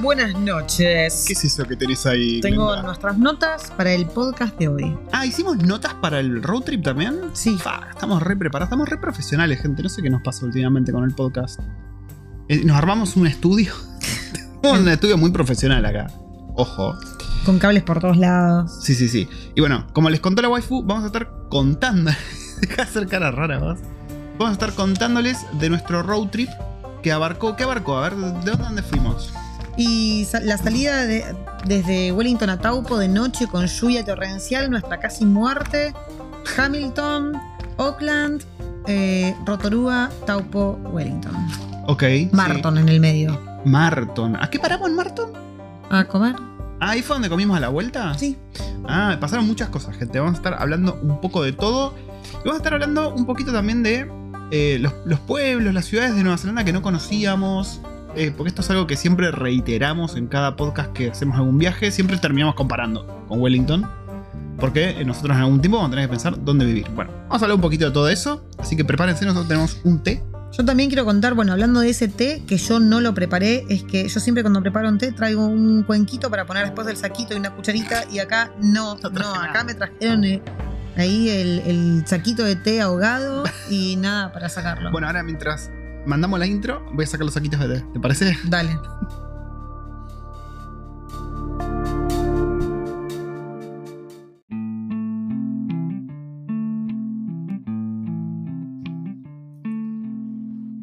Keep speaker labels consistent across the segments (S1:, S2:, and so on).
S1: Buenas noches.
S2: ¿Qué es eso que tenés ahí?
S1: Tengo
S2: Glenda?
S1: nuestras notas para el podcast de hoy.
S2: Ah, ¿hicimos notas para el road trip también?
S1: Sí.
S2: Estamos re preparados, estamos re profesionales, gente. No sé qué nos pasa últimamente con el podcast. Eh, nos armamos un estudio. Un estudio muy profesional acá. Ojo.
S1: Con cables por todos lados.
S2: Sí, sí, sí. Y bueno, como les contó la waifu, vamos a estar contando. Deja de hacer cara rara, vos. Vamos a estar contándoles de nuestro road trip que abarcó. ¿Qué abarcó? A ver, ¿de dónde, fuimos?
S1: Y la salida de- desde Wellington a Taupo de noche con lluvia torrencial, nuestra casi muerte, Hamilton, Oakland, eh, Rotorua, Taupo, Wellington.
S2: Ok. sí.
S1: Marton en el medio.
S2: Marton. ¿A qué paramos en Marton?
S1: ¿A comer?
S2: Ah, ahí fue donde comimos a la vuelta.
S1: Sí.
S2: Ah, pasaron muchas cosas, gente. Vamos a estar hablando un poco de todo. Y vamos a estar hablando un poquito también de eh, los, los pueblos, las ciudades de Nueva Zelanda que no conocíamos. eh, porque esto es algo que siempre reiteramos en cada podcast que hacemos algún viaje. Siempre terminamos comparando con Wellington. Porque eh, nosotros en algún tiempo vamos a tener que pensar dónde vivir. Bueno, vamos a hablar un poquito de todo eso. Así que prepárense, nosotros tenemos un té.
S1: Yo también quiero contar, bueno, hablando de ese té, que yo no lo preparé, es que yo siempre cuando preparo un té traigo un cuenquito para poner después del saquito y una cucharita, y acá no,
S2: No
S1: acá me trajeron eh, ahí el, el saquito de té ahogado y nada para sacarlo.
S2: Bueno, ahora mientras mandamos la intro, voy a sacar los saquitos de té. ¿Te parece?
S1: Dale.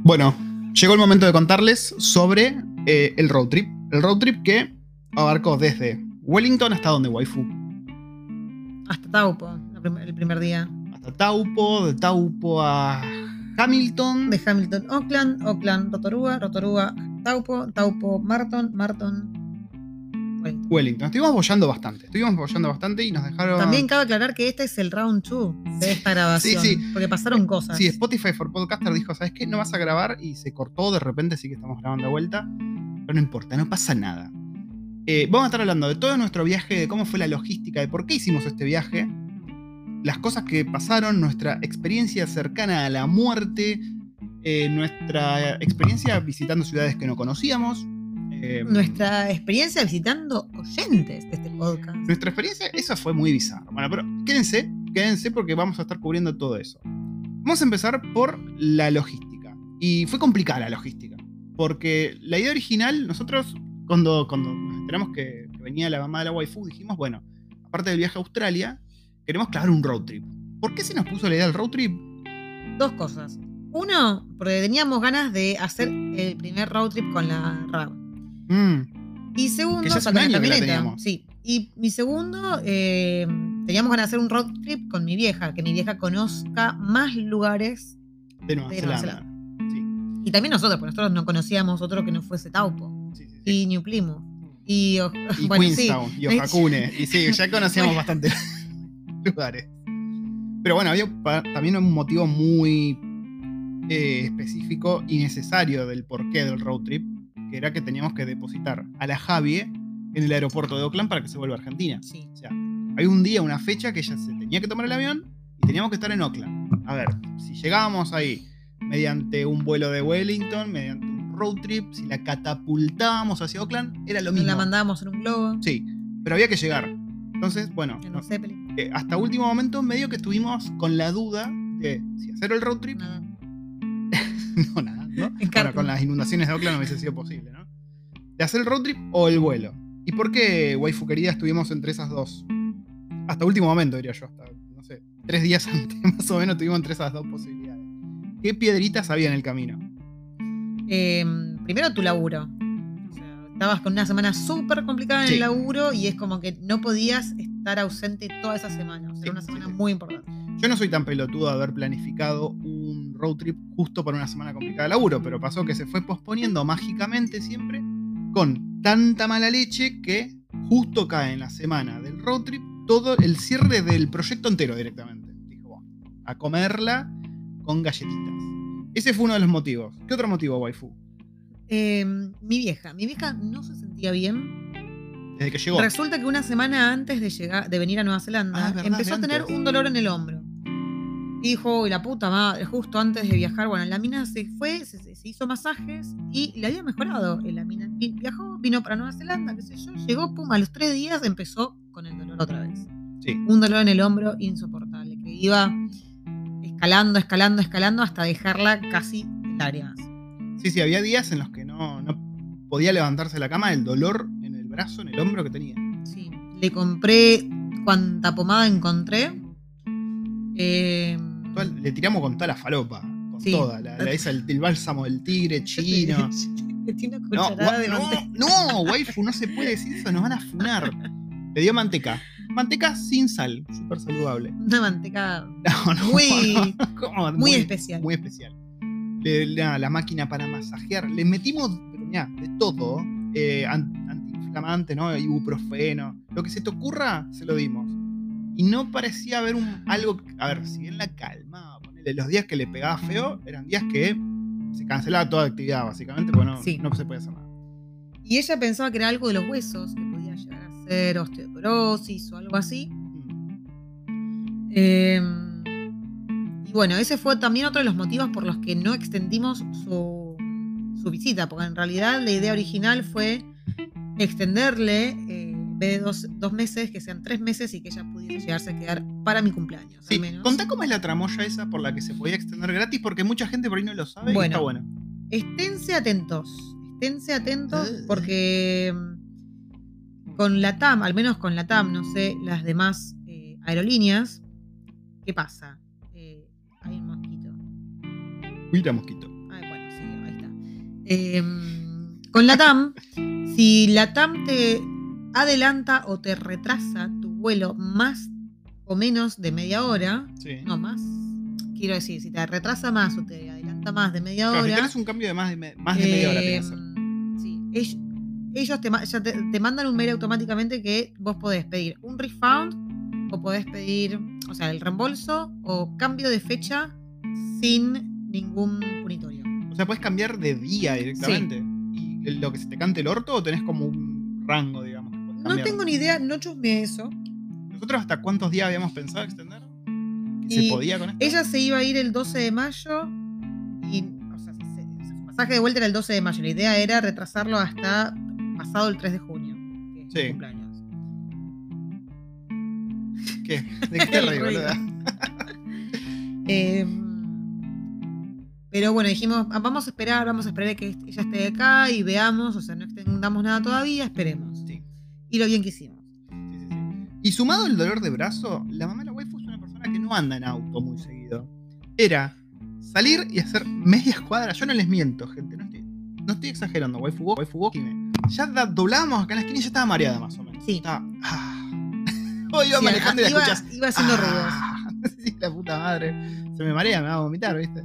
S2: Bueno, llegó el momento de contarles sobre eh, el road trip. El road trip que abarcó desde Wellington hasta donde, waifu.
S1: Hasta Taupo, prim- el primer día.
S2: Hasta Taupo, de Taupo a Hamilton.
S1: De Hamilton, Oakland, Oakland, Rotorua, Rotorua, Taupo, Taupo, Marton, Marton. Wellington.
S2: Wellington. Estuvimos bollando bastante. Estuvimos bollando bastante y nos dejaron.
S1: También cabe aclarar que este es el round 2 de esta grabación.
S2: Sí, sí.
S1: Porque pasaron cosas.
S2: Sí, Spotify for Podcaster dijo: ¿Sabes qué? No vas a grabar y se cortó de repente, así que estamos grabando de vuelta. Pero no importa, no pasa nada. Eh, vamos a estar hablando de todo nuestro viaje, de cómo fue la logística, de por qué hicimos este viaje, las cosas que pasaron, nuestra experiencia cercana a la muerte, eh, nuestra experiencia visitando ciudades que no conocíamos. eh,
S1: Nuestra experiencia visitando oyentes de este podcast.
S2: nuestra experiencia, esa fue muy bizarra. Bueno, pero quédense, quédense porque vamos a estar cubriendo todo eso. Vamos a empezar por la logística. Y fue complicada la logística. Porque la idea original, nosotros cuando, cuando nos enteramos que, que venía la mamá de la waifu, dijimos, bueno, aparte del viaje a Australia, queremos clavar un road trip. ¿Por qué se nos puso la idea del road trip?
S1: Dos cosas. Uno, porque teníamos ganas de hacer el primer road trip con la RAV.
S2: Mm,
S1: Y segundo,
S2: Que ya hace un año que la teníamos.
S1: Sí. Y mi segundo, eh, teníamos ganas de hacer un road trip con mi vieja, que mi vieja conozca más lugares.
S2: de Nueva
S1: De Nueva
S2: Zelanda. Sí,
S1: Y también nosotros, porque nosotros no conocíamos otro que no fuese Taupo.
S2: sí, sí, sí.
S1: Y New Plymouth. Y,
S2: Y
S1: bueno.
S2: Queenstown, y Ohakune. Y sí, ya conocíamos bastante lugares. Pero bueno, había también un motivo muy eh, específico y necesario del porqué del road trip, que era que teníamos que depositar a la Javier en el aeropuerto de Oakland para que se vuelva a Argentina.
S1: Sí.
S2: O sea, hay un día, una fecha que ella se tenía que tomar el avión y teníamos que estar en Oakland. A ver, si llegábamos ahí mediante un vuelo de Wellington, mediante un road trip, si la catapultábamos hacia Oakland, era lo mismo.
S1: La mandábamos en un globo,
S2: Sí, pero había que llegar. Entonces, bueno,
S1: en
S2: no-
S1: Zeppelin.
S2: Eh, hasta último momento medio que estuvimos con la duda de si hacer el road trip.
S1: Nada.
S2: No, nada, ¿no? Bueno, con las inundaciones de Oakland no hubiese sido posible, ¿no? De hacer el road trip o el vuelo. ¿Y por qué, waifu querida, estuvimos entre esas dos? Hasta último momento, diría yo. Hasta, no sé, tres días antes más o menos estuvimos entre esas dos posibilidades. ¿Qué piedritas había en el camino?
S1: Eh, primero tu laburo. Estabas con una semana súper complicada en
S2: Sí.
S1: el laburo y es como que no podías estar ausente toda esa semana. O sea,
S2: Sí,
S1: era una semana
S2: sí.
S1: muy importante.
S2: Yo no soy tan pelotudo de haber planificado un road trip justo para una semana complicada de laburo, pero pasó que se fue posponiendo mágicamente siempre con tanta mala leche que justo cae en la semana del road trip todo el cierre del proyecto entero directamente. Dijo, "Bueno, a comerla con galletitas. Ese fue uno de los motivos. ¿Qué otro motivo, waifu?
S1: Eh, mi vieja. Mi vieja no se sentía bien.
S2: Desde que llegó.
S1: Resulta que una semana antes de llegar, de venir a Nueva Zelanda,
S2: Ah, verdad,
S1: empezó a tener
S2: antes.
S1: un dolor en el hombro. Y dijo, "Uy, la puta madre, justo antes de viajar, bueno, la mina se fue, se, hizo masajes y le había mejorado. Eh, La mina vi- viajó, vino para Nueva Zelanda, qué sé yo, llegó, pum, a los tres días empezó con el dolor otra vez.
S2: Sí.
S1: Un dolor en el hombro insoportable, que iba escalando, escalando, escalando hasta dejarla casi en lágrimas.
S2: Sí, sí, había días en los que no, no podía levantarse de la cama el dolor en el brazo, en el hombro que tenía.
S1: Sí, le compré cuanta pomada encontré. Eh,
S2: Toda- le tiramos con toda la falopa, con
S1: Sí.
S2: toda, la, la- esa, el, el bálsamo del tigre chino.
S1: Le tiene una
S2: No,
S1: cucharada
S2: gua-
S1: de manteca.
S2: no, no, waifu, no se puede decir eso, nos van a funar. Le dio manteca. Manteca sin sal, súper saludable.
S1: Una manteca
S2: No, no,
S1: Muy-
S2: no, ¿cómo?
S1: muy especial.
S2: Muy especial. Le- la, la máquina para masajear. Le metimos, pero mirá, de todo. eh, an- antiinflamante, ¿no? Ibuprofeno. Lo que se te ocurra, se lo dimos. Y no parecía haber un, algo. A ver, si bien la calmaba, ponele, los días que le pegaba feo, eran días que se cancelaba toda actividad, básicamente, porque no,
S1: Sí.
S2: no se podía hacer nada.
S1: Y ella pensaba que era algo de los huesos, que podía llegar a ser osteoporosis o algo así.
S2: Mm.
S1: Eh, y bueno, ese fue también otro de los motivos por los que no extendimos su, su visita, porque en realidad la idea original fue extenderle, eh, en vez de dos, dos meses, que sean tres meses y que ella pudiese llegarse a quedar para mi cumpleaños.
S2: Sí,
S1: al menos.
S2: contá cómo es la tramoya esa por la que se podía extender gratis, porque mucha gente por ahí no lo sabe y está bueno.
S1: Esténse atentos, esténse atentos
S2: Eh.
S1: porque mm, con la TAM, al menos con la TAM, no sé, las demás eh, aerolíneas, ¿qué pasa?
S2: Mira, mosquito.
S1: Ay, bueno, sí, ahí está. Em, con la TAM, si la TAM te adelanta o te retrasa tu vuelo más o menos de media hora,
S2: Sí.
S1: no más, quiero decir, si te retrasa más o te adelanta más de media
S2: Claro, si
S1: hora,
S2: tenés un cambio de más de, me- más de media hora.
S1: Em, sí, ellos, ellos te, ma- ya te, te mandan un mail automáticamente que vos podés pedir un refund o podés pedir, o sea, el reembolso o cambio de fecha sin ningún punitorio.
S2: O sea, puedes cambiar de día directamente. ¿Y lo que se te cante el orto o tenés como un rango, digamos? que
S1: No
S2: cambiar?
S1: tengo ni idea, no chusmeé eso.
S2: ¿Nosotros hasta cuántos días habíamos pensado extender? ¿Que
S1: Y
S2: ¿Se podía con esto?
S1: Ella se iba a ir el 12 de mayo y, o sea, se- su pasaje de vuelta era el 12 de mayo. La idea era retrasarlo hasta pasado el 3 de junio, que es mi
S2: Sí.
S1: cumpleaños.
S2: ¿Qué? ¿De qué te reí, boluda?
S1: Eh, pero bueno, dijimos, "Ah, vamos a esperar, vamos a esperar a que ella esté acá y veamos, o sea, no extendamos nada todavía, esperemos.
S2: Sí.
S1: Y lo bien que hicimos.
S2: Sí, sí, sí. Y sumado el dolor de brazo, la mamá de la waifu es una persona que no anda en auto muy seguido. Era salir y hacer medias cuadras. Yo no les miento, gente. No estoy, no estoy exagerando. Waifu, waifu, dime. Ya da- doblábamos acá en la esquina y ya estaba mareada más o menos.
S1: Sí.
S2: Estaba. ah. Hoy iba
S1: Sí,
S2: manejando y la
S1: iba,
S2: escuchas.
S1: iba haciendo ruidos.
S2: Ah, sí, la puta madre. Se me marea, me va a vomitar, ¿viste?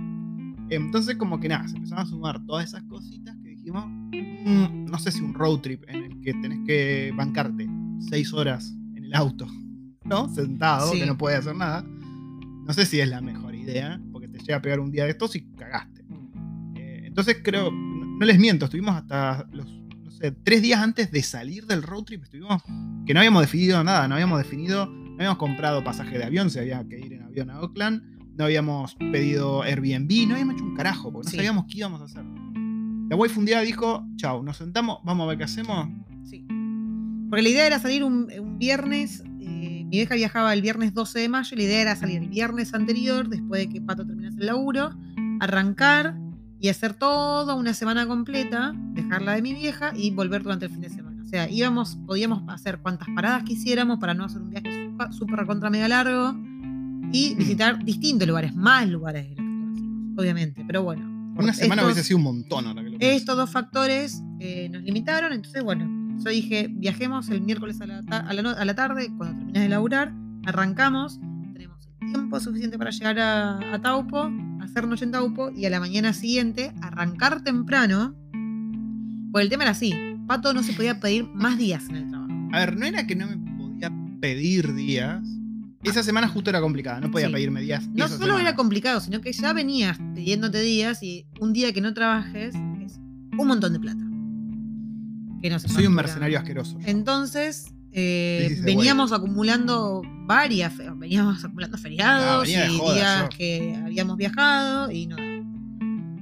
S2: Entonces, como que nada, se empezaron a sumar todas esas cositas que dijimos. "Mm, no sé si un road trip en el que tenés que bancarte seis horas en el auto, ¿no? Sentado,
S1: Sí.
S2: que no puedes hacer nada. No sé si es la mejor idea, porque te llega a pegar un día de estos y cagaste. Eh, entonces, creo, no, no les miento, estuvimos hasta los, no sé, tres días antes de salir del road trip, estuvimos que no habíamos definido nada, no habíamos definido, no habíamos comprado pasaje de avión, si había que ir en avión a Auckland, no habíamos pedido Airbnb, no habíamos hecho un carajo, porque no
S1: Sí.
S2: sabíamos qué íbamos a hacer. La wife un día dijo, chau, nos sentamos, vamos a ver qué hacemos.
S1: Sí. Porque la idea era salir un, un viernes. eh, mi vieja viajaba el viernes 12 de mayo. y La idea era salir el viernes anterior, después de que Pato terminase el laburo, arrancar y hacer toda una semana completa, dejarla de mi vieja y volver durante el fin de semana. O sea, íbamos, podíamos hacer cuantas paradas quisiéramos para no hacer un viaje súper contra mega largo y
S2: Mm.
S1: visitar distintos lugares, más lugares de los que conocimos, obviamente. Pero bueno. por
S2: Una semana
S1: estos-
S2: hubiese sido un montón ahora que lo
S1: estos dos factores eh, nos limitaron, entonces bueno, yo dije, viajemos el miércoles a la, a la a la tarde, cuando termines de laburar, arrancamos, tenemos el tiempo suficiente para llegar a, a Taupo, hacer noche en Taupo y a la mañana siguiente arrancar temprano, porque el tema era así, Pato no se podía pedir más días en el trabajo.
S2: A ver, no era que no me podía pedir días. Esa semana justo era complicada, no podía
S1: Sí.
S2: pedirme días.
S1: No solo
S2: semana.
S1: era complicado, sino que ya venías pidiéndote días y un día que no trabajes es un montón de plata. Que no se
S2: Soy un mercenario asqueroso. yo.
S1: Entonces, eh, veníamos acumulando varias, veníamos acumulando feriados y
S2: joda,
S1: días
S2: yo.
S1: que habíamos viajado y no.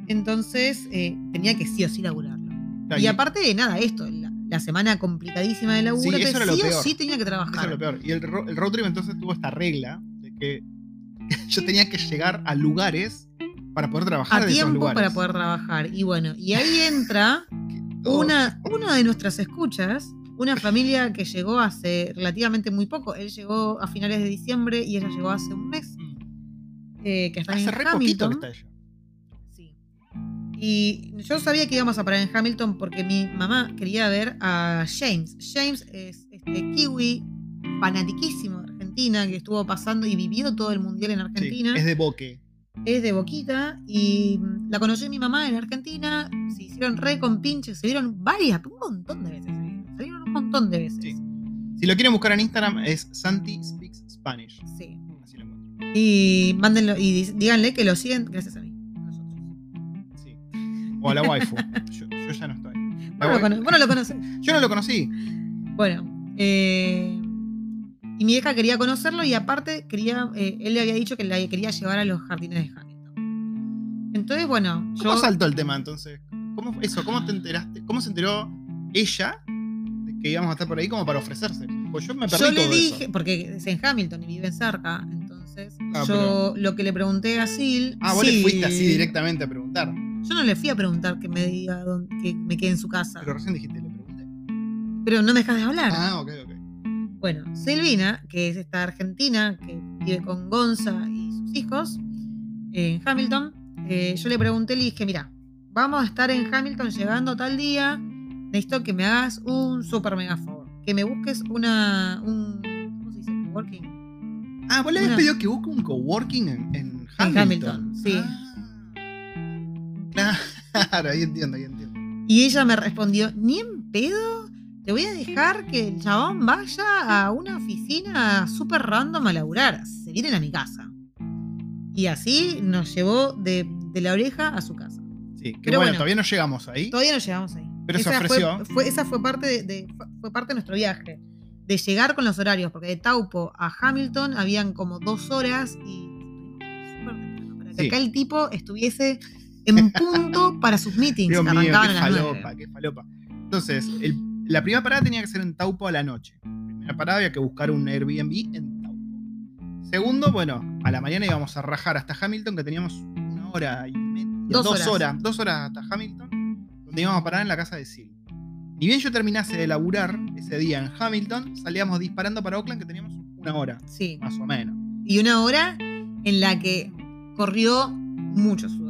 S1: Entonces eh, tenía que sí o sí laburarlo.
S2: Claro,
S1: Y aparte de nada, esto, la, la semana complicadísima de laburo,
S2: Sí,
S1: que
S2: eso era lo
S1: sí o sí tenía que
S2: Eso
S1: trabajar.
S2: es lo peor. Y el, ro- el road trip entonces tuvo esta regla de que yo tenía que llegar a lugares para poder trabajar
S1: A
S2: de esos
S1: tiempo
S2: lugares.
S1: para poder trabajar. Y bueno, y ahí entra una, una de nuestras escuchas, una familia que llegó hace relativamente muy poco. Él llegó a finales de diciembre y ella llegó hace un mes.
S2: Mm.
S1: eh, que está
S2: Hace
S1: en
S2: re poquito
S1: Hamilton.
S2: que está ella.
S1: Y yo sabía que íbamos a parar en Hamilton porque mi mamá quería ver a James. James es este kiwi fanatiquísimo de Argentina que estuvo pasando y vivió todo el mundial en
S2: Sí,
S1: Argentina.
S2: es de Boque.
S1: es de Boquita y mm, la conoció mi mamá en Argentina. Se hicieron re con pinches, se vieron varias, un montón de veces. se vieron. Un montón de veces.
S2: Sí. Si lo quieren buscar en Instagram es Santi Speaks Spanish.
S1: Sí.
S2: Así lo encuentro.
S1: Y mándenlo y díganle que lo siguen gracias a mí.
S2: O a la waifu. yo, yo ya no estoy. La
S1: Bueno, lo
S2: wai-
S1: cono- bueno, lo conoces.
S2: yo no lo conocí.
S1: Bueno, eh, y mi hija quería conocerlo y aparte quería, eh, él le había dicho que la quería llevar a los jardines de Hamilton. Entonces, bueno,
S2: ¿Cómo
S1: yo
S2: saltó el tema entonces? ¿Cómo, fue eso? ¿Cómo te enteraste? ¿Cómo se enteró ella de que íbamos a estar por ahí como para ofrecerse? Pues yo me perdí
S1: Yo le
S2: todo
S1: dije,
S2: eso.
S1: porque es en Hamilton y viven cerca, entonces
S2: Ah,
S1: yo lo que le pregunté a Sil.
S2: Ah, vos le fuiste así directamente a preguntar.
S1: Yo no le fui a preguntar que me diga dónde- que me quede en su casa.
S2: Pero recién dijiste, le pregunté.
S1: Pero no me dejas de hablar.
S2: Ah, ok, ok.
S1: Bueno, Silvina, que es esta argentina que vive con Gonza y sus hijos en Hamilton, eh, yo le pregunté, le dije, mira, vamos a estar en Hamilton llegando tal día, necesito que me hagas un super mega favor, que me busques una, un, ¿cómo se dice? Coworking.
S2: Ah, vos le habías
S1: Una-
S2: pedido que busque un coworking en, en Hamilton.
S1: Hamilton, sí.
S2: Ah, claro, ahí entiendo, ahí entiendo.
S1: Y ella me respondió, ni en pedo, te voy a dejar que el chabón vaya a una oficina súper random a laburar. Se vienen a mi casa. Y así nos llevó de, de la oreja a su casa.
S2: Sí, que
S1: Pero
S2: bueno,
S1: bueno.
S2: todavía no llegamos ahí.
S1: Todavía no llegamos ahí.
S2: Pero se
S1: esa
S2: ofreció.
S1: Fue, fue- esa fue parte de, de- fue parte de nuestro viaje. De llegar con los horarios, porque de Taupo a Hamilton habían como dos horas y para que
S2: Sí.
S1: acá el tipo estuviese en punto para sus meetings
S2: Dios
S1: que
S2: mío, qué
S1: arrancaban a las nueve.
S2: falopa, qué falopa. Entonces, el- la primera parada tenía que ser en Taupo a la noche. Primera parada había que buscar un Airbnb en Taupo. Segundo, bueno, a la mañana íbamos a rajar hasta Hamilton, que teníamos una hora y media.
S1: Dos
S2: horas.
S1: horas.
S2: Dos horas hasta Hamilton, donde íbamos a parar en la casa de Sil. Ni bien yo terminase de laburar ese día en Hamilton, salíamos disparando para Oakland, que teníamos una hora,
S1: Sí.
S2: más o menos.
S1: Y una hora en la que corrió mucho sudor.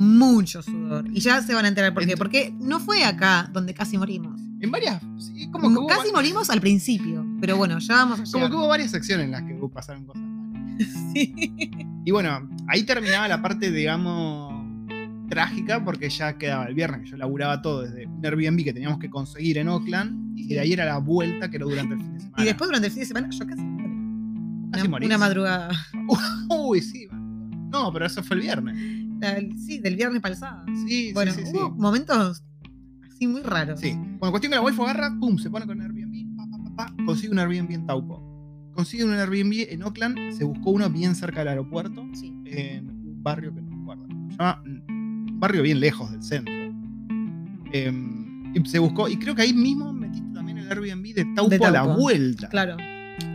S1: Mucho sudor. Y ya se van a enterar por qué. Porque no fue acá donde casi morimos.
S2: En varias. sí, como que hubo
S1: casi morimos al principio. Pero bueno, ya vamos a
S2: Como que hubo varias secciones en las que pasaron cosas malas.
S1: Sí.
S2: Y bueno, ahí terminaba la parte, digamos, trágica, porque ya quedaba el viernes, que yo laburaba todo desde un Airbnb que teníamos que conseguir en Oakland, y de ahí era la vuelta que era durante el fin de semana.
S1: Y después durante el fin de semana yo casi.
S2: Casi
S1: Una,
S2: morís.
S1: una madrugada.
S2: Uy, sí. No, pero eso fue el viernes.
S1: La- sí, del viernes para el sábado.
S2: Sí,
S1: Bueno,
S2: sí, sí.
S1: hubo
S2: sí.
S1: momentos así muy raros.
S2: Sí. Bueno, cuestión que la waifu agarra, pum, se pone con Airbnb, pa, pa, pa, pa, consigue un Airbnb en Taupo. Consigue un Airbnb en Oakland, se buscó uno bien cerca del aeropuerto,
S1: Sí.
S2: en un barrio que no me acuerdo. Se llama un barrio bien lejos del centro. Em, y se buscó, y creo que ahí mismo metiste también el Airbnb de Taupo,
S1: De
S2: a la vuelta.
S1: Claro.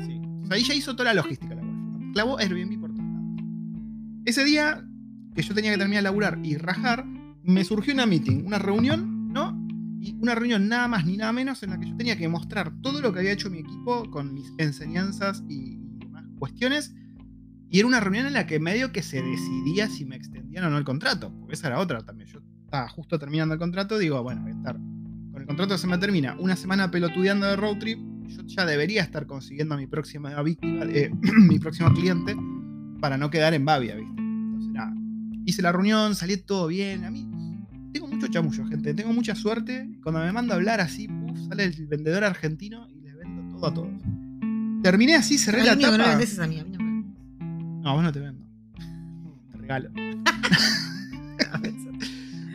S2: Sí. Entonces ahí ya hizo toda la logística la waifu. Clavó Airbnb por todos lados. Ese día que yo tenía que terminar de laburar y rajar, me surgió una meeting, una reunión, ¿no? Y una reunión nada más ni nada menos en la que yo tenía que mostrar todo lo que había hecho mi equipo con mis enseñanzas y demás cuestiones. Y era una reunión en la que medio que se decidía si me extendían o no el contrato. Porque esa era otra también. Yo estaba justo terminando el contrato, digo, bueno, voy a estar. Con el contrato se me termina una semana pelotudeando de road trip. Yo ya debería estar consiguiendo a mi próxima víctima, eh, mi próximo cliente, para no quedar en Bavia, ¿viste? Hice la reunión, salí todo bien. A mí tengo mucho chamullo, gente. Tengo mucha suerte. Cuando me mando a hablar así, puf, sale el vendedor argentino y les vendo todo a todos. Terminé así, cerré la
S1: que no
S2: tapa.
S1: vendes es a mí. A mí no me
S2: No, vos no te vendo. Te regalo.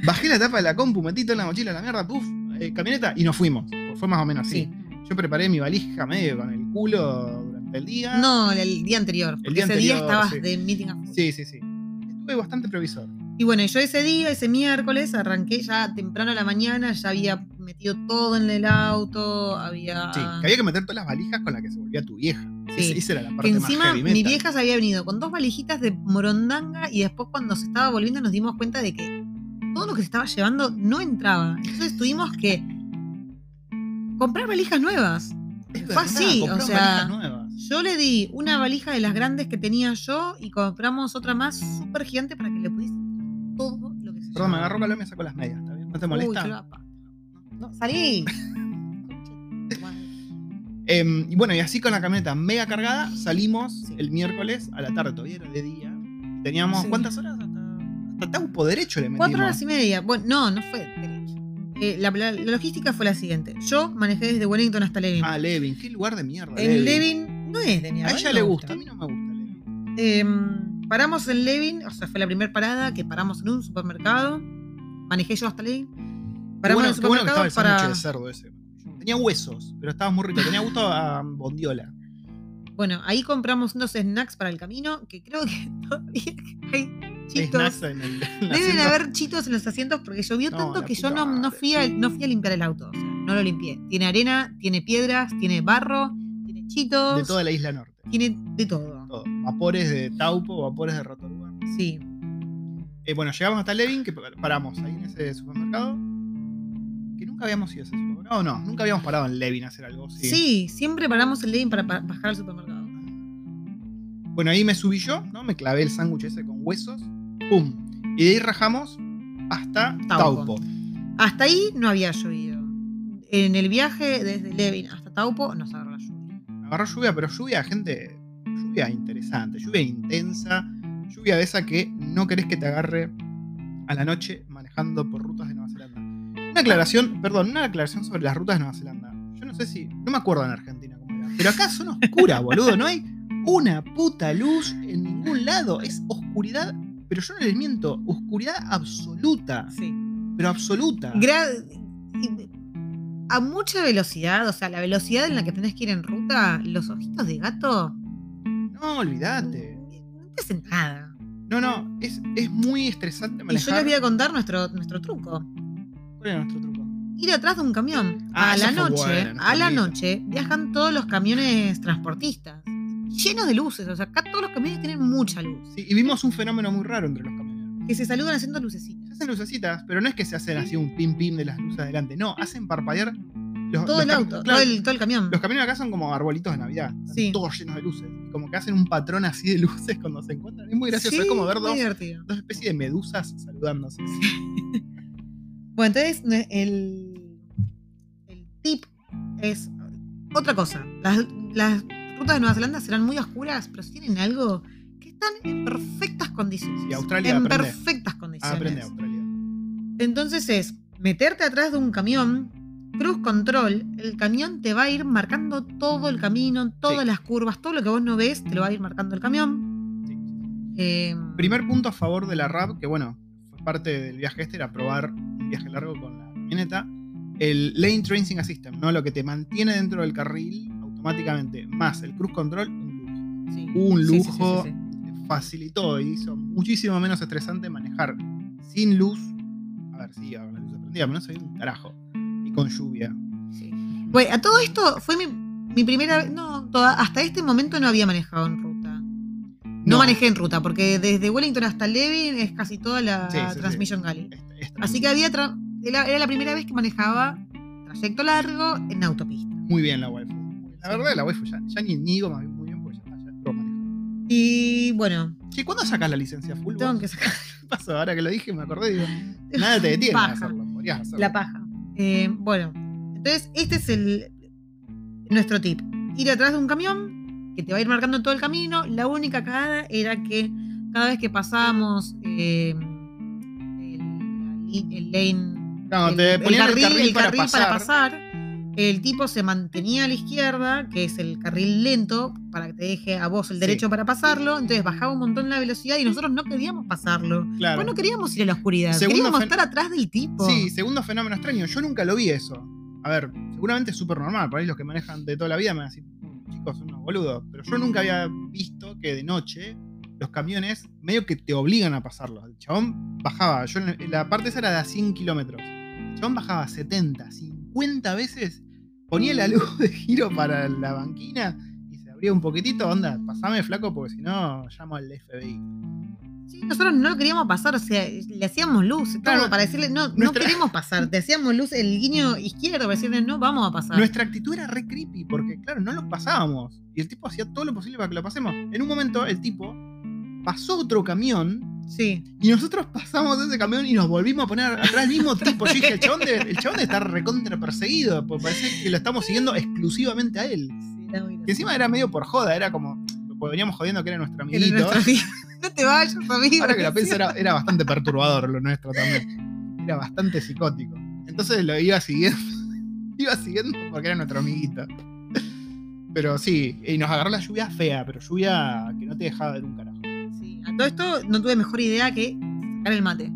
S2: Bajé la tapa de la compu, metí toda la mochila la mierda, puf, eh, camioneta y nos fuimos. Fue más o menos así.
S1: Sí.
S2: Yo preparé mi valija medio con el culo durante el día.
S1: No, el día anterior. Porque
S2: día
S1: ese día estabas
S2: sí.
S1: de meeting a.
S2: Sí, sí, sí. Estuve bastante previsor.
S1: Y bueno, yo ese día, ese miércoles, arranqué ya temprano a la mañana, ya había metido todo en el auto, había...
S2: Sí, que había que meter todas las valijas con las que se volvía tu vieja.
S1: Sí.
S2: Esa, era la
S1: Que
S2: parte más
S1: encima mi vieja se había venido con dos valijitas de morondanga y después cuando se estaba volviendo nos dimos cuenta de que todo lo que se estaba llevando no entraba. Entonces tuvimos que comprar valijas nuevas.
S2: Es
S1: fue
S2: verdad,
S1: así, o sea. Yo le di una valija de las grandes que tenía yo y compramos otra más súper gigante para que le pudiese todo lo que se
S2: Perdón, me agarró calor y me sacó las medias, ¿está bien? ¿No te
S1: Uy,
S2: molesta?
S1: yo la pa- No, salí.
S2: Em, y bueno, y así con la camioneta mega cargada, salimos
S1: Sí.
S2: el miércoles a la tarde, todavía era de día. Teníamos,
S1: Sí.
S2: ¿cuántas horas? Hasta, hasta Taupo derecho le metimos.
S1: Cuatro horas y media. Bueno, no, no fue derecho. Eh, la, la- la logística fue la siguiente. Yo manejé desde Wellington hasta Levin.
S2: Ah, Levin, qué lugar de mierda.
S1: en Levin no es de mierda.
S2: A ella le gusta, a mí no me gusta Levin.
S1: Em, paramos en Levin, o sea, fue la primera parada que paramos en un supermercado. Manejé yo hasta Levin. Paramos
S2: bueno,
S1: en el
S2: qué bueno que estaba el sándwich
S1: para.
S2: de cerdo ese. Tenía huesos, pero estaba muy rico. Tenía gusto a bondiola.
S1: Bueno, ahí compramos unos snacks para el camino, que creo que todavía hay chitos.
S2: Snacks en el, en el
S1: Deben haber chitos en los asientos porque llovió
S2: No,
S1: tanto
S2: la
S1: que yo
S2: puta
S1: no, fui a, no fui a limpiar el auto. O sea, no lo limpié. Tiene arena, tiene piedras, tiene barro,
S2: De toda la isla norte.
S1: tiene de todo.
S2: Todo. Vapores de Taupo, vapores de Rotorua.
S1: Sí.
S2: Eh, bueno, llegamos hasta Levin, que paramos ahí en ese supermercado. Que nunca habíamos ido a ese supermercado. No, nunca habíamos parado en Levin a hacer algo. Sí.
S1: Sí, siempre paramos el Levin para pa- bajar al supermercado.
S2: Bueno, ahí me subí yo, ¿no? Me clavé el sándwich ese con huesos. ¡Pum! Y de ahí rajamos hasta
S1: Taupo.
S2: Taupo.
S1: Hasta ahí no había llovido. En el viaje desde Levin hasta Taupo nos agarró la lluvia.
S2: Agarró lluvia, pero lluvia, gente. Lluvia interesante, lluvia intensa. Lluvia de esa que no querés que te agarre a la noche manejando por rutas de Nueva Zelanda. Una aclaración, perdón, una aclaración sobre las rutas de Nueva Zelanda. Yo no sé si. No me acuerdo en Argentina cómo era. Pero acá son oscuras, boludo. No hay una puta luz en ningún lado. Es oscuridad. Pero yo no les miento. Oscuridad absoluta.
S1: Sí.
S2: Pero absoluta.
S1: Gra- a mucha velocidad, o sea, la velocidad en la que tenés que ir en ruta, los ojitos de gato.
S2: No, olvídate.
S1: No te hacen nada.
S2: No, no. Es, es muy estresante
S1: Y yo
S2: manejar.
S1: les voy a contar nuestro, nuestro truco.
S2: ¿Cuál era nuestro truco?
S1: Ir atrás de un camión.
S2: Ah,
S1: a la noche,
S2: buena,
S1: a la noche, viajan todos los camiones transportistas. Llenos de luces. O sea, acá todos los camiones tienen mucha luz.
S2: Sí, y vimos un fenómeno muy raro entre los camioneros.
S1: Que se saludan haciendo lucecitas.
S2: Hacen lucecitas, pero no es que se hacen así un pim pim de las luces adelante. No, hacen parpadear los,
S1: Todo
S2: los
S1: el auto,
S2: claro,
S1: todo, el, todo el camión.
S2: Los camiones acá son como arbolitos de Navidad.
S1: Sí.
S2: Todos llenos de luces. Como que hacen un patrón así de luces cuando se encuentran. Es muy gracioso.
S1: Sí,
S2: es como ver dos, especies de medusas saludándose.
S1: Bueno, entonces el, el tip es otra cosa. Las, las rutas de Nueva Zelanda serán muy oscuras, pero si tienen algo que están en perfectas condiciones.
S2: Sí, Australia
S1: en
S2: aprende.
S1: perfectas condiciones.
S2: aprende Australia.
S1: Entonces es meterte atrás de un camión, cruz control, el camión te va a ir marcando todo el camino, todas
S2: Sí.
S1: las curvas, todo lo que vos no ves, te lo va a ir marcando el camión.
S2: Sí.
S1: Eh,
S2: Primer punto a favor de la RAV, que bueno, fue parte del viaje este, era probar un viaje largo con la camioneta. El Lane Tracing Assistant, ¿no? Lo que te mantiene dentro del carril automáticamente, más el cruise control, un lujo.
S1: sí.
S2: Un lujo. Facilitó y hizo muchísimo menos estresante manejar sin luz. A ver, sí, con la luz prendida, pero no se ve un carajo. Y con lluvia.
S1: Sí. Bueno, a todo esto fue mi, mi primera vez. No, toda- hasta este momento no había manejado en ruta. No, manejé en ruta, porque desde Wellington hasta Levin es casi toda la
S2: Sí, sí.
S1: Transmission
S2: esta-
S1: Así que había tra- era, era la primera vez que manejaba trayecto largo en autopista.
S2: Muy bien la waifu. La verdad, la waifu ya, ya ni niego más
S1: Y bueno,
S2: Che, ¿cuándo sacas la licencia full?
S1: tengo que sacar
S2: ¿Qué pasó? Ahora que lo dije me acordé, digo, nada te detiene de
S1: Paja.
S2: hacerlo. Podrías hacerlo.
S1: la paja. Eh, bueno, entonces este es el nuestro tip. Ir atrás de un camión que te va a ir marcando todo el camino. La única cagada era que cada vez que pasábamos eh, el, el lane
S2: No,
S1: el,
S2: te
S1: el carril,
S2: el carril,
S1: el
S2: para,
S1: carril
S2: pasar.
S1: para pasar, el tipo se mantenía a la izquierda, que es el carril lento, para que te deje a vos el
S2: Sí.
S1: derecho para pasarlo. Entonces bajaba un montón la velocidad y nosotros no queríamos pasarlo.
S2: Claro.
S1: Pues no queríamos ir a la oscuridad,
S2: Segundo
S1: queríamos estar atrás del tipo.
S2: Sí, segundo fenómeno extraño. Yo nunca lo vi eso. a ver, seguramente es súper normal. Por ahí los que manejan de toda la vida me van a decir, chicos, son unos boludos. Pero yo nunca había visto que de noche los camiones medio que te obligan a pasarlos. El chabón bajaba, yo la parte esa era de a 100 kilómetros. El chabón bajaba 70, 50 veces, ponía la luz de giro para la banquina y se abría un poquitito. Onda, pasame flaco porque si no llamo al FBI.
S1: Sí, nosotros no lo queríamos pasar, o sea, le hacíamos luz, todo
S2: Claro,
S1: para decirle, no, no queremos pasar, te hacíamos luz el guiño izquierdo para decirle, no vamos a pasar.
S2: Nuestra actitud era re creepy porque, claro, no lo pasábamos. Y el tipo hacía todo lo posible para que lo pasemos. En un momento, el tipo pasó otro camión
S1: Sí.
S2: y nosotros pasamos ese camión y nos volvimos a poner atrás el mismo tipo. Yo dije, el chabón debe, el chabón estar recontra perseguido, porque parece que lo estamos siguiendo exclusivamente a él.
S1: Sí,
S2: encima era medio por joda, era como, veníamos jodiendo que era nuestro
S1: Era
S2: amiguito.
S1: nuestro. No te vayas, amigo.
S2: Ahora que la pienso era, era bastante perturbador lo nuestro también. Era bastante psicótico. Entonces lo iba siguiendo. iba siguiendo porque era nuestro amiguito. Pero sí, y nos agarró la lluvia fea, pero lluvia que no te dejaba ver un carajo.
S1: A todo esto no tuve mejor idea que sacar el mate.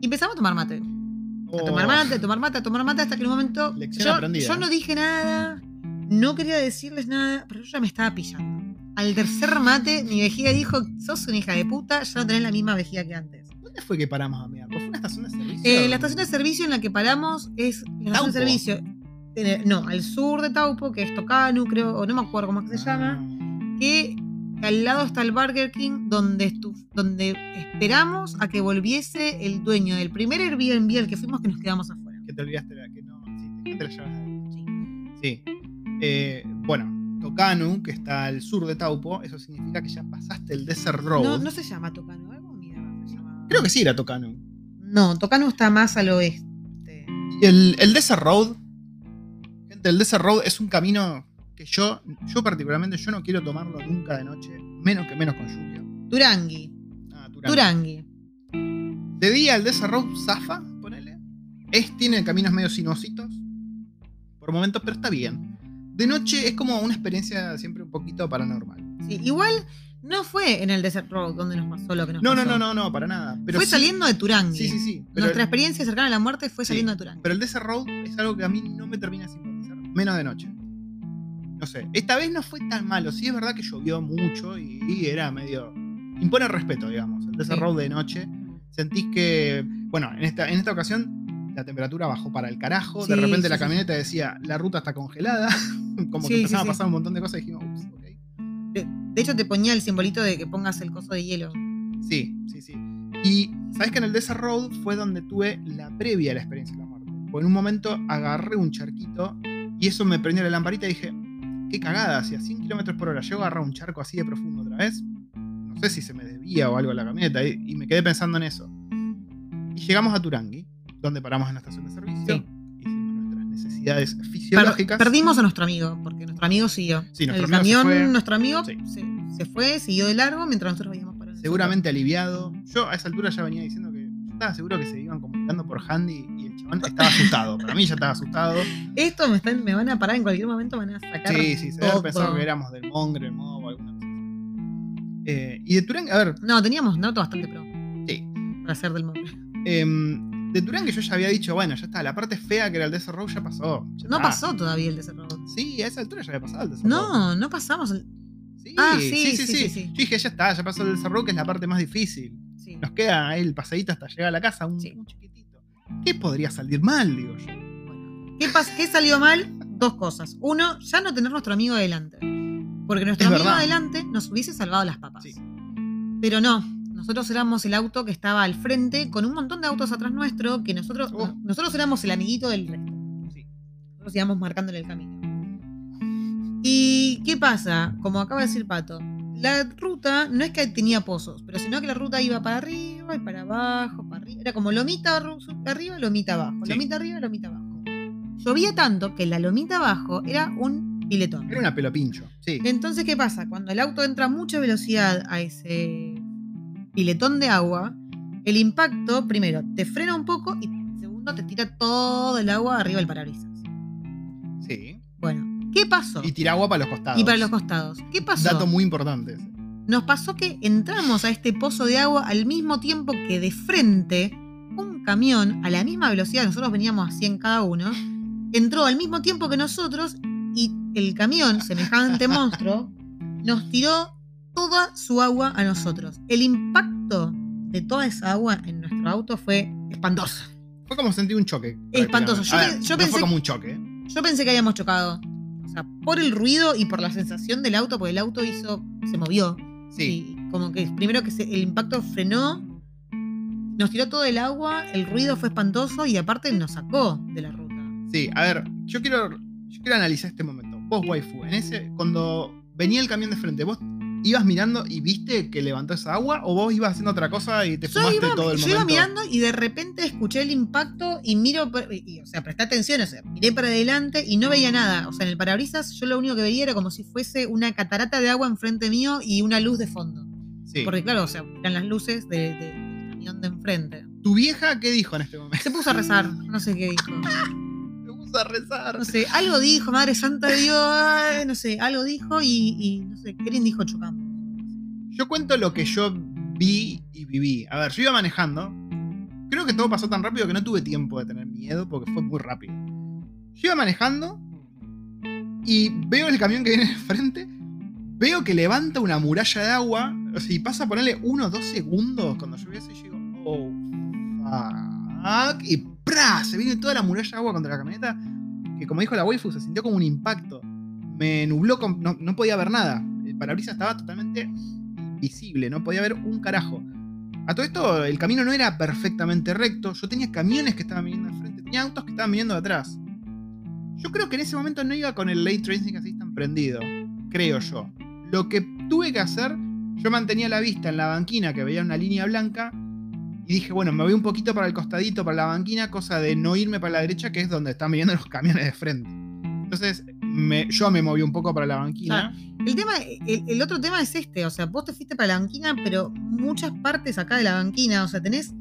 S1: Y empezamos a tomar mate. A tomar
S2: Oh,
S1: mate, a tomar mate, a tomar mate, hasta que en un momento.
S2: Lección
S1: Yo,
S2: aprendida.
S1: yo no dije nada, no quería decirles nada, pero yo ya me estaba pillando. Al tercer mate, mi vejiga dijo: sos una hija de puta, ya no tenés la misma vejiga que antes.
S2: ¿Dónde fue que paramos a mirar? ¿Fue una estación de servicio?
S1: Eh, la estación de servicio en la que paramos es la estación de servicio. eh, no, al sur de Taupo, que es Tocanu, creo, o no me acuerdo cómo es que se llama.
S2: Ah.
S1: Que al lado está el Burger King donde, donde esperamos a que volviese el dueño del primer Airbnb al que fuimos que nos quedamos afuera.
S2: Que te olvidaste la que no. Sí, te dejaste la adentro.
S1: Sí.
S2: Sí. Eh, bueno, Tocanu, que está al sur de Taupo, eso significa que ya pasaste el Desert Road.
S1: No, no se llama Tocanu, algo se llama.
S2: Creo que sí era Tocanu.
S1: No, Tocanu está más al oeste.
S2: Y el, el Desert Road, gente, el Desert Road es un camino que yo, yo particularmente, yo no quiero tomarlo nunca de noche, menos que menos con lluvia.
S1: Turangui.
S2: Ah.
S1: Turangui.
S2: De día el Desert Road zafa, ponele. Es, tiene caminos medio sinuositos, por momentos, pero está bien. De noche es como una experiencia siempre un poquito paranormal.
S1: Sí, igual no fue en el Desert Road donde nos pasó lo que nos
S2: No, no,
S1: pasó.
S2: no, no, no, para nada. Pero
S1: fue
S2: sí-
S1: saliendo de Turangui.
S2: Sí, sí, sí.
S1: Nuestra experiencia cercana a la muerte fue
S2: Sí.
S1: saliendo de Turangui.
S2: pero el Desert Road es algo que a mí no me termina de simpatizar, menos de noche. No sé, esta vez no fue tan malo. Sí es verdad que llovió mucho y, y era medio... Impone respeto, digamos. El
S1: Sí.
S2: Road de noche. Sentís que, bueno, en esta, en esta ocasión la temperatura bajó para el carajo. de repente
S1: sí,
S2: la camioneta decía, la ruta está congelada. Como que empezaban a pasar un montón de cosas y dijimos, ups, ok.
S1: De hecho, te ponía el simbolito de que pongas el coso de hielo.
S2: Sí, sí, sí. Y sabes que en el Desert Road fue donde tuve la previa a la experiencia de la muerte. Porque en un momento agarré un charquito y eso me prendió la lamparita y dije, qué cagada, si a 100 km por hora llego a agarrar un charco así de profundo otra vez, no sé si se me desvía o algo la camioneta. Y, y me quedé pensando en eso. Y llegamos a Turangui, donde paramos en la estación de servicio.
S1: Sí.
S2: Hicimos nuestras necesidades
S1: Per-
S2: fisiológicas.
S1: perdimos a nuestro amigo, porque nuestro amigo siguió.
S2: Sí, nuestro
S1: el
S2: amigo se
S1: camión,
S2: fue.
S1: nuestro amigo
S2: Sí.
S1: se, se fue, siguió de largo mientras nosotros veíamos para el
S2: seguramente aliviado. Yo a esa altura ya venía diciendo seguro que se iban comunicando por Handy y el chabón estaba asustado. Para mí ya estaba asustado.
S1: Esto me, están, me van a parar en cualquier momento, van a sacar.
S2: Sí, sí, se debe pensado que éramos del Mongre, el Mob o alguna cosa. Eh, y de Turán, a ver,
S1: No, teníamos auto bastante pro
S2: sí.
S1: para hacer del monte.
S2: em, de Turán que yo ya había dicho, bueno, ya está, la parte fea que era el Desert Road ya pasó. ya
S1: No
S2: está.
S1: pasó todavía el desarrollo.
S2: Sí, a esa altura ya había pasado el Desert Road.
S1: No, no pasamos. el-
S2: Sí,
S1: Ah,
S2: sí,
S1: sí,
S2: sí,
S1: sí, sí, sí.
S2: Yo dije, ya está, ya pasó el Desert Road, que es la parte más difícil.
S1: Sí.
S2: Nos queda el pasadito hasta llegar a la casa, un,
S1: Sí.
S2: un chiquitito. ¿Qué podría salir mal, digo yo?
S1: Bueno, ¿Qué, ¿Qué salió mal? Dos cosas. Uno, ya no tener nuestro amigo adelante. Porque nuestro
S2: Es
S1: amigo
S2: verdad.
S1: adelante nos hubiese salvado las papas.
S2: Sí.
S1: Pero no, nosotros éramos el auto que estaba al frente con un montón de autos atrás nuestro que nosotros,
S2: Oh.
S1: nosotros éramos el amiguito del resto.
S2: Sí.
S1: Nosotros íbamos marcándole el camino. ¿Y qué pasa? Como acaba de decir Pato, la ruta no es que tenía pozos, pero sino que la ruta iba para arriba y para abajo, para arriba. Era como lomita arriba, lomita abajo,
S2: Sí.
S1: lomita arriba, lomita abajo. Llovía tanto que la lomita abajo era un piletón.
S2: Era una pelo pincho. Sí.
S1: Entonces, ¿qué pasa? Cuando el auto entra a mucha velocidad a ese piletón de agua, el impacto, primero, te frena un poco y segundo, te tira todo el agua arriba del parabrisas.
S2: Sí.
S1: Bueno, ¿qué pasó?
S2: Y tira agua para los costados.
S1: Y para los costados. ¿Qué pasó?
S2: Dato muy importante.
S1: Nos pasó que entramos a este pozo de agua al mismo tiempo que de frente un camión a la misma velocidad, nosotros veníamos a 100 cada uno, entró al mismo tiempo que nosotros y el camión, semejante monstruo, nos tiró toda su agua a nosotros. El impacto de toda esa agua en nuestro auto fue espantoso.
S2: Fue como sentir un choque.
S1: Espantoso. Yo,
S2: A
S1: pe-
S2: ver,
S1: yo
S2: no
S1: pensé,
S2: fue como un choque.
S1: yo pensé que habíamos chocado. O sea, por el ruido y por la sensación del auto, porque el auto hizo. se movió.
S2: Sí.
S1: Y como que primero que se- el impacto frenó, nos tiró todo el agua, el ruido fue espantoso y aparte nos sacó de la ruta.
S2: Sí, a ver, yo quiero, yo quiero analizar este momento. Vos, waifu, en ese, cuando venía el camión de frente, ¿vos ibas mirando y viste que levantó esa agua? ¿O vos ibas haciendo otra cosa y te
S1: Yo
S2: fumaste
S1: iba,
S2: todo el
S1: yo
S2: momento?
S1: iba mirando y de repente escuché el impacto y miro, y, o sea, presté atención, o sea, miré para adelante y no veía nada. O sea, en el parabrisas yo lo único que veía era como si fuese una catarata de agua enfrente mío y una luz de fondo.
S2: Sí.
S1: Porque claro, o sea, eran las luces de- de- del camión de enfrente.
S2: ¿Tu vieja qué dijo en este momento?
S1: Se puso a rezar, no sé qué dijo.
S2: A rezar.
S1: No sé, algo dijo, Madre Santa de Dios, no sé, algo dijo y, y no sé, Keren dijo chocamos.
S2: Yo cuento lo que yo vi y viví. A ver, yo iba manejando. Creo que todo pasó tan rápido que no tuve tiempo de tener miedo porque fue muy rápido. Yo iba manejando y veo el camión que viene de frente. Veo que levanta una muralla de agua. O sea, y pasa a ponerle uno o dos segundos cuando yo veo eso y yo digo, oh, fuck. Y ¡pra! Se viene toda la muralla de agua contra la camioneta. Que como dijo la waifu, se sintió como un impacto. Me nubló, con- no, no podía ver nada. El parabrisas estaba totalmente visible, no podía ver un carajo. A todo esto, el camino no era perfectamente recto. Yo tenía camiones que estaban viniendo de frente, tenía autos que estaban viniendo de atrás. Yo creo que en ese momento no iba con el Late Tracing Assistant prendido. Creo yo. Lo que tuve que hacer, yo mantenía la vista en la banquina que veía una línea blanca. Y dije, bueno, me voy un poquito para el costadito, para la banquina, cosa de no irme para la derecha, que es donde están viniendo los camiones de frente. Entonces, me- yo me moví un poco para la banquina.
S1: El tema, el, el otro tema es este, o sea, vos te fuiste para la banquina, pero muchas partes acá de la banquina, o sea, tenés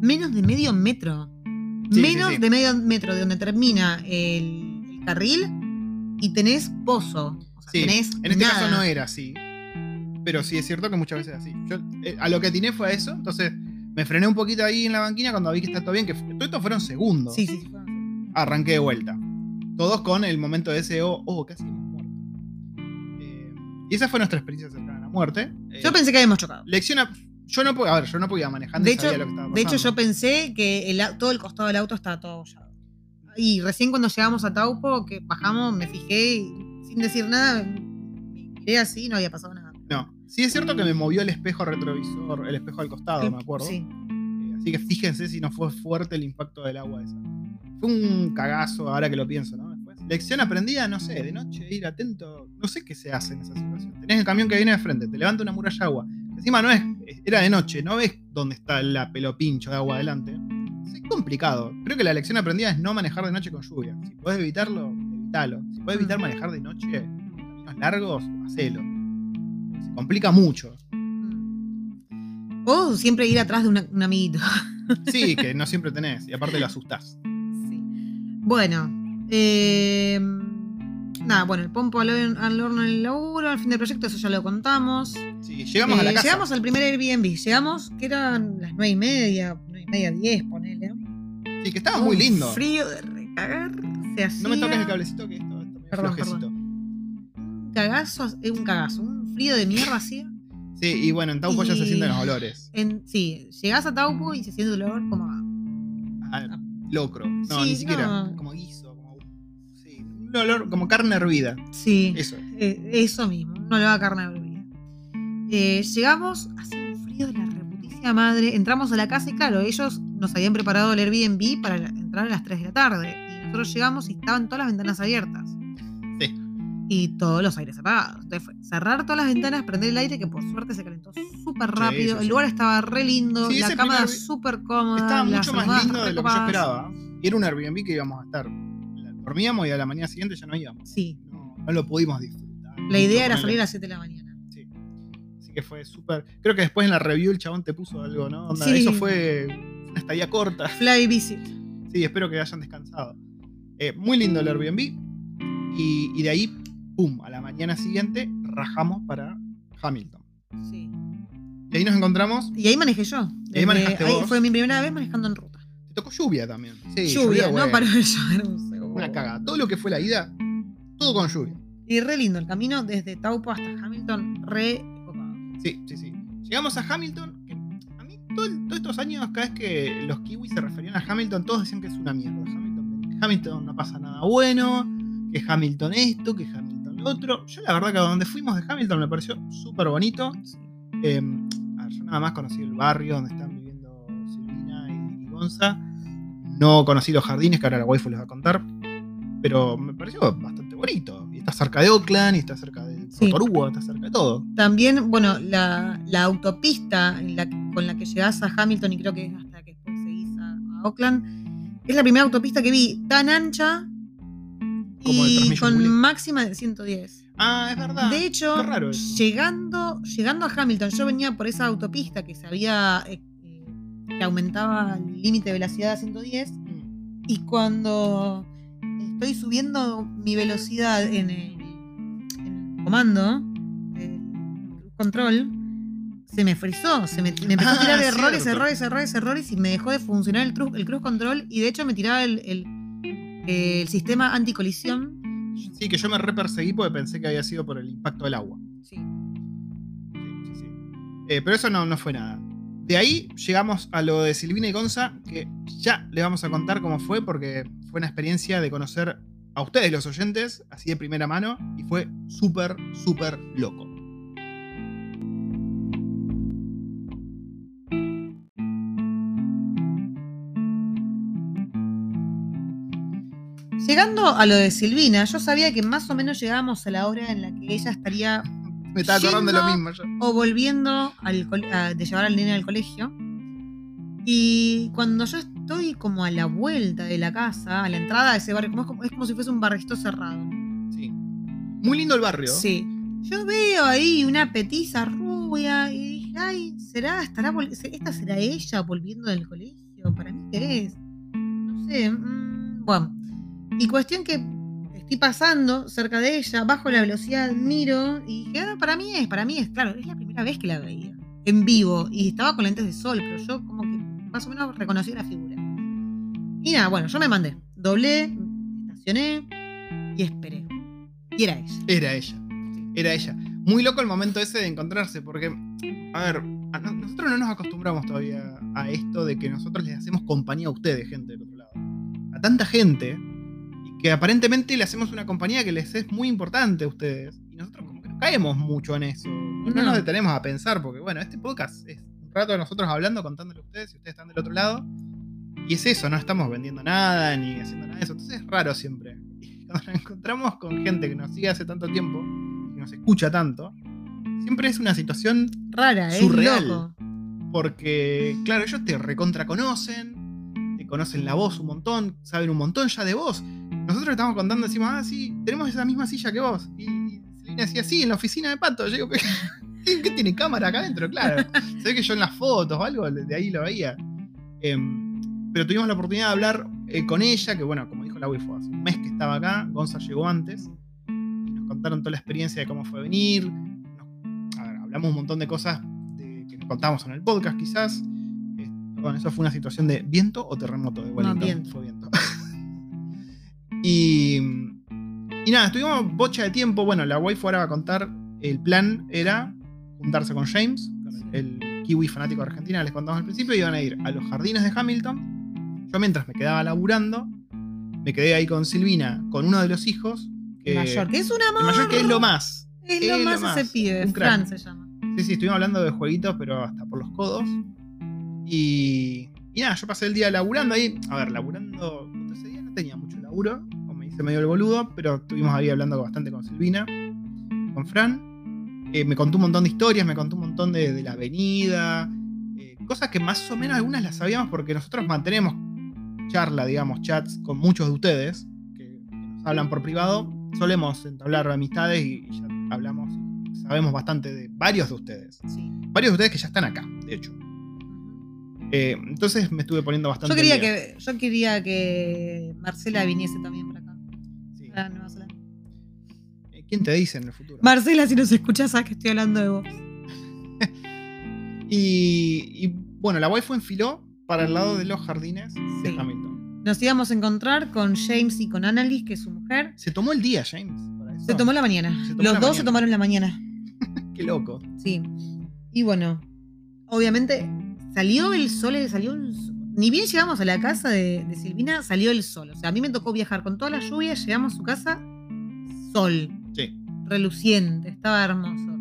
S1: menos de medio metro.
S2: Sí,
S1: menos
S2: sí, sí.
S1: de medio metro de donde termina el, el carril y tenés pozo. O sea,
S2: Sí,
S1: tenés
S2: en este
S1: nada.
S2: caso no era así. Pero sí es cierto que muchas veces es así. Yo eh, a lo que atiné fue a eso. Entonces me frené un poquito ahí en la banquina cuando vi que está todo bien. Que todo esto fueron segundos.
S1: Sí, sí, sí.
S2: Arranqué de vuelta. Todos con el momento de ese, oh, oh, casi hemos muerto. Eh, y esa fue nuestra experiencia cercana a la muerte. Eh,
S1: Yo pensé que habíamos chocado.
S2: Lección a- Yo no podía, a ver, yo no podía manejando
S1: De hecho,
S2: sabía lo que estaba
S1: de hecho, yo
S2: pasando.
S1: pensé que el todo el costado del auto estaba todo abollado. Y recién cuando llegamos a Taupo, que bajamos, me fijé y sin decir nada, miré así y no había pasado nada.
S2: No. Sí es cierto que me movió el espejo retrovisor, el espejo al costado, me acuerdo.
S1: Sí.
S2: Eh, Así que fíjense si no fue fuerte el impacto del agua esa. Fue un cagazo, ahora que lo pienso, ¿no? Después. Lección aprendida, no sé, de noche, ir atento. No sé qué se hace en esa situación. Tenés el camión que viene de frente, te levanta una muralla de agua. Encima no es, era de noche, no ves dónde está la pelopincho de agua adelante. Es complicado. Creo que la lección aprendida es no manejar de noche con lluvia. Si podés evitarlo, evitalo. Si podés evitar manejar de noche en caminos largos, hacelo. Complica mucho.
S1: Mm. O siempre ir atrás de una- un amiguito.
S2: Sí, que no siempre tenés. Y aparte lo asustás.
S1: Sí. Bueno, eh, nada, bueno, el pompo al, horno- al horno en el laburo, al fin del proyecto, eso ya lo contamos.
S2: Sí, llegamos a la
S1: Eh,
S2: casa.
S1: Llegamos al primer Airbnb, llegamos, que eran las nueve y media, nueve y media, diez, ponele.
S2: Sí, que estaba muy lindo.
S1: Frío de recagar, se hacía.
S2: No me toques el cablecito que esto, esto me
S1: Perdón,
S2: flojecito.
S1: Un cagazo, eh, un cagazo, un frío de mierda hacía.
S2: Sí, y bueno, en Taupo ya se sienten los olores.
S1: En, sí, llegás a Taupo y se siente el olor como a
S2: Ah, locro. No,
S1: Sí,
S2: ni siquiera.
S1: no.
S2: Como guiso, como. Sí, un olor como carne hervida.
S1: Sí,
S2: Eso.
S1: eh, eso mismo, le va a carne hervida. Eh, llegamos, hacía un frío de la reputicia madre, entramos a la casa y claro, ellos nos habían preparado el Airbnb para entrar a las 3 de la tarde. Y nosotros llegamos y estaban todas las ventanas abiertas. Y todos los aires apagados. Entonces fue cerrar todas las ventanas, prender el aire, que por suerte se calentó súper rápido.
S2: sí,
S1: el
S2: sí.
S1: lugar estaba re lindo, la cama
S2: primer-
S1: súper cómoda.
S2: Estaba mucho más lindo de lo que yo esperaba. Y era un Airbnb que íbamos a estar. Dormíamos y a la mañana siguiente ya no íbamos.
S1: Sí,
S2: No, no lo pudimos disfrutar.
S1: la idea era salir a las 7 de la mañana.
S2: Sí. Así que fue súper. Creo que después en la review el chabón te puso algo, ¿no? Onda. Eso fue una estadía corta.
S1: Fly Visit.
S2: Sí, espero que hayan descansado. Eh, muy lindo el Airbnb. Y, y de ahí, pum, a la mañana siguiente rajamos para Hamilton.
S1: Sí.
S2: Y ahí nos encontramos.
S1: Y ahí manejé yo.
S2: Y ahí manejaste
S1: ahí
S2: vos.
S1: fue mi primera vez manejando en ruta.
S2: Te tocó lluvia también. Sí,
S1: lluvia, no paró de llover un segundo.
S2: una cagada. Todo lo que fue la ida, todo con lluvia.
S1: Y re lindo, el camino desde Taupo hasta Hamilton, re copado.
S2: Sí, sí, sí. Llegamos a Hamilton. que a mí, todo todos estos años, cada vez que los kiwis se referían a Hamilton, todos decían que es una mierda. Hamilton, Hamilton no pasa nada bueno, que Hamilton esto, que Hamilton otro. Yo, la verdad, que a donde fuimos de Hamilton me pareció súper bonito. Eh, a ver, yo nada más conocí el barrio donde están viviendo Silvina y, y Gonza. No conocí los jardines, que ahora la waifu les va a contar. Pero me pareció bastante bonito. Y está cerca de Oakland, y está cerca de
S1: Sí.
S2: Está cerca de todo.
S1: También, bueno, la, la autopista en la- con la que llegás a Hamilton y creo que es hasta que después seguís a, a Oakland, es la primera autopista que vi tan ancha
S2: Como
S1: y con
S2: Bullet.
S1: máxima de 110.
S2: Ah, es verdad.
S1: De hecho,
S2: raro
S1: llegando, llegando a Hamilton, yo venía por esa autopista que se había eh, eh, que aumentaba el límite de velocidad a 110
S2: Mm.
S1: y cuando estoy subiendo mi velocidad en el, en el comando, el control, se me frizó, se me, me empezó a
S2: Ah,
S1: tirar errores,
S2: cierto.
S1: errores, errores, errores y me dejó de funcionar el, el cruise control y de hecho me tiraba el, el, el sistema anticolisión.
S2: Sí, que yo me reperseguí porque pensé que había sido por el impacto del agua.
S1: Sí.
S2: Sí, sí, sí. Eh, pero eso no, no fue nada. De ahí llegamos a lo de Silvina y Gonza, que ya le vamos a contar cómo fue, porque fue una experiencia de conocer a ustedes, los oyentes, así de primera mano, y fue súper, súper loco.
S1: Llegando a lo de Silvina, yo sabía que más o menos llegábamos a la hora en la que ella estaría
S2: Me estaba acordando de lo mismo yo.
S1: o volviendo al col- a- de llevar al nene al colegio. Y cuando yo estoy como a la vuelta de la casa, a la entrada de ese barrio, como es, como, es como si fuese un barrito cerrado.
S2: Sí. Muy lindo el barrio.
S1: Sí. Yo veo ahí una petiza rubia y dije, ay, ¿será, estará, esta será ella volviendo del colegio? ¿Para mí qué es? No sé. mm, bueno. Y cuestión que estoy pasando cerca de ella, bajo la velocidad, miro y dije, ah, para mí es, para mí es, claro, es la primera vez que la veía en vivo y estaba con lentes de sol, pero yo como que más o menos reconocí la figura. Y nada, bueno, yo me mandé, doblé, estacioné y esperé. Y era ella.
S2: Era ella. Era ella. Muy loco el momento ese de encontrarse, porque, a ver, a nosotros no nos acostumbramos todavía a esto de que nosotros les hacemos compañía a ustedes, gente del otro lado. A tanta gente, que aparentemente le hacemos una compañía que les es muy importante a ustedes. Y nosotros como que no caemos mucho en eso. No,
S1: No.
S2: nos detenemos a pensar, porque bueno, este podcast es un rato de nosotros hablando, contándole a ustedes, y ustedes están del otro lado. Y es eso, no estamos vendiendo nada ni haciendo nada de eso. Entonces es raro siempre. Y cuando nos encontramos con gente que nos sigue hace tanto tiempo, que nos escucha tanto, siempre es una situación
S1: Rara, es
S2: Surreal.
S1: loco.
S2: porque, claro, ellos te recontra conocen, te conocen la voz un montón, saben un montón ya de vos. Nosotros estamos contando, decimos, ah, sí, tenemos esa misma silla que vos. Y Selena decía, sí, en la oficina de Pato. Yo digo, ¿qué, qué tiene cámara acá adentro? Claro. Se ve que yo en las fotos o algo, de ahí lo veía. Em, pero tuvimos la oportunidad de hablar eh, con ella, que bueno, como dijo la fue hace un mes que estaba acá, Gonza llegó antes, y nos contaron toda la experiencia de cómo fue venir. Nos- a ver, hablamos un montón de cosas de- que nos contamos en el podcast, quizás. Eh, perdón, eso fue una situación de viento o terremoto de Wellington.
S1: viento.
S2: Fue viento. y, y nada, estuvimos bocha de tiempo. Bueno, la waifu ahora va a contar. El plan era juntarse con James, con el, el kiwi fanático de Argentina, les contamos al principio, y iban a ir a los jardines de Hamilton. Yo mientras me quedaba laburando, me quedé ahí con Silvina, con uno de los hijos. Que,
S1: mayor, que es un
S2: el
S1: amor.
S2: mayor que es lo más.
S1: Es
S2: es
S1: lo más
S2: más,
S1: ese pibe. Fran se llama.
S2: Sí, sí, estuvimos hablando de jueguitos, pero hasta por los codos. Y, y nada, yo pasé el día laburando ahí. A ver, laburando. O me hice medio el boludo, pero estuvimos ahí hablando bastante con Silvina, con Fran. Eh, me contó un montón de historias, me contó un montón de, de la avenida, eh, cosas que más o menos algunas las sabíamos porque nosotros mantenemos charla, digamos, chats con muchos de ustedes que, que nos hablan por privado. Solemos entablar amistades y, y ya hablamos y sabemos bastante de varios de ustedes.
S1: Sí.
S2: Varios de ustedes que ya están acá, de hecho. Eh, entonces me estuve poniendo bastante.
S1: Yo quería,
S2: día.
S1: que, yo quería que Marcela viniese también para acá.
S2: Sí.
S1: para Nueva Zelanda.
S2: Eh, ¿Quién te dice en el futuro?
S1: Marcela, si nos escuchas, sabes que estoy hablando de vos.
S2: Y, y, bueno, la waifu enfiló para el lado de los jardines de. Hamilton.
S1: Nos íbamos a encontrar con James y con Annalise, que es su mujer.
S2: Se tomó el día, James. para eso.
S1: Se tomó la mañana.
S2: Tomó
S1: Los
S2: la
S1: dos se tomaron la mañana.
S2: Qué loco.
S1: Sí. Y bueno, obviamente salió el sol, eh, salió un Ni bien llegamos a la casa de, de Silvina, salió el sol. O sea, a mí me tocó viajar con toda la lluvia, llegamos a su casa, sol,
S2: Sí.
S1: reluciente, estaba hermoso.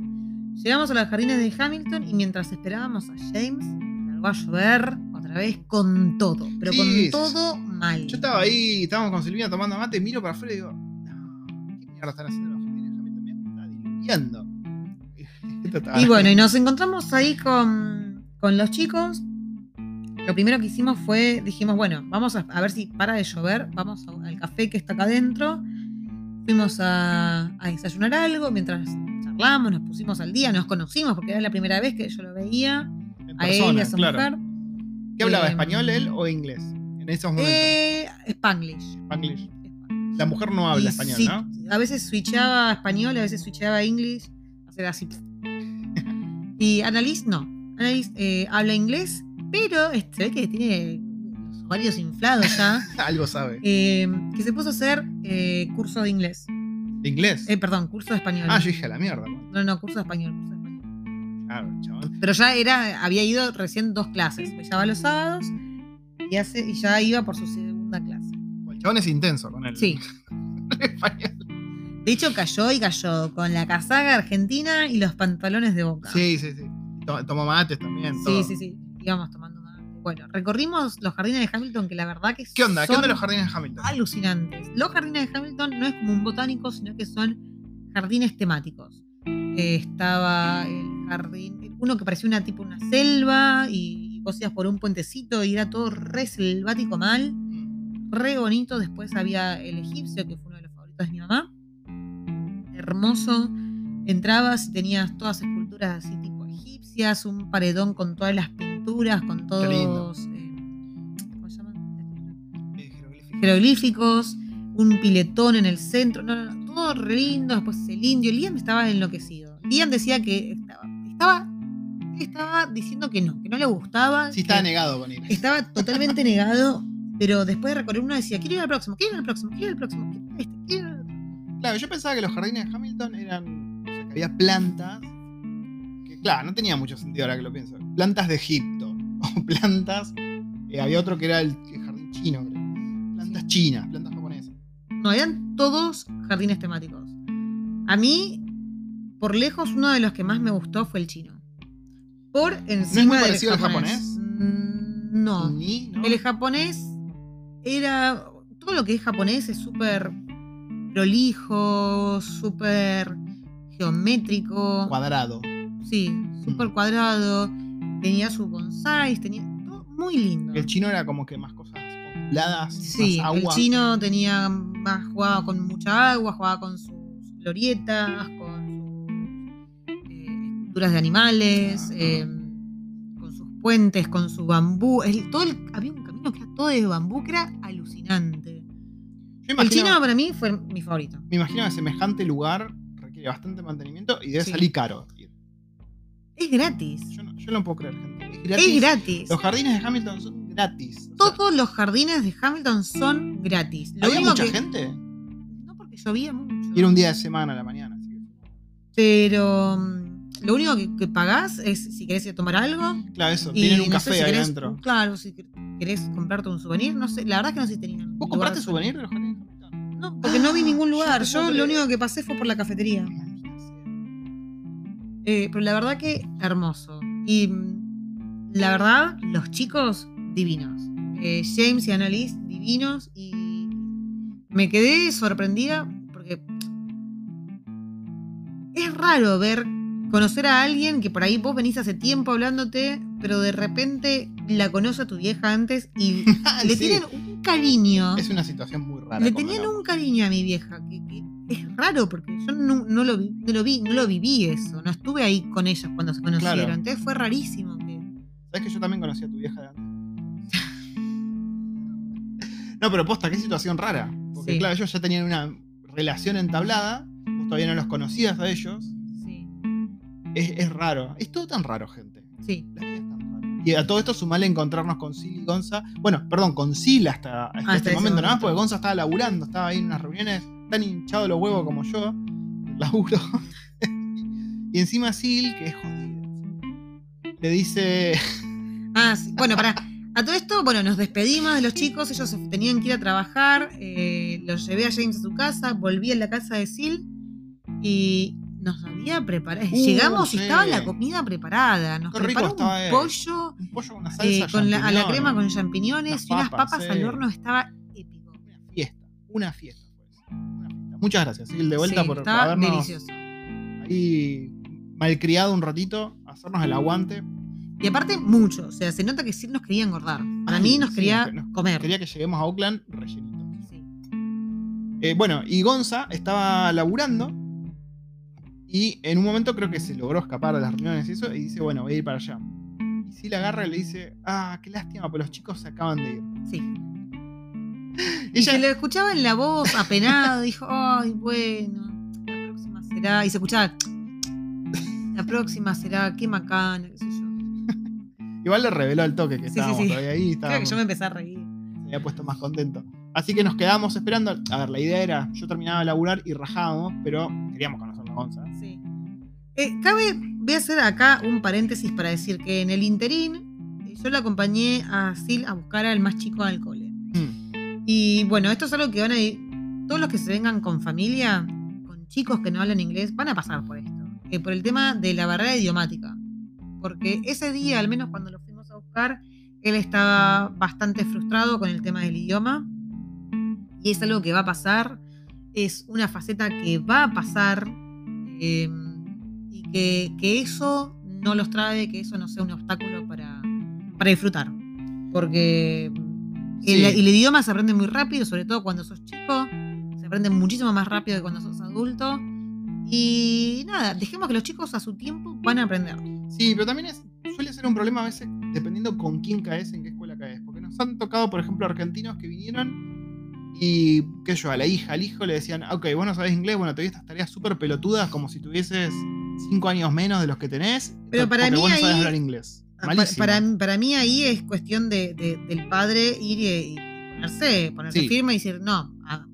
S1: Llegamos a los jardines de Hamilton y mientras esperábamos a James, largó a llover otra vez con todo, pero
S2: Sí,
S1: con todo mal.
S2: Yo estaba ahí, estábamos con Silvina tomando mate, miro para afuera y digo, no, ¿qué mierda están haciendo los jardines de Hamilton? Cómo Está diluviando.
S1: Y bueno, y nos encontramos ahí con, con los chicos. Lo primero que hicimos fue, dijimos, bueno, vamos a, a ver si para de llover, vamos a- al café que está acá adentro. Fuimos a, a desayunar algo, mientras charlamos, nos pusimos al día, nos conocimos, porque era la primera vez que yo lo veía,
S2: en
S1: a él y a su
S2: claro.
S1: mujer.
S2: ¿Qué hablaba,
S1: Eh,
S2: español él o inglés? En esos momentos.
S1: Eh, Spanglish.
S2: Spanglish. La mujer no habla
S1: Y
S2: español, ¿no?
S1: A veces switchaba a español, a veces switchaba a inglés. Hacer así. Y Annalise no. Eh, habla inglés, pero se ve que tiene los ovarios inflados ya.
S2: Algo sabe.
S1: eh, que se puso a hacer eh, curso de inglés.
S2: ¿De inglés?
S1: Eh, perdón, curso de español.
S2: ah, yo dije a la mierda. man.
S1: No, no, curso de español, curso de español.
S2: Claro, chabón.
S1: Pero ya era, había ido recién dos clases. Ya va los sábados y, hace, y ya iba por su segunda clase.
S2: El chabón es intenso con él.
S1: Sí.
S2: español.
S1: De hecho, cayó y cayó con la casaca argentina y los pantalones de boca.
S2: Sí, sí, sí. To- Tomó mates también.
S1: Sí,
S2: todo.
S1: sí, sí. Íbamos tomando mate. Bueno, recorrimos los jardines de Hamilton, que la verdad que
S2: ¿Qué onda? ¿Qué
S1: son
S2: onda los jardines de Hamilton?
S1: alucinantes. Los jardines de Hamilton no es como un botánico, sino que son jardines temáticos. Eh, estaba el jardín, uno que parecía una tipo una selva y vos ibas por un puentecito y era todo re selvático mal, re bonito. Después había el egipcio, que fue uno de los favoritos de mi mamá. Hermoso. Entrabas y tenías todas esculturas así un paredón con todas las pinturas, con todos... eh, ¿Cómo se llaman?
S2: Eh, jeroglífico.
S1: jeroglíficos, un piletón en el centro, no, no, no, todo re lindo, después el indio, Liam estaba enloquecido. Liam decía que estaba, estaba, estaba diciendo que no, que no le gustaba.
S2: Sí, estaba negado con
S1: estaba totalmente negado, pero después de recorrer uno decía, quiero ir al próximo, quiero ir al próximo, quiero ir al próximo, quiero ir a este, quiero ir al otro".
S2: Claro, yo pensaba que los jardines de Hamilton eran. O sea, que había plantas. Claro, no tenía mucho sentido ahora que lo pienso. Plantas de Egipto. O plantas. eh, había otro que era el, jardín chino, creo. Plantas chinas, plantas japonesas.
S1: No, eran todos jardines temáticos. A mí, por lejos, uno de los que más me gustó fue el chino. Por encima
S2: muy
S1: del
S2: parecido al
S1: japonés. Mm, No.
S2: Ni, ¿no?
S1: El japonés era. Todo lo que es japonés es súper prolijo, súper geométrico.
S2: Cuadrado.
S1: Sí, súper cuadrado. Tenía su bonsai, tenía todo muy lindo.
S2: El chino era como que más cosas onduladas,
S1: Sí,
S2: más
S1: el
S2: agua.
S1: chino tenía más, jugaba con mucha agua, jugaba con sus glorietas, con sus eh, esculturas de animales, eh, con sus puentes, con su bambú. El- todo el- había un camino que era todo de bambú que era alucinante. El chino para mí fue mi favorito.
S2: me imagino que semejante lugar requiere bastante mantenimiento y debe
S1: Sí.
S2: salir caro.
S1: Es gratis.
S2: Yo no, yo no puedo creer, gente. Es gratis.
S1: Es gratis.
S2: Los jardines de Hamilton son gratis. O sea,
S1: Todos los jardines de Hamilton son gratis. Lo
S2: ¿Había
S1: único
S2: mucha
S1: que-
S2: gente?
S1: No porque llovía mucho.
S2: Y era un día de semana a la mañana. Así que...
S1: Pero mm, lo único que, que pagás es si querés ir a tomar algo.
S2: Claro, eso.
S1: Y
S2: Tienen un
S1: no
S2: café
S1: si
S2: ahí
S1: querés-
S2: adentro.
S1: Claro, si querés comprarte un souvenir, no sé. La verdad es que no sé si tenían.
S2: ¿Vos
S1: lugar
S2: compraste
S1: de
S2: souvenir de los jardines de Hamilton?
S1: No, porque no vi ningún
S2: Ah, yo
S1: lugar. Yo, lo único que pasé fue por la cafetería. Eh, pero la verdad que hermoso. Y mm, la verdad, los chicos divinos. Eh, James y Annalise divinos. Y me quedé sorprendida porque es raro ver, conocer a alguien que por ahí vos venís hace tiempo hablándote, pero de repente la conoce a tu vieja antes y le
S2: Sí.
S1: tienen un cariño.
S2: Es una situación muy rara.
S1: Le tenían un cariño a mi vieja, es raro porque yo no, no lo, vi- no lo vi, no lo viví eso, no estuve ahí con ellos cuando se conocieron,
S2: Claro.
S1: entonces fue rarísimo. que-
S2: ¿Sabes que yo también conocí a tu vieja de antes? no, pero posta, qué situación rara. Porque
S1: Sí.
S2: claro, ellos ya tenían una relación entablada, vos todavía no los conocías a ellos.
S1: Sí,
S2: Es, es raro. Es todo tan raro, gente.
S1: sí.
S2: La vida es tan rara. Y a todo esto sumale encontrarnos con Sil y Gonza. Bueno, perdón, con Sil hasta, hasta
S1: Hasta
S2: este
S1: ese
S2: momento, nada más
S1: momento.
S2: porque Gonza estaba laburando, estaba ahí en unas reuniones tan hinchado los huevos como yo, laburo. y encima Sil, que es jodida, le dice.
S1: Ah, sí. Bueno, para. A todo esto, bueno, nos despedimos de los chicos, ellos tenían que ir a trabajar, eh, los llevé a James a su casa, volví a la casa de Sil y nos había preparado.
S2: Uh,
S1: Llegamos y estaba la comida preparada, nos
S2: Qué
S1: preparó un
S2: eh.
S1: pollo
S2: Un pollo con una
S1: eh,
S2: salsa.
S1: con la, a la crema con champiñones
S2: Las
S1: y unas
S2: papas,
S1: papas
S2: sí.
S1: al horno, estaba épico.
S2: Una fiesta, una fiesta. Muchas gracias, Sil, de vuelta
S1: Sí,
S2: por habernos
S1: delicioso.
S2: ahí malcriado un ratito, hacernos el aguante.
S1: Y aparte, mucho. O sea, se nota que Sil nos quería engordar. Para mí nos
S2: sí,
S1: quería
S2: nos-
S1: comer.
S2: Quería que lleguemos a Oakland rellenito.
S1: Sí.
S2: Eh, bueno, y Gonza estaba laburando y en un momento creo que se logró escapar de las reuniones y eso, y dice, bueno, voy a ir para allá. Y si la agarra y le dice, ah, qué lástima, pero los chicos se acaban de ir.
S1: Sí.
S2: Y
S1: se le escuchaba en la voz apenado, dijo, ay, bueno, la próxima será. Y se escuchaba, la próxima será, qué macana, qué sé yo.
S2: igual le reveló el toque que
S1: Sí,
S2: estábamos
S1: sí.
S2: todavía ahí,
S1: Creo
S2: estábamos,
S1: que yo me empecé a reír.
S2: se había puesto más contento. Así que nos quedamos esperando. A ver, la idea era, yo terminaba de laburar y rajábamos, pero queríamos conocer a Gonza.
S1: Sí. Eh, cabe, voy a hacer acá un paréntesis para decir que en el interín eh, yo le acompañé a Sil a buscar al más chico al cole. Y bueno, esto es algo que van a ir. Todos los que se vengan con familia, con chicos que no hablan inglés, van a pasar por esto. Eh, por el tema de la barrera idiomática. Porque ese día, al menos cuando lo fuimos a buscar, él estaba bastante frustrado con el tema del idioma. Y es algo que va a pasar. Es una faceta que va a pasar. eh, y que, que eso no los trae, que eso no sea un obstáculo para, para disfrutar. Porque
S2: Sí.
S1: el idioma se aprende muy rápido, sobre todo cuando sos chico. Se aprende muchísimo más rápido que cuando sos adulto. Y nada, dejemos que los chicos a su tiempo van a aprender.
S2: Sí, pero también es, suele ser un problema a veces dependiendo con quién caes, en qué escuela caes. Porque nos han tocado, por ejemplo, argentinos que vinieron y, qué sé yo, a la hija, al hijo le decían, "Ah, ok, vos no sabés inglés, bueno, te doy estas tareas súper pelotudas como si tuvieses cinco años menos de los que tenés.
S1: Pero para mí
S2: vos no sabés
S1: ahí-
S2: hablar inglés. Malísimo.
S1: Para, para mí ahí es cuestión de, de- del padre ir y, ponerse, ponerse
S2: Sí.
S1: firme y decir, no, a-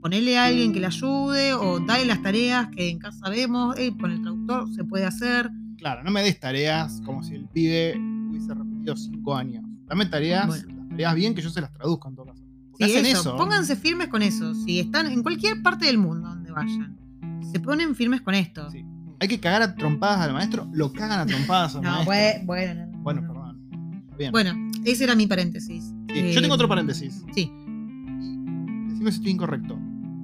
S1: ponerle a alguien que le ayude o dale las tareas que en casa vemos, eh, con el traductor se puede hacer.
S2: Claro, no me des tareas como si el pibe hubiese repetido cinco años. Dame tareas,
S1: Bueno.
S2: las tareas bien que yo se las traduzco en todo caso. Porque
S1: Sí,
S2: hacen
S1: eso,
S2: eso.
S1: pónganse firmes con eso. Si están en cualquier parte del mundo donde vayan, se ponen firmes con esto.
S2: Sí. Hay que cagar a trompadas al maestro, lo cagan a trompadas al
S1: No,
S2: maestro.
S1: bue- bueno, no, no,
S2: Bueno,
S1: no.
S2: perdón. Bien.
S1: Bueno, ese era mi paréntesis.
S2: Sí,
S1: Eh,
S2: yo tengo otro paréntesis.
S1: Sí,
S2: Decime si estoy incorrecto.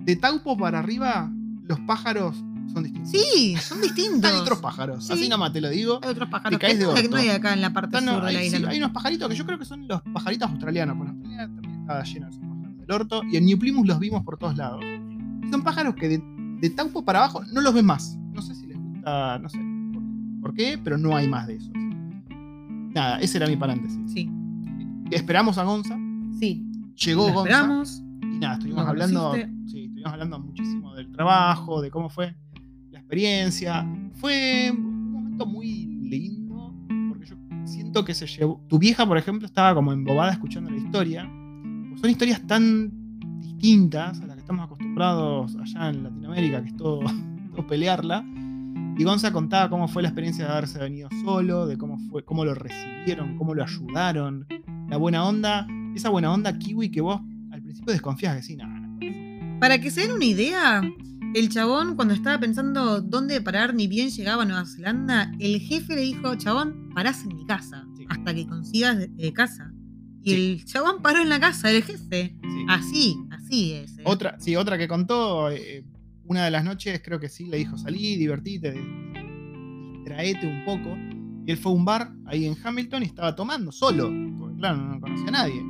S2: De Taupo para arriba, los pájaros son distintos.
S1: sí, son distintos.
S2: Hay otros pájaros,
S1: Sí.
S2: así nomás te lo digo.
S1: Hay otros pájaros
S2: Te caes
S1: que
S2: de
S1: no hay-
S2: orto.
S1: no hay acá en la parte
S2: Están-
S1: sur de la
S2: hay,
S1: isla.
S2: sí,
S1: no.
S2: hay unos pajaritos que yo creo que son los pajaritos australianos. Pues Australia también estaba lleno de esos pájaros del orto. Y en New Plymouth los vimos por todos lados. Son pájaros que de, de Taupo para abajo no los ves más. No sé si no sé por, por qué, pero no hay más de esos. Nada, ese era mi paréntesis.
S1: Sí,
S2: Esperamos a Gonza.
S1: sí.
S2: Llegó Gonza.
S1: esperamos.
S2: Y nada, estuvimos
S1: ¿Lo
S2: hablando. Sí, estuvimos hablando muchísimo del trabajo, de cómo fue la experiencia. Fue un momento muy lindo. Porque yo siento que se llevó. Tu vieja, por ejemplo, estaba como embobada escuchando la historia. Pues son historias tan distintas a las que estamos acostumbrados allá en Latinoamérica, que es todo, todo pelearla. Y Gonza contaba cómo fue la experiencia de haberse venido solo, de cómo fue, cómo lo recibieron, cómo lo ayudaron, la buena onda, esa buena onda kiwi que vos al principio desconfías que sí, nada, no.
S1: Para que se den una idea, el chabón cuando estaba pensando dónde parar ni bien llegaba a Nueva Zelanda, el jefe le dijo, chabón, parás en mi casa
S2: Sí.
S1: hasta que consigas de- de casa. Y
S2: Sí.
S1: el chabón paró en la casa del jefe.
S2: Sí.
S1: Así, así es. ¿eh?
S2: Otra, sí, otra que contó, eh, una de las noches creo que sí le dijo salí, divertite, distraete un poco. Y él fue a un bar ahí en Hamilton y estaba tomando solo, porque claro, no conocía a nadie.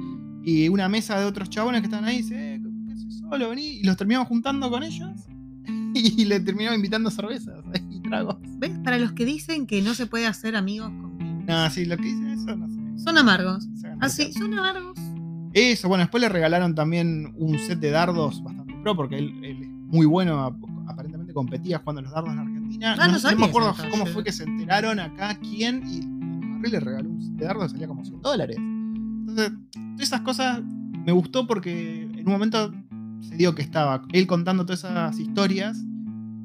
S2: Y una mesa de otros chabones que estaban ahí dice, eh, ¿qué haces solo? Vení. Y los terminamos juntando con ellos y le terminaba invitando cervezas y tragos.
S1: ¿Ves? Para los que dicen que no se puede hacer amigos con.
S2: No, sí, lo que dicen eso, no sé.
S1: Son amargos.
S2: respeto.
S1: son amargos.
S2: Eso, bueno, después le regalaron también un set de dardos bastante pro, porque él, muy bueno, ap- aparentemente competía jugando los dardos en Argentina.
S1: Ah, no sabía
S2: me acuerdo cómo fue que se enteraron acá quién y mujer le regaló un dardos que salía como 100 dólares. Entonces, todas esas cosas me gustó porque en un momento se dio que estaba él contando todas esas historias.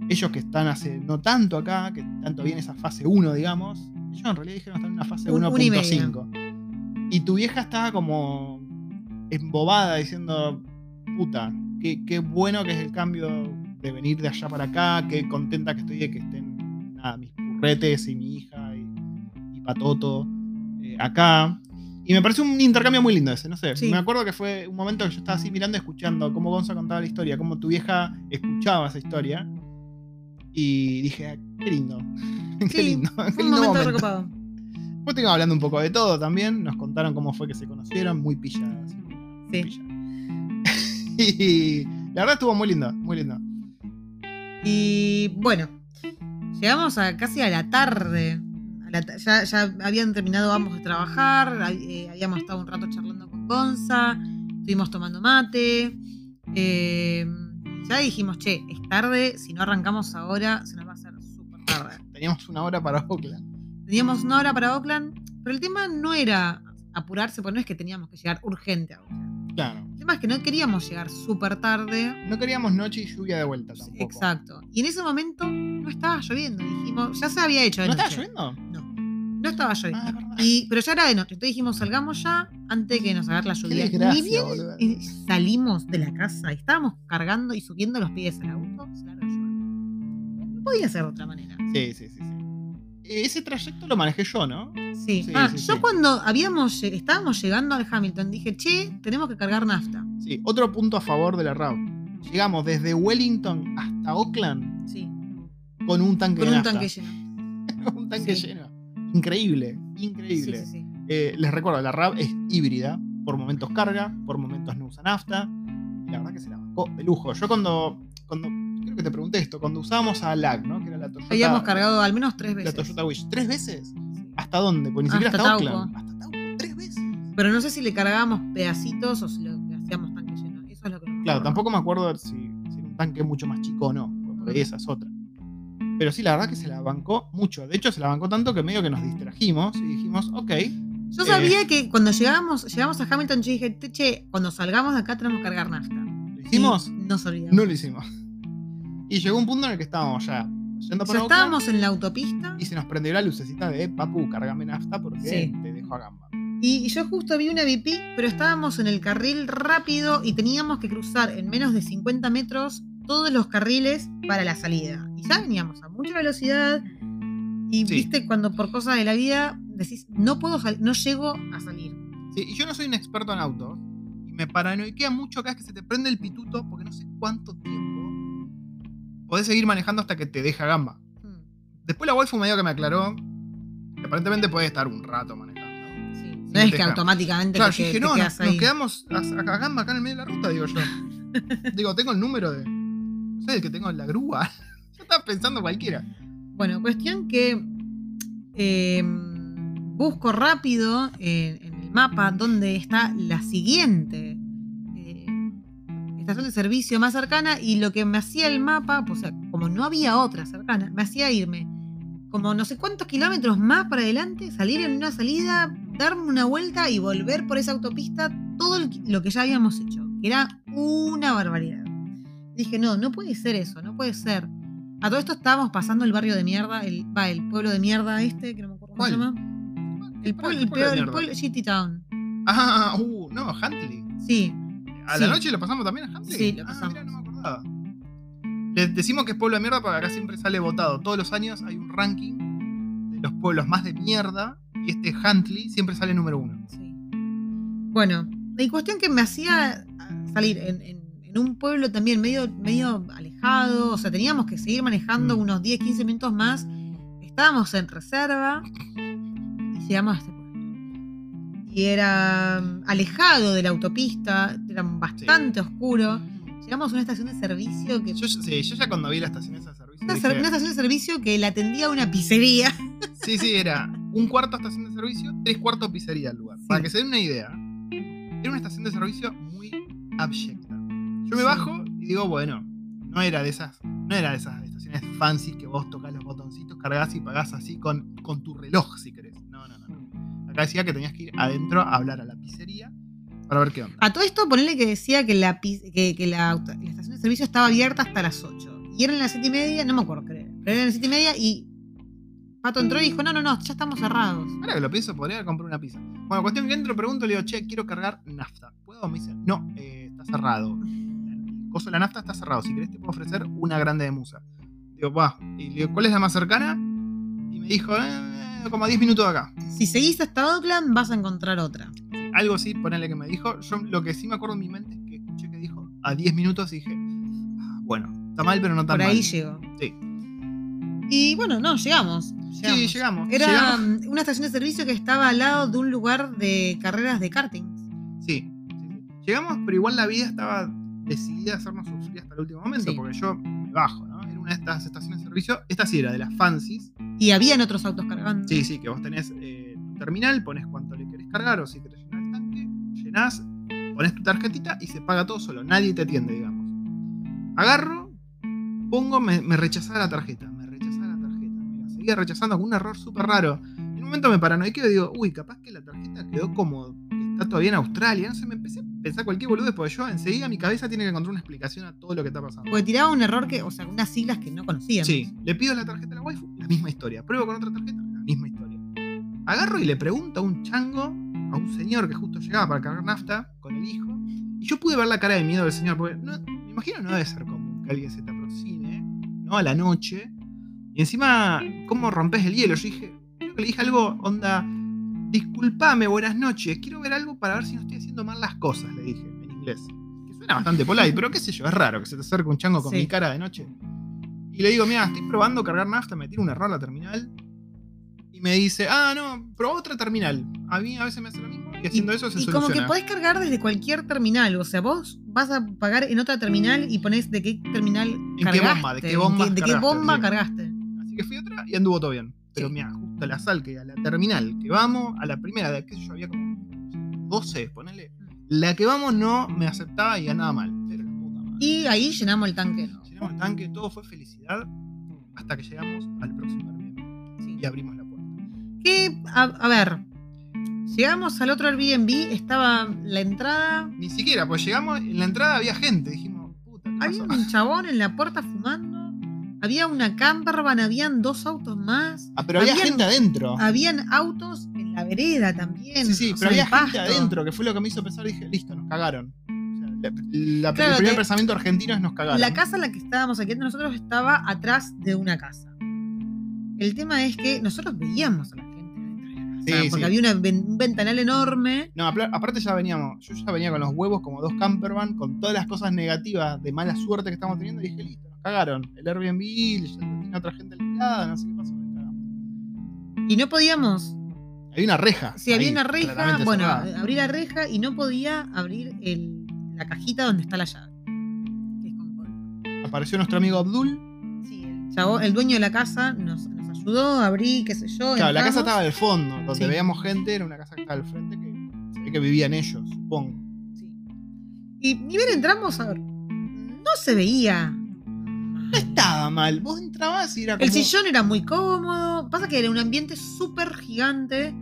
S2: Ellos que están hace no tanto acá, que tanto viene esa fase 1, digamos. Ellos en realidad dijeron que están en una fase
S1: Un- una y
S2: 1.5. Y tu vieja estaba como embobada diciendo, puta, qué, qué bueno que es el cambio de venir de allá para acá, qué contenta que estoy de que estén nada, mis purretes y mi hija y, y Patoto eh, acá. Y me pareció un intercambio muy lindo ese, no sé.
S1: Sí.
S2: Me acuerdo que fue un momento que yo estaba así mirando, escuchando cómo Gonza contaba la historia, cómo tu vieja escuchaba esa historia. Y dije, "Ah, qué lindo. qué lindo.
S1: Fue
S2: qué
S1: un
S2: lindo
S1: momento recopado.
S2: Después estuvimos hablando un poco de todo también. Nos contaron cómo fue que se conocieron, muy pilladas. Muy
S1: Sí.
S2: Y la verdad estuvo muy lindo, muy lindo.
S1: Y bueno, llegamos a casi a la tarde. A la ta- ya, ya habían terminado ambos de trabajar, eh, habíamos estado un rato charlando con Gonza, estuvimos tomando mate. eh, ya dijimos, che, es tarde, si no arrancamos ahora, se nos va a hacer súper tarde.
S2: Teníamos una hora para Oakland.
S1: Teníamos una hora para Oakland, pero el tema no era apurarse, porque no es que teníamos que llegar urgente a Oakland.
S2: Claro.
S1: El tema es que no queríamos llegar súper tarde.
S2: No queríamos noche y lluvia de vuelta tampoco.
S1: Exacto. Y en ese momento no estaba lloviendo. Dijimos, ya se había hecho de
S2: ¿No estaba
S1: noche.
S2: lloviendo?
S1: No, no estaba lloviendo.
S2: Ah.
S1: Y, pero ya era de noche. Entonces dijimos, salgamos ya antes de que nos agarre la lluvia. Ni bien
S2: boludo.
S1: eh, salimos de la casa, estábamos cargando y subiendo los pies al auto, se. No podía ser de otra manera.
S2: Sí, sí, sí, sí. Ese trayecto lo manejé yo, ¿no?
S1: Sí.
S2: Sí,
S1: ah,
S2: sí,
S1: yo
S2: sí.
S1: cuando habíamos, estábamos llegando al Hamilton, dije, che, tenemos que cargar nafta.
S2: Sí, otro punto a favor de la RAV. Llegamos desde Wellington hasta Oakland
S1: Sí.
S2: con un tanque
S1: Con
S2: de
S1: un
S2: nafta.
S1: tanque lleno.
S2: un tanque lleno. Increíble, increíble.
S1: sí, sí.
S2: Eh, les recuerdo, la RAV es híbrida. Por momentos carga, por momentos no usa nafta. Y la verdad que se la bancó de lujo. Yo cuando, cuando creo que te pregunté esto, cuando usábamos a LAG, ¿no? Que Toyota.
S1: Habíamos cargado al menos tres
S2: la
S1: veces.
S2: Toyota Wish. ¿Tres veces? ¿Hasta dónde? Pues ni siquiera
S1: Hasta
S2: hasta,
S1: Taupo.
S2: Oakland. Hasta Taupo, tres veces.
S1: Pero no sé si le cargábamos pedacitos o si lo hacíamos tanque lleno. Eso es lo que
S2: Claro,
S1: acuerdo.
S2: tampoco me acuerdo si, si era un tanque mucho más chico o no. porque Por ahí esa es otra. Pero sí, la verdad que se la bancó mucho. De hecho, se la bancó tanto que medio que nos distrajimos y dijimos, ok.
S1: Yo
S2: Eh.
S1: sabía que cuando llegábamos, llegamos a Hamilton, yo dije, che, cuando salgamos de acá tenemos que cargar nafta.
S2: ¿Lo hicimos?
S1: Y nos olvidamos.
S2: No lo hicimos. Y llegó un punto en el que estábamos ya yendo para Oakland
S1: estábamos en la autopista
S2: y se nos prendió la lucecita de Papu, cargame nafta porque
S1: Sí.
S2: te dejo a gamba.
S1: y yo justo vi una BP, pero estábamos en el carril rápido y teníamos que cruzar en menos de 50 metros todos los carriles para la salida. Y ya veníamos a mucha velocidad. Y
S2: Sí.
S1: viste, cuando por cosas de la vida decís, no puedo salir, no llego a salir.
S2: Sí, y yo no soy un experto en autos. Y me paranoiquea mucho cada vez que se te prende el pituto porque no sé cuánto tiempo podés seguir manejando hasta que te deja gamba.
S1: Hmm,
S2: Después la waifu medio que me aclaró que aparentemente puede estar un rato manejando.
S1: sí. No es que
S2: deja.
S1: automáticamente
S2: Claro, yo dije, no, nos, quedamos a, a gamba acá en el medio de la ruta, digo yo. digo, tengo el número de. No sé, el que tengo en la grúa. yo estaba pensando cualquiera.
S1: Bueno, cuestión que eh, busco rápido eh, en el mapa dónde está la siguiente estación de servicio más cercana y lo que me hacía el mapa, pues, o sea, como no había otra cercana, me hacía irme como no sé cuántos kilómetros más para adelante, salir en una salida, darme una vuelta y volver por esa autopista todo lo que ya habíamos hecho, que era una barbaridad. Dije, no, no puede ser eso, no puede ser. A todo esto estábamos pasando el barrio de mierda, el, va, el pueblo de mierda este, que no me acuerdo cómo se llama. El pueblo,
S2: ¿qué
S1: el,
S2: pueblo
S1: el Shitty Town.
S2: Ah, uh, no, Huntley.
S1: Sí,
S2: ¿A
S1: Sí.
S2: la noche lo pasamos también a Huntley?
S1: Sí, lo
S2: Ah,
S1: pasamos.
S2: no me acordaba. Les decimos que es pueblo de mierda porque acá siempre sale votado. Todos los años hay un ranking de los pueblos más de mierda y este Huntley siempre sale número uno.
S1: sí. Bueno, la cuestión que me hacía salir en, en- en un pueblo también medio, medio alejado, o sea, teníamos que seguir manejando
S2: Mm.
S1: unos 10, 15 minutos más. Estábamos en reserva y llegamos. Y era mm, alejado de la autopista, era bastante oscuro. Llegamos a una estación de servicio que
S2: Yo, sí, yo ya cuando vi la estación de servicio.
S1: Una,
S2: dije,
S1: una estación de servicio que la atendía una pizzería.
S2: Sí, sí, era un cuarto estación de servicio, tres cuartos pizzería el lugar.
S1: Sí.
S2: Para que se den una idea, era una estación de servicio muy abyecta. Yo me
S1: Sí.
S2: bajo y digo, bueno, no era de esas, no era de esas estaciones fancy que vos tocas los botoncitos, cargas y pagás así con, con tu reloj si querés. Acá decía que tenías que ir adentro a hablar a la pizzería para ver qué onda.
S1: A todo esto, ponerle que decía que la, que, que la, estación de servicio estaba abierta hasta las 8. Y eran las 7 y media, no me acuerdo, creo. Pero eran las 7 y media y Pato entró y dijo, no, no, no, ya estamos cerrados.
S2: Ahora que lo pienso, podría comprado una pizza. Bueno, cuestión que entro, pregunto, le digo, che, quiero cargar nafta. ¿Puedo? Me dice, no, eh, está cerrado. El coso de la nafta está cerrado. Si querés te puedo ofrecer una grande de musa. Digo, va. Y le digo, ¿cuál es la más cercana? Y me dijo, eh, como a 10 minutos de acá.
S1: Si seguís hasta Oakland, vas a encontrar otra.
S2: Algo así, ponele que me dijo. Yo lo que sí me acuerdo en mi mente es que escuché que dijo a 10 minutos y dije, ah, bueno, está mal, pero no tan
S1: Por
S2: mal.
S1: ahí llegó.
S2: Sí.
S1: Y bueno, no, llegamos.
S2: Sí, llegamos.
S1: Era
S2: Llegamos.
S1: una estación de servicio que estaba al lado de un lugar de carreras de karting.
S2: Sí. Llegamos, pero igual la vida estaba decidida a hacernos sufrir hasta el último momento,
S1: Sí.
S2: porque yo me bajo, una de estas estaciones de servicio. Esta sí era de las fancies.
S1: Y habían otros autos cargando.
S2: Sí, sí, que vos tenés eh, tu terminal, pones cuánto le querés cargar o si querés llenar el tanque, llenás, pones tu tarjetita y se paga todo solo. Nadie te atiende, digamos. Agarro, pongo, me, me rechazaba la tarjeta, me rechazaba la tarjeta, me la seguía rechazando con un error súper raro. En un momento me paranoiqué y digo, uy, capaz que la tarjeta quedó como que está todavía en Australia. No sé, me empecé a pensar cualquier boludo, porque yo enseguida mi cabeza tiene que encontrar una explicación a todo lo que está pasando.
S1: Porque tiraba un error que, o sea, unas siglas que no conocíamos.
S2: Sí, le pido la tarjeta a la waifu, la misma historia. Pruebo con otra tarjeta, la misma historia. Agarro y le pregunto a un chango, a un señor que justo llegaba para cargar nafta con el hijo. Y yo pude ver la cara de miedo del señor, porque no- me imagino no debe ser común que alguien se te aproxime, ¿no? A la noche. Y encima, ¿cómo rompes el hielo? Yo dije, creo que le dije algo, onda, disculpame, buenas noches, quiero ver algo para ver si no estoy haciendo mal las cosas, le dije en inglés. Que suena bastante polite, pero qué sé yo, es raro que se te acerque un chango con
S1: Sí.
S2: mi cara de noche. Y le digo, mira, estoy probando cargar nafta, me tira un error a la terminal. Y me dice, ah, no, probá otra terminal. A mí a veces me hace lo mismo y haciendo eso se
S1: y
S2: soluciona.
S1: como que podés cargar desde cualquier terminal. O sea, vos vas a pagar en otra terminal y ponés de qué terminal
S2: qué
S1: cargaste.
S2: bomba? ¿De qué
S1: en
S2: bomba
S1: de qué
S2: cargaste?
S1: bomba cargaste.
S2: Así que fui otra y anduvo todo bien. Pero
S1: Sí.
S2: mira, justo la sal que a la terminal que vamos, a la primera de sé yo, había como 12, ponele. La que vamos no me aceptaba y ganaba mal. Pero la puta madre.
S1: Y ahí llenamos el tanque.
S2: Llenamos el tanque, todo fue felicidad hasta que llegamos al próximo Airbnb
S1: Sí.
S2: y abrimos la puerta.
S1: Que, a, a ver, llegamos al otro Airbnb, estaba la entrada.
S2: Ni siquiera, pues llegamos, en la entrada había gente. Dijimos, puta, ¿qué
S1: Había
S2: pasó?
S1: un chabón en la puerta fumando. Había una campervan, habían dos autos más.
S2: Ah, pero había
S1: habían-
S2: gente adentro.
S1: Habían autos en la vereda también.
S2: Sí, sí, pero
S1: sea,
S2: había
S1: en
S2: gente adentro, que fue lo que me hizo pensar. Dije, listo, nos cagaron. O sea, la- la-
S1: Claro,
S2: el primer pensamiento argentino es nos cagaron.
S1: La casa en la que estábamos aquí nosotros estaba atrás de una casa. El tema es que nosotros veíamos a la gente.
S2: Sí,
S1: porque
S2: sí.
S1: había una un ventanal enorme.
S2: No, aparte ya veníamos, yo ya venía con los huevos como dos campervan, con todas las cosas negativas de mala suerte que estamos teniendo, y dije, listo, cagaron. El Airbnb, ya tenía otra gente alquilada, no sé qué pasó.
S1: Y no podíamos.
S2: Había una reja.
S1: Si había
S2: ahí,
S1: una reja, bueno,
S2: cerrada.
S1: abrí la reja y no podía abrir el- la cajita donde está la llave. Que es con.
S2: Apareció nuestro amigo Abdul.
S1: Sí, el, chavo- el dueño de la casa nos, nos ayudó, abrí, qué sé yo.
S2: Claro, la casa estaba al fondo, donde
S1: Sí.
S2: veíamos gente, era una casa que estaba al frente que se ve que vivían ellos, supongo.
S1: Sí. Y ni bien entramos, a ver, no se veía.
S2: No estaba mal, vos entrabas y era como.
S1: El sillón era muy cómodo. Pasa que era un ambiente súper gigante.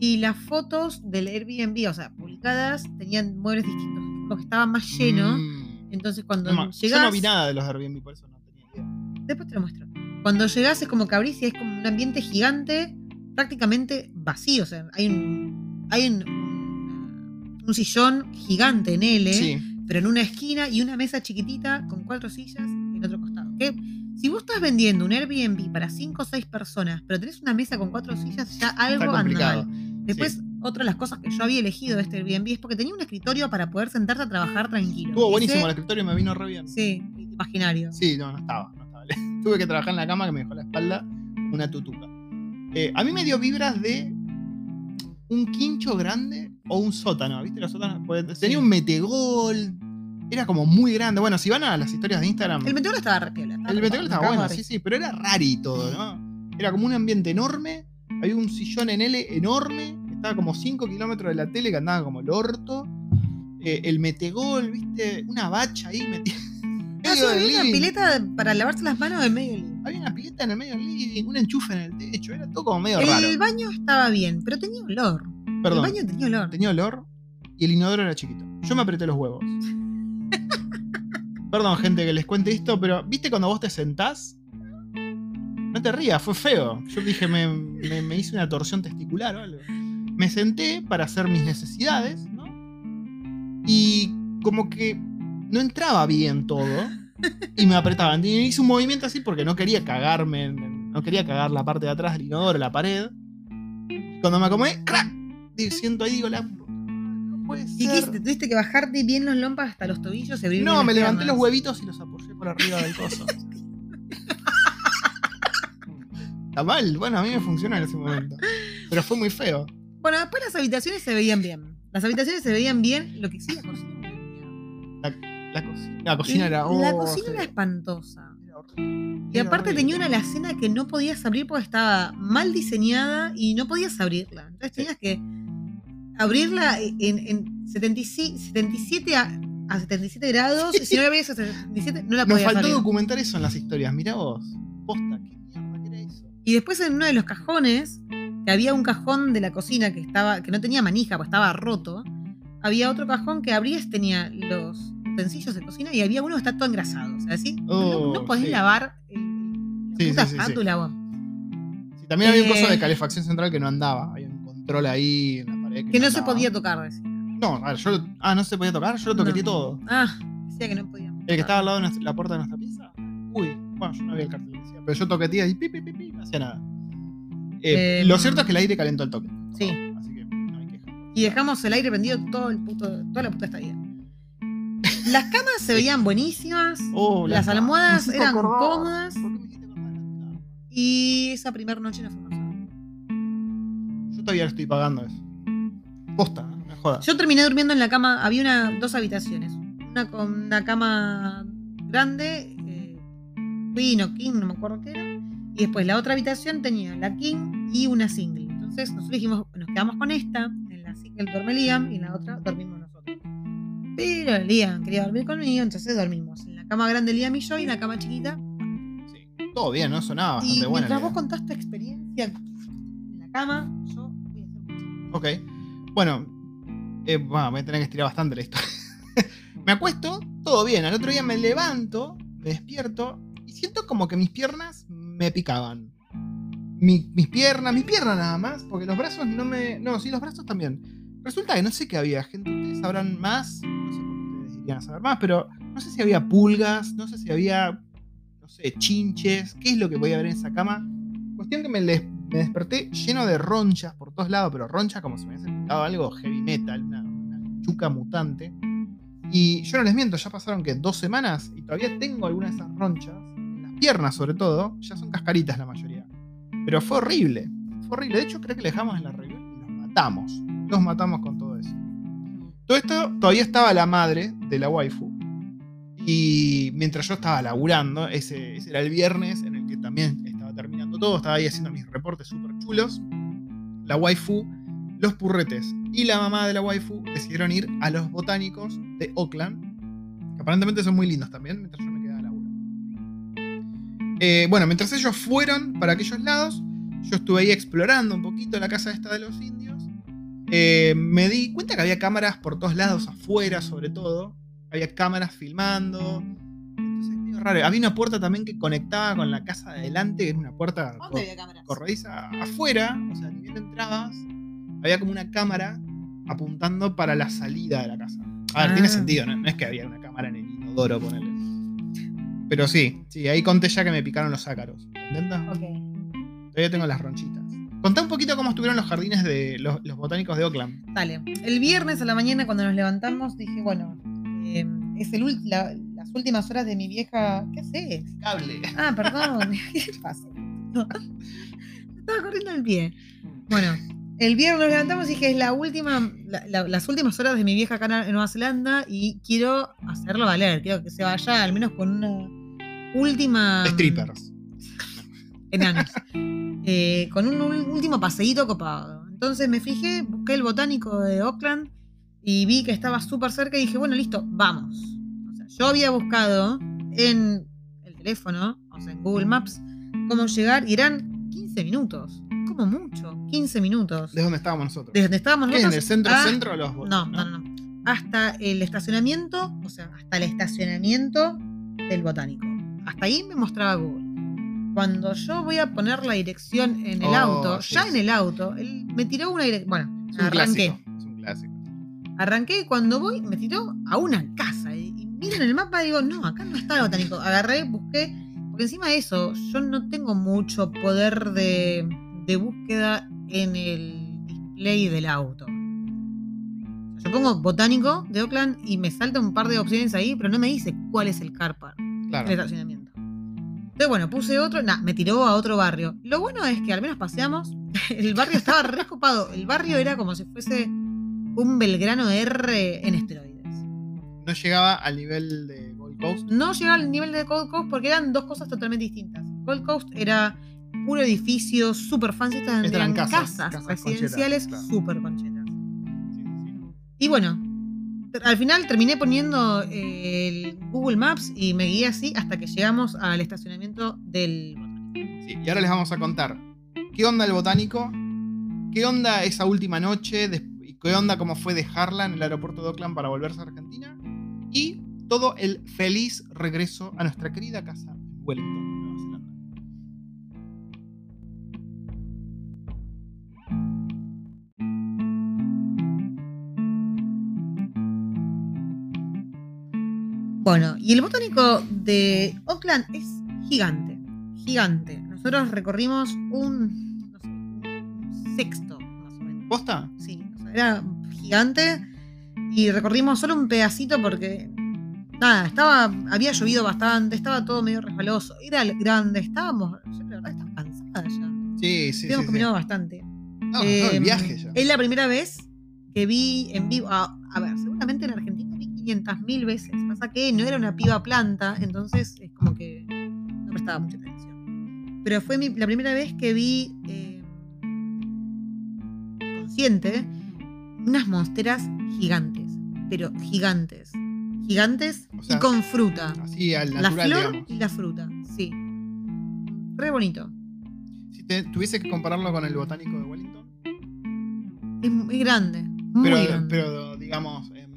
S1: Y las fotos del Airbnb, o sea, publicadas, tenían muebles distintos. Como que estaba más lleno.
S2: Mm.
S1: Entonces cuando
S2: No,
S1: llegás.
S2: Yo no vi nada de los Airbnb, por eso no tenía idea.
S1: Después te lo muestro. Cuando llegás es como que abrís y es como un ambiente gigante, prácticamente vacío. O sea, hay un. Hay un, un- un sillón gigante en L,
S2: Sí.
S1: pero en una esquina y una mesa chiquitita con cuatro sillas si vos estás vendiendo un Airbnb para cinco o seis personas, pero tenés una mesa con cuatro sillas, ya algo anda mal. Después, otra de las cosas que yo había elegido de este Airbnb es porque tenía un escritorio para poder sentarte a trabajar tranquilo.
S2: Estuvo buenísimo el escritorio, me vino re bien.
S1: Sí, imaginario.
S2: Sí, no, no estaba, no estaba. Tuve que trabajar en la cama que me dejó la espalda una tutuca. Eh, a mí me dio vibras de un quincho grande o un sótano, ¿viste? Los sótanos. Tenía
S1: Sí.
S2: un metegol. Era como muy grande. Bueno, si van a las historias de Instagram.
S1: El meteoro estaba re piola,
S2: El metegol estaba bueno, sí, sí, pero era rari y todo, ¿no? Era como un ambiente enorme. Había un sillón en L enorme. Estaba como 5 kilómetros de la tele que andaba como el orto. Eh, el metegol, ¿viste? Una bacha ahí metida.
S1: Ah, sí, había una pileta para lavarse las manos en medio del living.
S2: Había una pileta en el medio del living, un enchufe en el techo, era todo como medio raro.
S1: El baño estaba bien, pero tenía olor.
S2: Perdón.
S1: El baño tenía olor.
S2: Tenía olor y el inodoro era chiquito. Yo me apreté los huevos. Perdón, gente, que les cuente esto, pero ¿viste cuando vos te sentás? No te rías, fue feo. Yo dije, me, me- me hice una torsión testicular o algo. Me senté para hacer mis necesidades, ¿no? Y como que no entraba bien todo. Y me apretaban. Y hice un movimiento así porque no quería cagarme. No quería cagar la parte de atrás del inodoro, la pared. Y cuando me acomodé, ¡crack! Siento ahí, digo, la puede
S1: ¿Y
S2: ser.
S1: qué hiciste? ¿Tuviste que bajarte bien los lompas hasta los tobillos
S2: No, me levanté
S1: piernas?
S2: los huevitos y los apoyé por arriba del coso. Está mal, bueno, a mí me funciona en ese momento. Pero fue muy feo.
S1: Bueno, después las habitaciones se veían bien. Las habitaciones se veían bien, lo que sí la cocina. tenía.
S2: La cocina, la cocina era.
S1: La
S2: oh,
S1: cocina
S2: sí.
S1: era espantosa. Y aparte tenía una alacena que no podías abrir porque estaba mal diseñada y no podías abrirla. Entonces tenías que abrirla en, en 75 77 a, a 77 grados. Si no la abrías a 77, no la
S2: Nos
S1: podías
S2: faltó
S1: abrir.
S2: documentar eso en las historias. Mirá vos. Posta, qué mierda que era eso.
S1: Y después en uno de los cajones, que había un cajón de la cocina que estaba que no tenía manija, pues estaba roto. Había otro cajón que abrías, tenía los utensilios de cocina y había uno que está todo engrasado. O sea, ¿sí? no,
S2: Oh,
S1: no podés
S2: sí.
S1: lavar el- la
S2: Sí,
S1: puta
S2: sí,
S1: espátula, vos.
S2: También había un
S1: Eh.
S2: coso de calefacción central que no andaba. Había un control ahí en la pared.
S1: Que no se podía tocar, decía.
S2: No, a ver, yo. lo- Ah, no se podía tocar. Yo lo toqueteé
S1: No.
S2: todo.
S1: Ah, decía que no podía.
S2: El que estaba al lado de nuestra- la puerta de nuestra pieza. Uy, bueno, yo no vi el cartel. que decía, Pero yo toqueteé y pi, pi, pi, pi, no hacía nada. Eh,
S1: Em.
S2: lo cierto es que el aire calentó el toque.
S1: Sí.
S2: Así que no hay queja.
S1: Y dejamos el aire prendido todo el puto, toda la puta estadía. Las camas se veían buenísimas
S2: Oh,
S1: Las almohadas eran
S2: acordar.
S1: cómodas.
S2: ¿Por qué me hiciste acordar de la cama?
S1: y esa primera noche nos fuimos a
S2: Yo todavía estoy pagando eso. Posta, no.
S1: Yo terminé durmiendo en la cama, había una, dos habitaciones. Una con una cama grande, eh, queen o king, no me acuerdo qué era. Y después la otra habitación tenía la king y una single. Entonces nosotros dijimos, nos quedamos con esta, en la single duerme Liam y en la otra dormimos nosotros. Pero Liam quería dormir conmigo, entonces dormimos en la cama grande Liam y yo y en la cama chiquita.
S2: Sí, todo bien, ¿no? Sonaba
S1: y
S2: bastante buena.
S1: mientras vos tu experiencia en la cama, yo voy a hacer un
S2: Ok. Bueno, eh, bueno, voy a tener que estirar bastante la historia. me acuesto, todo bien. Al otro día me levanto, me despierto y siento como que mis piernas me picaban. Mi- mis piernas, mis piernas nada más, porque los brazos no me. No, sí, los brazos también. Resulta que no sé qué había, gente. Ustedes sabrán más. No sé por qué ustedes irían a saber más, pero no sé si había pulgas, no sé si había. No sé, chinches. ¿Qué es lo que podía haber en esa cama? Cuestión que me, les- me desperté lleno de ronchas por todos lados, pero ronchas como si me hubiese picado algo heavy metal, una, una chuca mutante. Y yo no les miento, ya pasaron que dos semanas y todavía tengo algunas de esas ronchas, en las piernas sobre todo, ya son cascaritas la mayoría. Pero fue horrible, fue horrible. De hecho, creo que le dejamos en la review y los matamos. Los matamos con todo eso. Todo esto todavía estaba la madre de la waifu. Y mientras yo estaba laburando, ese era el viernes en el que también todo, estaba ahí haciendo mis reportes súper chulos. La waifu, los purretes y la mamá de la waifu decidieron ir a los botánicos de Oakland, que aparentemente son muy lindos también, mientras yo me quedaba a laburo. Eh, bueno, mientras ellos fueron para aquellos lados, yo estuve ahí explorando un poquito la casa esta de los indios. Eh, me di cuenta que había cámaras por todos lados, afuera sobre todo. Había cámaras filmando. Raro. Había una puerta también que conectaba con la casa de adelante, que era una puerta
S1: ¿Dónde había cámaras?
S2: corrediza afuera, o sea, ni bien entrabas, había como una cámara apuntando para la salida de la casa. A ver,
S1: Ah.
S2: tiene sentido, ¿no? No es que había una cámara en el inodoro, ponele. Pero sí, sí, ahí conté ya que me picaron los ácaros. ¿Contenta?
S1: Ok.
S2: Todavía tengo las ronchitas. Contá un poquito cómo estuvieron los jardines de los, los botánicos de Oakland.
S1: Dale. El viernes a la mañana cuando nos levantamos dije, bueno, eh, es el la- las últimas horas de mi vieja. ¿Qué haces?
S2: Cable.
S1: Ah, perdón. ¿Qué pasa? Me estaba corriendo el pie. Bueno, el viernes nos levantamos y dije, es la última, la- la- las últimas horas de mi vieja acá en Nueva Zelanda y quiero hacerlo valer. Quiero que se vaya al menos con una última.
S2: Strippers.
S1: enanos. Eh, con un último paseíto copado. Entonces me fijé, busqué el botánico de Oakland y vi que estaba súper cerca y dije, bueno, listo, vamos. Yo había buscado en el teléfono, o sea, en Google Maps, cómo llegar y eran 15 minutos. Como mucho. 15 minutos.
S2: ¿De dónde estábamos nosotros?
S1: Desde donde estábamos
S2: ¿Qué? ¿En
S1: nosotros.
S2: el centro,
S1: a-
S2: centro de los
S1: No, no, no. Hasta el estacionamiento, o sea, hasta el estacionamiento del botánico. Hasta ahí me mostraba Google. Cuando yo voy a poner la dirección en el
S2: Oh,
S1: auto,
S2: sí,
S1: ya
S2: sí.
S1: en el auto, él me tiró una dirección. Bueno,
S2: Es un
S1: arranqué.
S2: clásico. Es un clásico.
S1: Arranqué y cuando voy me tiró a una casa. Miro en el mapa y digo, no, acá no está el botánico. Agarré, busqué. Porque encima de eso, yo no tengo mucho poder de, de búsqueda en el display del auto. Yo pongo botánico de Oakland y me salta un par de opciones ahí, pero no me dice cuál es el car park, el
S2: Claro.
S1: estacionamiento. Entonces, bueno, puse otro, nah, me tiró a otro barrio. Lo bueno es que al menos paseamos, el barrio estaba recopado. El barrio era como si fuese un Belgrano R en esteroides.
S2: No llegaba al nivel de Gold Coast.
S1: No llegaba al nivel de Gold Coast porque eran dos cosas totalmente distintas. Gold Coast era puro edificio super fancy, eran
S2: eran casas,
S1: casas,
S2: casas
S1: residenciales
S2: conchetas, claro.
S1: super conchetas.
S2: Sí, sí.
S1: Y bueno, al final terminé poniendo eh, el Google Maps y me guié así hasta que llegamos al estacionamiento del
S2: Sí, y ahora les vamos a contar qué onda el botánico, qué onda esa última noche, y qué onda cómo fue dejarla en el aeropuerto de Oakland para volverse a Argentina, todo el feliz regreso a nuestra querida casa en Wellington, Nueva Zelanda.
S1: Bueno, y el botánico de Oakland es gigante, gigante. Nosotros recorrimos un, no sé, un sexto, más o menos.
S2: ¿Posta?
S1: Sí, o sea, era gigante y recorrimos solo un pedacito porque nada, estaba, había llovido bastante, estaba todo medio resbaloso, era grande, estábamos, yo la verdad estaba cansada ya.
S2: Sí, sí, sí.
S1: Habíamos
S2: sí.
S1: caminado bastante.
S2: No, no, el
S1: Eh,
S2: viaje ya.
S1: Es la primera vez que vi en vivo. A, a ver, seguramente en Argentina vi 500.000 veces. Pasa que no era una piba planta, entonces es como que no prestaba mucha atención. Pero fue mi- la primera vez que vi eh, consciente unas monsteras gigantes. Pero gigantes. Gigantes
S2: O sea,
S1: y con fruta.
S2: Así al
S1: La flor
S2: digamos.
S1: y la fruta, sí. Re bonito.
S2: Si te, tuviese que compararlo con el botánico de Wellington,
S1: Es, es grande. Muy
S2: pero,
S1: grande.
S2: pero digamos, em,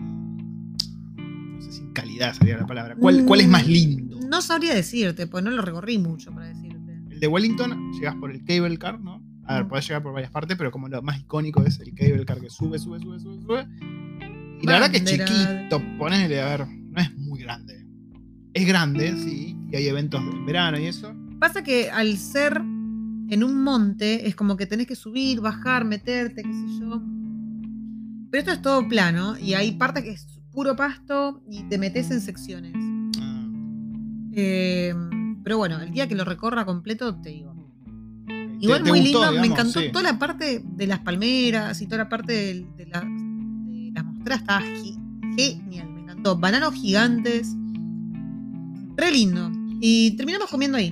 S2: no sé si calidad sería la palabra. ¿Cuál, cuál es más lindo?
S1: No sabría decirte, pues no lo recorrí mucho para decirte.
S2: El de Wellington, llegas por el cable car, ¿no? A ver,
S1: Mm.
S2: podés llegar por varias partes, pero como lo más icónico es el cable car que sube, sube, sube, sube, sube. Y la verdad que es chiquito, ponele, a ver, no es muy grande. Es grande, sí, y hay eventos en verano y eso.
S1: Pasa que al ser en un monte, es como que tenés que subir, bajar, meterte, qué sé yo. Pero esto es todo plano y hay partes que es puro pasto y te metes en secciones.
S2: Ah,
S1: Eh, pero bueno, el día que lo recorra completo, te digo. Igual
S2: ¿Te- te
S1: muy
S2: gustó,
S1: lindo, me encantó
S2: Sí.
S1: toda la parte de las palmeras y toda la parte de, de las mostras, estaba genial, me encantó. Bananos gigantes, re lindo. Y terminamos comiendo ahí.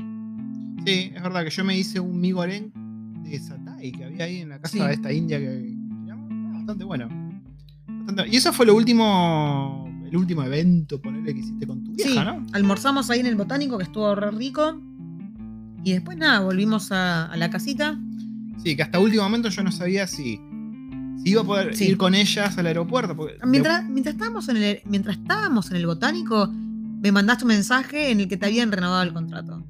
S2: Sí, es verdad que yo me hice un mi goreng de satay que había ahí en la casa
S1: Sí.
S2: de esta india que bastante bueno. Bastante- Y eso fue lo último, el último evento, ponerle que hiciste con tu vieja,
S1: Sí,
S2: ¿no?
S1: almorzamos ahí en el botánico que estuvo re rico. Y después nada, volvimos a, a la casita.
S2: Sí, que hasta último momento yo no sabía si iba a poder
S1: Sí.
S2: ir con ellas al aeropuerto. porque-
S1: Mientras, mientras, estábamos en el, mientras estábamos en el botánico, me mandaste un mensaje en el que te habían renovado el contrato.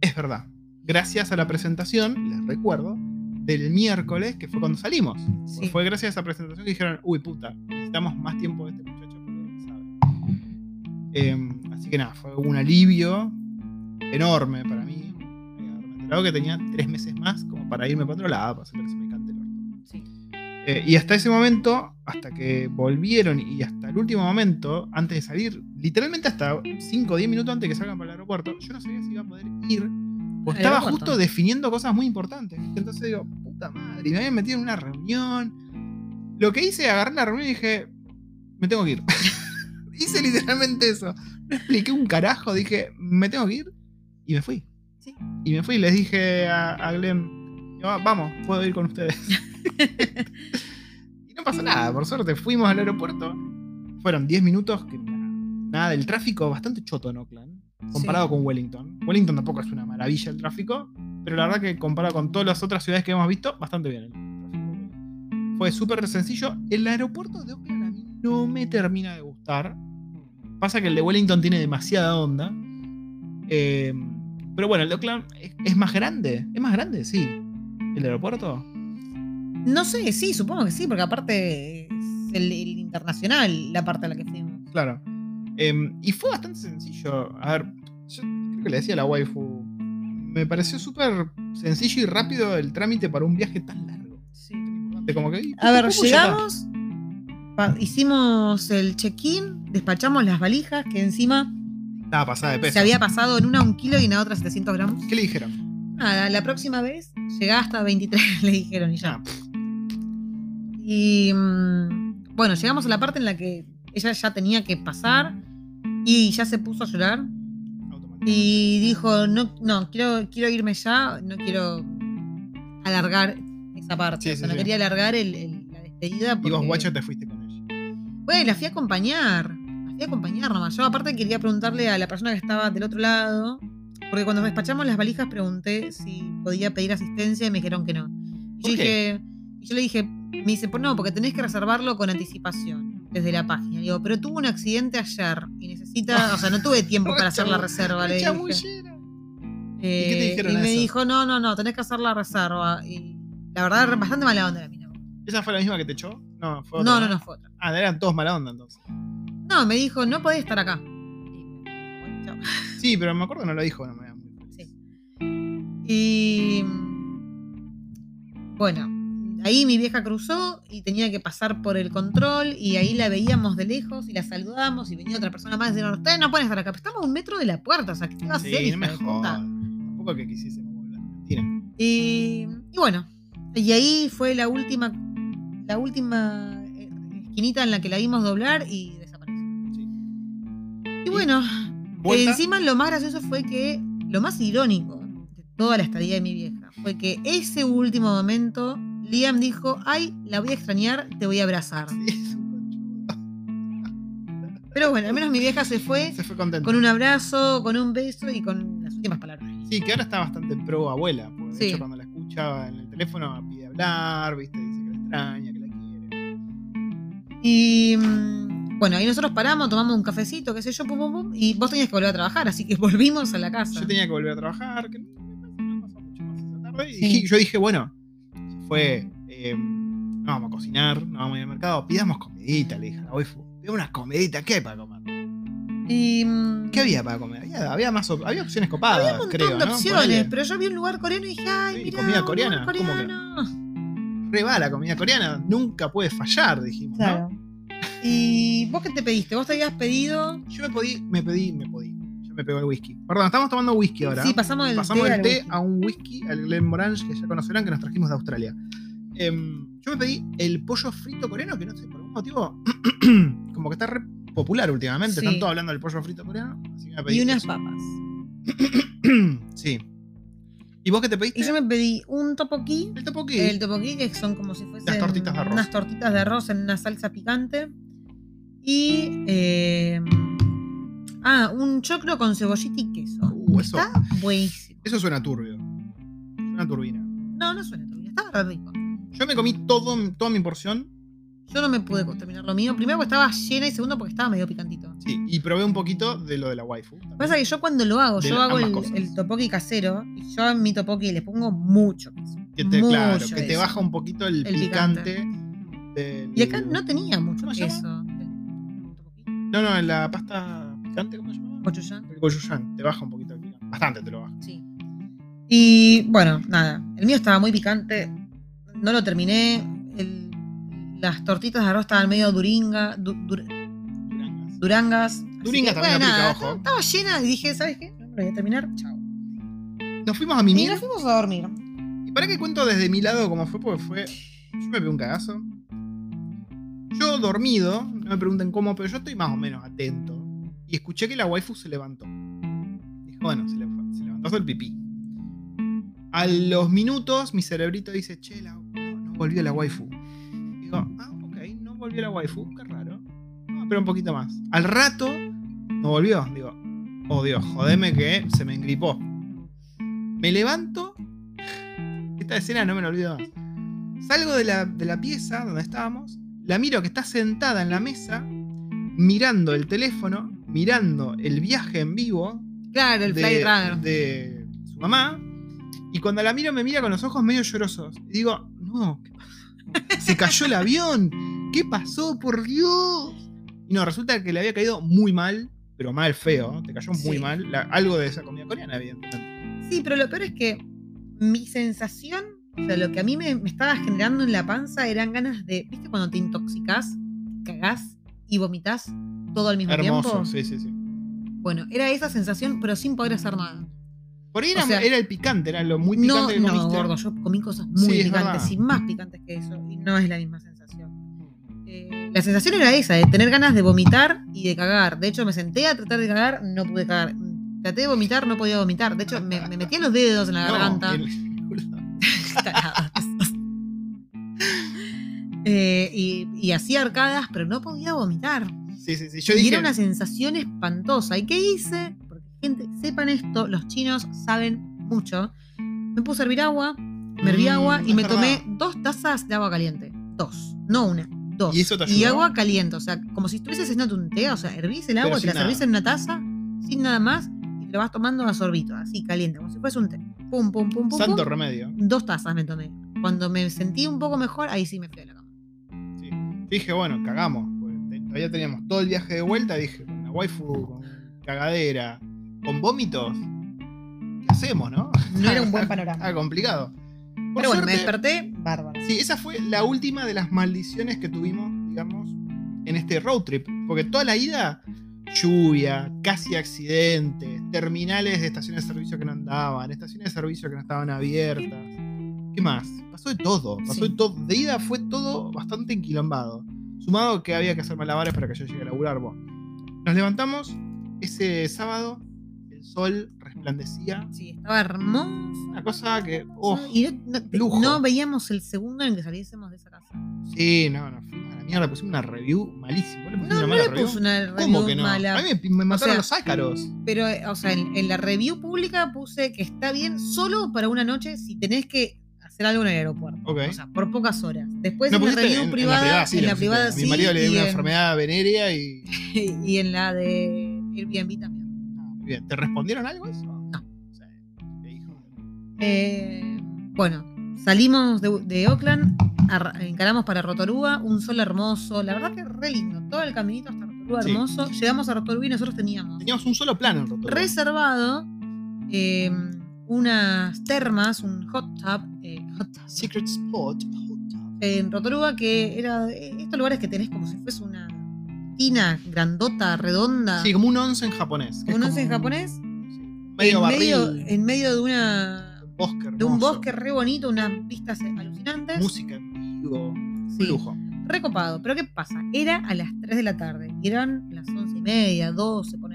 S2: Es verdad. Gracias a la presentación, les recuerdo, del miércoles, que fue cuando salimos.
S1: Sí.
S2: Fue gracias a esa presentación que dijeron, uy puta, necesitamos más tiempo de este muchacho porque sabe. Em, así que nada, fue un alivio enorme para mí. enterado que tenía tres meses más como para irme para otro lado, para hacer que se me cante el orto.
S1: Sí.
S2: Eh, y hasta ese momento, hasta que volvieron y hasta el último momento, antes de salir, literalmente hasta 5 o 10 minutos antes de que salgan para el aeropuerto, yo no sabía si iba a poder ir. O estaba justo definiendo cosas muy importantes. Entonces digo, puta madre, y me habían metido en una reunión. Lo que hice, agarré la reunión y dije, me tengo que ir. hice literalmente eso. No expliqué un carajo, dije, me tengo que ir. Y me fui.
S1: Sí.
S2: Y me fui y les dije a, a Glenn, "Va- vamos, puedo ir con ustedes. y no pasó nada, por suerte. Fuimos al aeropuerto. Fueron 10 minutos que nada, el tráfico bastante choto en Oakland, comparado
S1: Sí.
S2: con Wellington. Wellington tampoco es una maravilla el tráfico, pero la verdad que comparado con todas las otras ciudades que hemos visto, bastante bien el tráfico. Fue súper sencillo. El aeropuerto de Oakland a mí no me termina de gustar. Pasa que el de Wellington tiene demasiada onda. Eh, pero bueno, el de Oakland es, es más grande. Es más grande, sí. ¿El aeropuerto?
S1: No sé, sí, supongo que sí, porque aparte es el, el internacional la parte a la que fuimos.
S2: Claro. Eh, y fue bastante sencillo. A ver, yo creo que le decía a la waifu. Me pareció súper sencillo y rápido el trámite para un viaje tan largo.
S1: Sí.
S2: Como que,
S1: A ver, llegamos, hicimos el check-in, despachamos las valijas, que encima
S2: Estaba pasada de peso.
S1: se había pasado en una un kilo y en la otra 700 gramos.
S2: ¿Qué le dijeron?
S1: Nada, la próxima vez llegá hasta 23, le dijeron y ya.
S2: Ah,
S1: Y mm, bueno, llegamos a la parte en la que ella ya tenía que pasar y ya se puso a llorar y dijo, no, no, quiero, quiero irme ya, no quiero alargar esa parte.
S2: Sí,
S1: o sea,
S2: sí,
S1: no
S2: sí.
S1: quería alargar el- el- la despedida.
S2: Y vos, guacho, te fuiste con ella.
S1: Bueno, la fui a acompañar. La fui a acompañar nomás. Yo aparte quería preguntarle a la persona que estaba del otro lado. Porque cuando despachamos las valijas pregunté si podía pedir asistencia y me dijeron que no. Y yo dije. Yo le dije, me dice, pues no, porque tenés que reservarlo con anticipación desde la página. Le digo, pero tuvo un accidente ayer y necesita, o sea, no tuve tiempo para hacer la reserva. Le dije. Eh,
S2: ¿Y qué te dijeron
S1: y me
S2: eso?
S1: dijo, no, no, no, tenés que hacer la reserva. Y la verdad, bastante mala onda la mina.
S2: ¿Esa fue la misma que te echó? No, fue
S1: No,
S2: otra,
S1: no, no fue otra.
S2: Ah, eran todos mala onda entonces.
S1: No, me dijo, no podés estar acá.
S2: Sí, pero me acuerdo que no lo dijo, no me da muy feliz.
S1: Sí. Y mm, bueno, ahí mi vieja cruzó y tenía que pasar por el control y ahí la veíamos de lejos y la saludamos y venía otra persona más y decían, ustedes no pueden estar acá, pero estamos a un metro de la puerta, o sea, ¿qué te va a hacer?
S2: Sí, no me
S1: de puta?".
S2: jodas. Tampoco que quisiésemos volver.
S1: Y, y bueno, y ahí fue la última, la última eh, esquinita en la que la vimos doblar y desapareció.
S2: Sí.
S1: Y bueno. Encima lo más gracioso fue que, lo más irónico de toda la estadía de mi vieja, fue que ese último momento Liam dijo, ay, la voy a extrañar, te voy a abrazar.
S2: Sí, es un.
S1: Pero bueno, al menos mi vieja se fue
S2: Se fue contento.
S1: con un abrazo, con un beso y con las últimas palabras.
S2: Sí, que ahora está bastante pro abuela. Porque de hecho, cuando la escucha en el teléfono pide hablar, ¿viste? Dice que la extraña, que la quiere.
S1: Y mm, bueno, ahí nosotros paramos, tomamos un cafecito, qué sé yo, pum, pum, pum, y vos tenías que volver a trabajar, así que volvimos a la casa.
S2: Yo tenía que volver a trabajar, que me no pasó mucho más esa tarde. Y
S1: Sí.
S2: yo dije, bueno, fue. eh, no vamos a cocinar, no vamos a ir al mercado, pidamos comidita, le dije a la waifu. Pidamos una comidita, ¿qué hay para comer?
S1: Y, mm,
S2: ¿Qué había para comer? Había, había más op- había opciones copadas,
S1: Había un montón
S2: creo,
S1: de
S2: ¿no?
S1: opciones,
S2: Ponele.
S1: pero yo vi un lugar coreano y dije, ay,
S2: Sí,
S1: mira,
S2: comida
S1: un
S2: coreana, ¿cómo que?
S1: coreano.
S2: Re va la comida coreana, nunca puede fallar, dijimos,
S1: Claro. ¿Y vos qué te pediste? ¿Vos te habías pedido?
S2: ¿no? Yo me pedí, me pedí, me pedí. Me pegó el whisky. Perdón, estamos tomando whisky ahora.
S1: Sí, pasamos del
S2: Pasamos
S1: té al
S2: té a un whisky, al Glenmorangie, que ya conocerán, que nos trajimos de Australia. Em, yo me pedí el pollo frito coreano, que no sé, por algún motivo, como que está re popular últimamente.
S1: Sí.
S2: Están todos hablando del pollo frito coreano. Así que me pedí
S1: Y unas
S2: eso.
S1: papas.
S2: sí. ¿Y vos qué te pediste?
S1: Y yo me pedí un topoquí.
S2: El topoki.
S1: El topoquí, que son como si fuesen
S2: Las tortitas de arroz.
S1: unas tortitas de arroz en una salsa picante. Y. eh, ah, un choclo con cebollita y queso.
S2: Uh, eso,
S1: Está buenísimo.
S2: eso suena turbio. Suena turbina.
S1: No, no suena turbio, estaba rico.
S2: Yo me comí todo, toda mi porción.
S1: Yo no me pude terminar lo mío. Primero porque estaba llena y segundo porque estaba medio picantito.
S2: Sí, y probé un poquito de lo de la waifu. también.
S1: Pasa que yo cuando lo hago,
S2: De
S1: yo hago el, el topoki casero y yo en mi topoki le pongo mucho queso.
S2: que te,
S1: mucho
S2: claro, que te baja un poquito el,
S1: El
S2: picante. del-
S1: Y acá no tenía mucho queso.
S2: No, no, en la pasta picante, ¿cómo se llama?
S1: Gochujang.
S2: El gochujang, te baja un poquito el picante. Bastante te lo baja.
S1: Sí. Y bueno, nada. El mío estaba muy picante. No lo terminé. El- las tortitas de arroz estaban medio duringa, du- dur-
S2: Durangas.
S1: durangas.
S2: Duringas
S1: que,
S2: también
S1: bueno,
S2: aplica,
S1: nada,
S2: ojo.
S1: Estaba llena y dije, ¿sabes qué? No lo voy a terminar. Chao.
S2: Nos fuimos a
S1: Y
S2: mimir.
S1: nos fuimos a dormir.
S2: Y para que cuento desde mi lado cómo fue, porque fue. Yo me pegué un cagazo. Yo dormido, no me pregunten cómo, pero yo estoy más o menos atento. Y escuché que la waifu se levantó. Dije, bueno, se, le- se levantó hacer pipí. A los minutos, mi cerebrito dice, che, la- no, no volvió la waifu. Digo, ah, ok, no volvió la waifu, qué raro. Vamos a esperar un poquito más. Al rato, no volvió. Digo, oh Dios, jodeme que se me engripó. Me levanto. Esta escena no me la olvido más. Salgo de la, de la pieza donde estábamos, la miro que está sentada en la mesa, mirando el teléfono, mirando el viaje en vivo
S1: Claro, el
S2: de,
S1: Flight Runner.
S2: de su mamá. Y cuando la miro, me mira con los ojos medio llorosos. Y digo, no, ¿qué pasó? se cayó el avión. ¿Qué pasó? Por Dios. Y no, resulta que le había caído muy mal, pero mal feo. Te cayó muy
S1: Sí.
S2: mal. La- algo de esa comida coreana, evidentemente.
S1: Sí, pero lo peor es que mi sensación, o sea, lo que a mí me, me estaba generando en la panza eran ganas de, ¿viste cuando te intoxicás, cagás y vomitas todo al mismo
S2: Hermoso,
S1: tiempo?
S2: sí, sí, sí.
S1: Bueno, era esa sensación, pero sin poder hacer nada.
S2: Por ahí era,
S1: O sea,
S2: era el picante, era lo muy picante
S1: No,
S2: que
S1: no, gordo, yo comí cosas muy
S2: Sí,
S1: picantes y más picantes que eso, y no es la misma sensación. Eh, la sensación era esa, de tener ganas de vomitar y de cagar. De hecho, me senté a tratar de cagar, no pude cagar. Traté de vomitar, no podía vomitar. De hecho, me, me metía los dedos en la
S2: No,
S1: garganta.
S2: el-.
S1: Eh, y, y hacía arcadas, pero no podía vomitar.
S2: Sí, sí, sí. Yo
S1: y
S2: dije.
S1: era una sensación espantosa. ¿Y qué hice? Porque, gente, sepan esto, los chinos saben mucho. Me puse a hervir agua, me herví
S2: Mm,
S1: agua y me
S2: verdad.
S1: tomé dos tazas de agua caliente. Dos, no una, dos.
S2: ¿Y eso te
S1: Y
S2: ayudó?
S1: agua caliente, o sea, como si estuvieses haciendo un té, o sea, hervís el agua,
S2: Pero
S1: te la
S2: sin
S1: servís
S2: nada.
S1: en una taza, sin nada más, y te lo vas tomando a sorbito, así caliente, como si fuese un té. Pum, pum, pum, pum.
S2: Santo
S1: pum.
S2: remedio.
S1: Dos tazas me tomé. Cuando me sentí un poco mejor, ahí sí me fui a la cama.
S2: Sí. Dije, bueno, cagamos. Todavía teníamos todo el viaje de vuelta. Dije, con la waifu, con cagadera, con vómitos. ¿Qué hacemos, no?
S1: No era un buen panorama.
S2: Ah, complicado. Por
S1: Pero bueno, me desperté, bárbaro.
S2: Sí, esa fue la última de las maldiciones que tuvimos, digamos, en este road trip. Porque toda la ida, lluvia, casi accidentes, terminales de estaciones de servicio que no andaban, estaciones de servicio que no estaban abiertas. ¿Qué más? Pasó de todo. Pasó
S1: Sí.
S2: de todo. De ida fue todo bastante enquilombado. Sumado que había que hacer malabares para que yo llegue a laburar. Bueno, nos levantamos ese sábado, el sol resplandecía.
S1: Sí, estaba hermoso.
S2: Una cosa que. oh,
S1: y no,
S2: lujo.
S1: no veíamos el segundo en que saliésemos de esa casa.
S2: Sí, no, no, fuimos a la mierda, pusimos una review malísima. ¿Vos le pusiste
S1: No,
S2: una
S1: no
S2: mala
S1: le
S2: review?
S1: puse una
S2: ¿Cómo
S1: review
S2: que no?
S1: mala.
S2: A mí me, me mataron
S1: sea,
S2: los ácaros.
S1: Pero, eh, o sea, en, en la review pública puse que está bien solo para una noche si tenés que hacer algo en el aeropuerto.
S2: Ok.
S1: O sea, por pocas horas. Después
S2: No
S1: en la
S2: en, en
S1: privada,
S2: sí,
S1: en la privada sí.
S2: Mi marido le dio una
S1: en-
S2: enfermedad venérea y.
S1: y en la de Airbnb también.
S2: Ah, muy bien. ¿Te respondieron algo eso?
S1: No.
S2: Sí. ¿Qué dijo?
S1: Eh, bueno, salimos de, de Oakland, encaramos para Rotorua, un sol hermoso, la verdad que re lindo, todo el caminito hasta Rotorua
S2: Sí.
S1: hermoso. Llegamos a Rotorua y nosotros teníamos
S2: Teníamos un solo plano en Rotorua.
S1: reservado eh, unas termas, un hot tub, eh, hot tub,
S2: Secret Spot. Hot tub.
S1: en Rotorua que era eh, estos lugares que tenés como si fuese una tina grandota, redonda,
S2: Sí, como un once en japonés. que
S1: un once en japonés,
S2: Medio
S1: en,
S2: barril.
S1: medio, en medio de una
S2: bosque
S1: de un bosque re bonito, unas vistas alucinantes.
S2: Música en vivo. Un
S1: Sí,
S2: lujo.
S1: recopado. Pero ¿qué pasa? Era a las 3 de la tarde. Y eran las 11 y media, 12, ponele.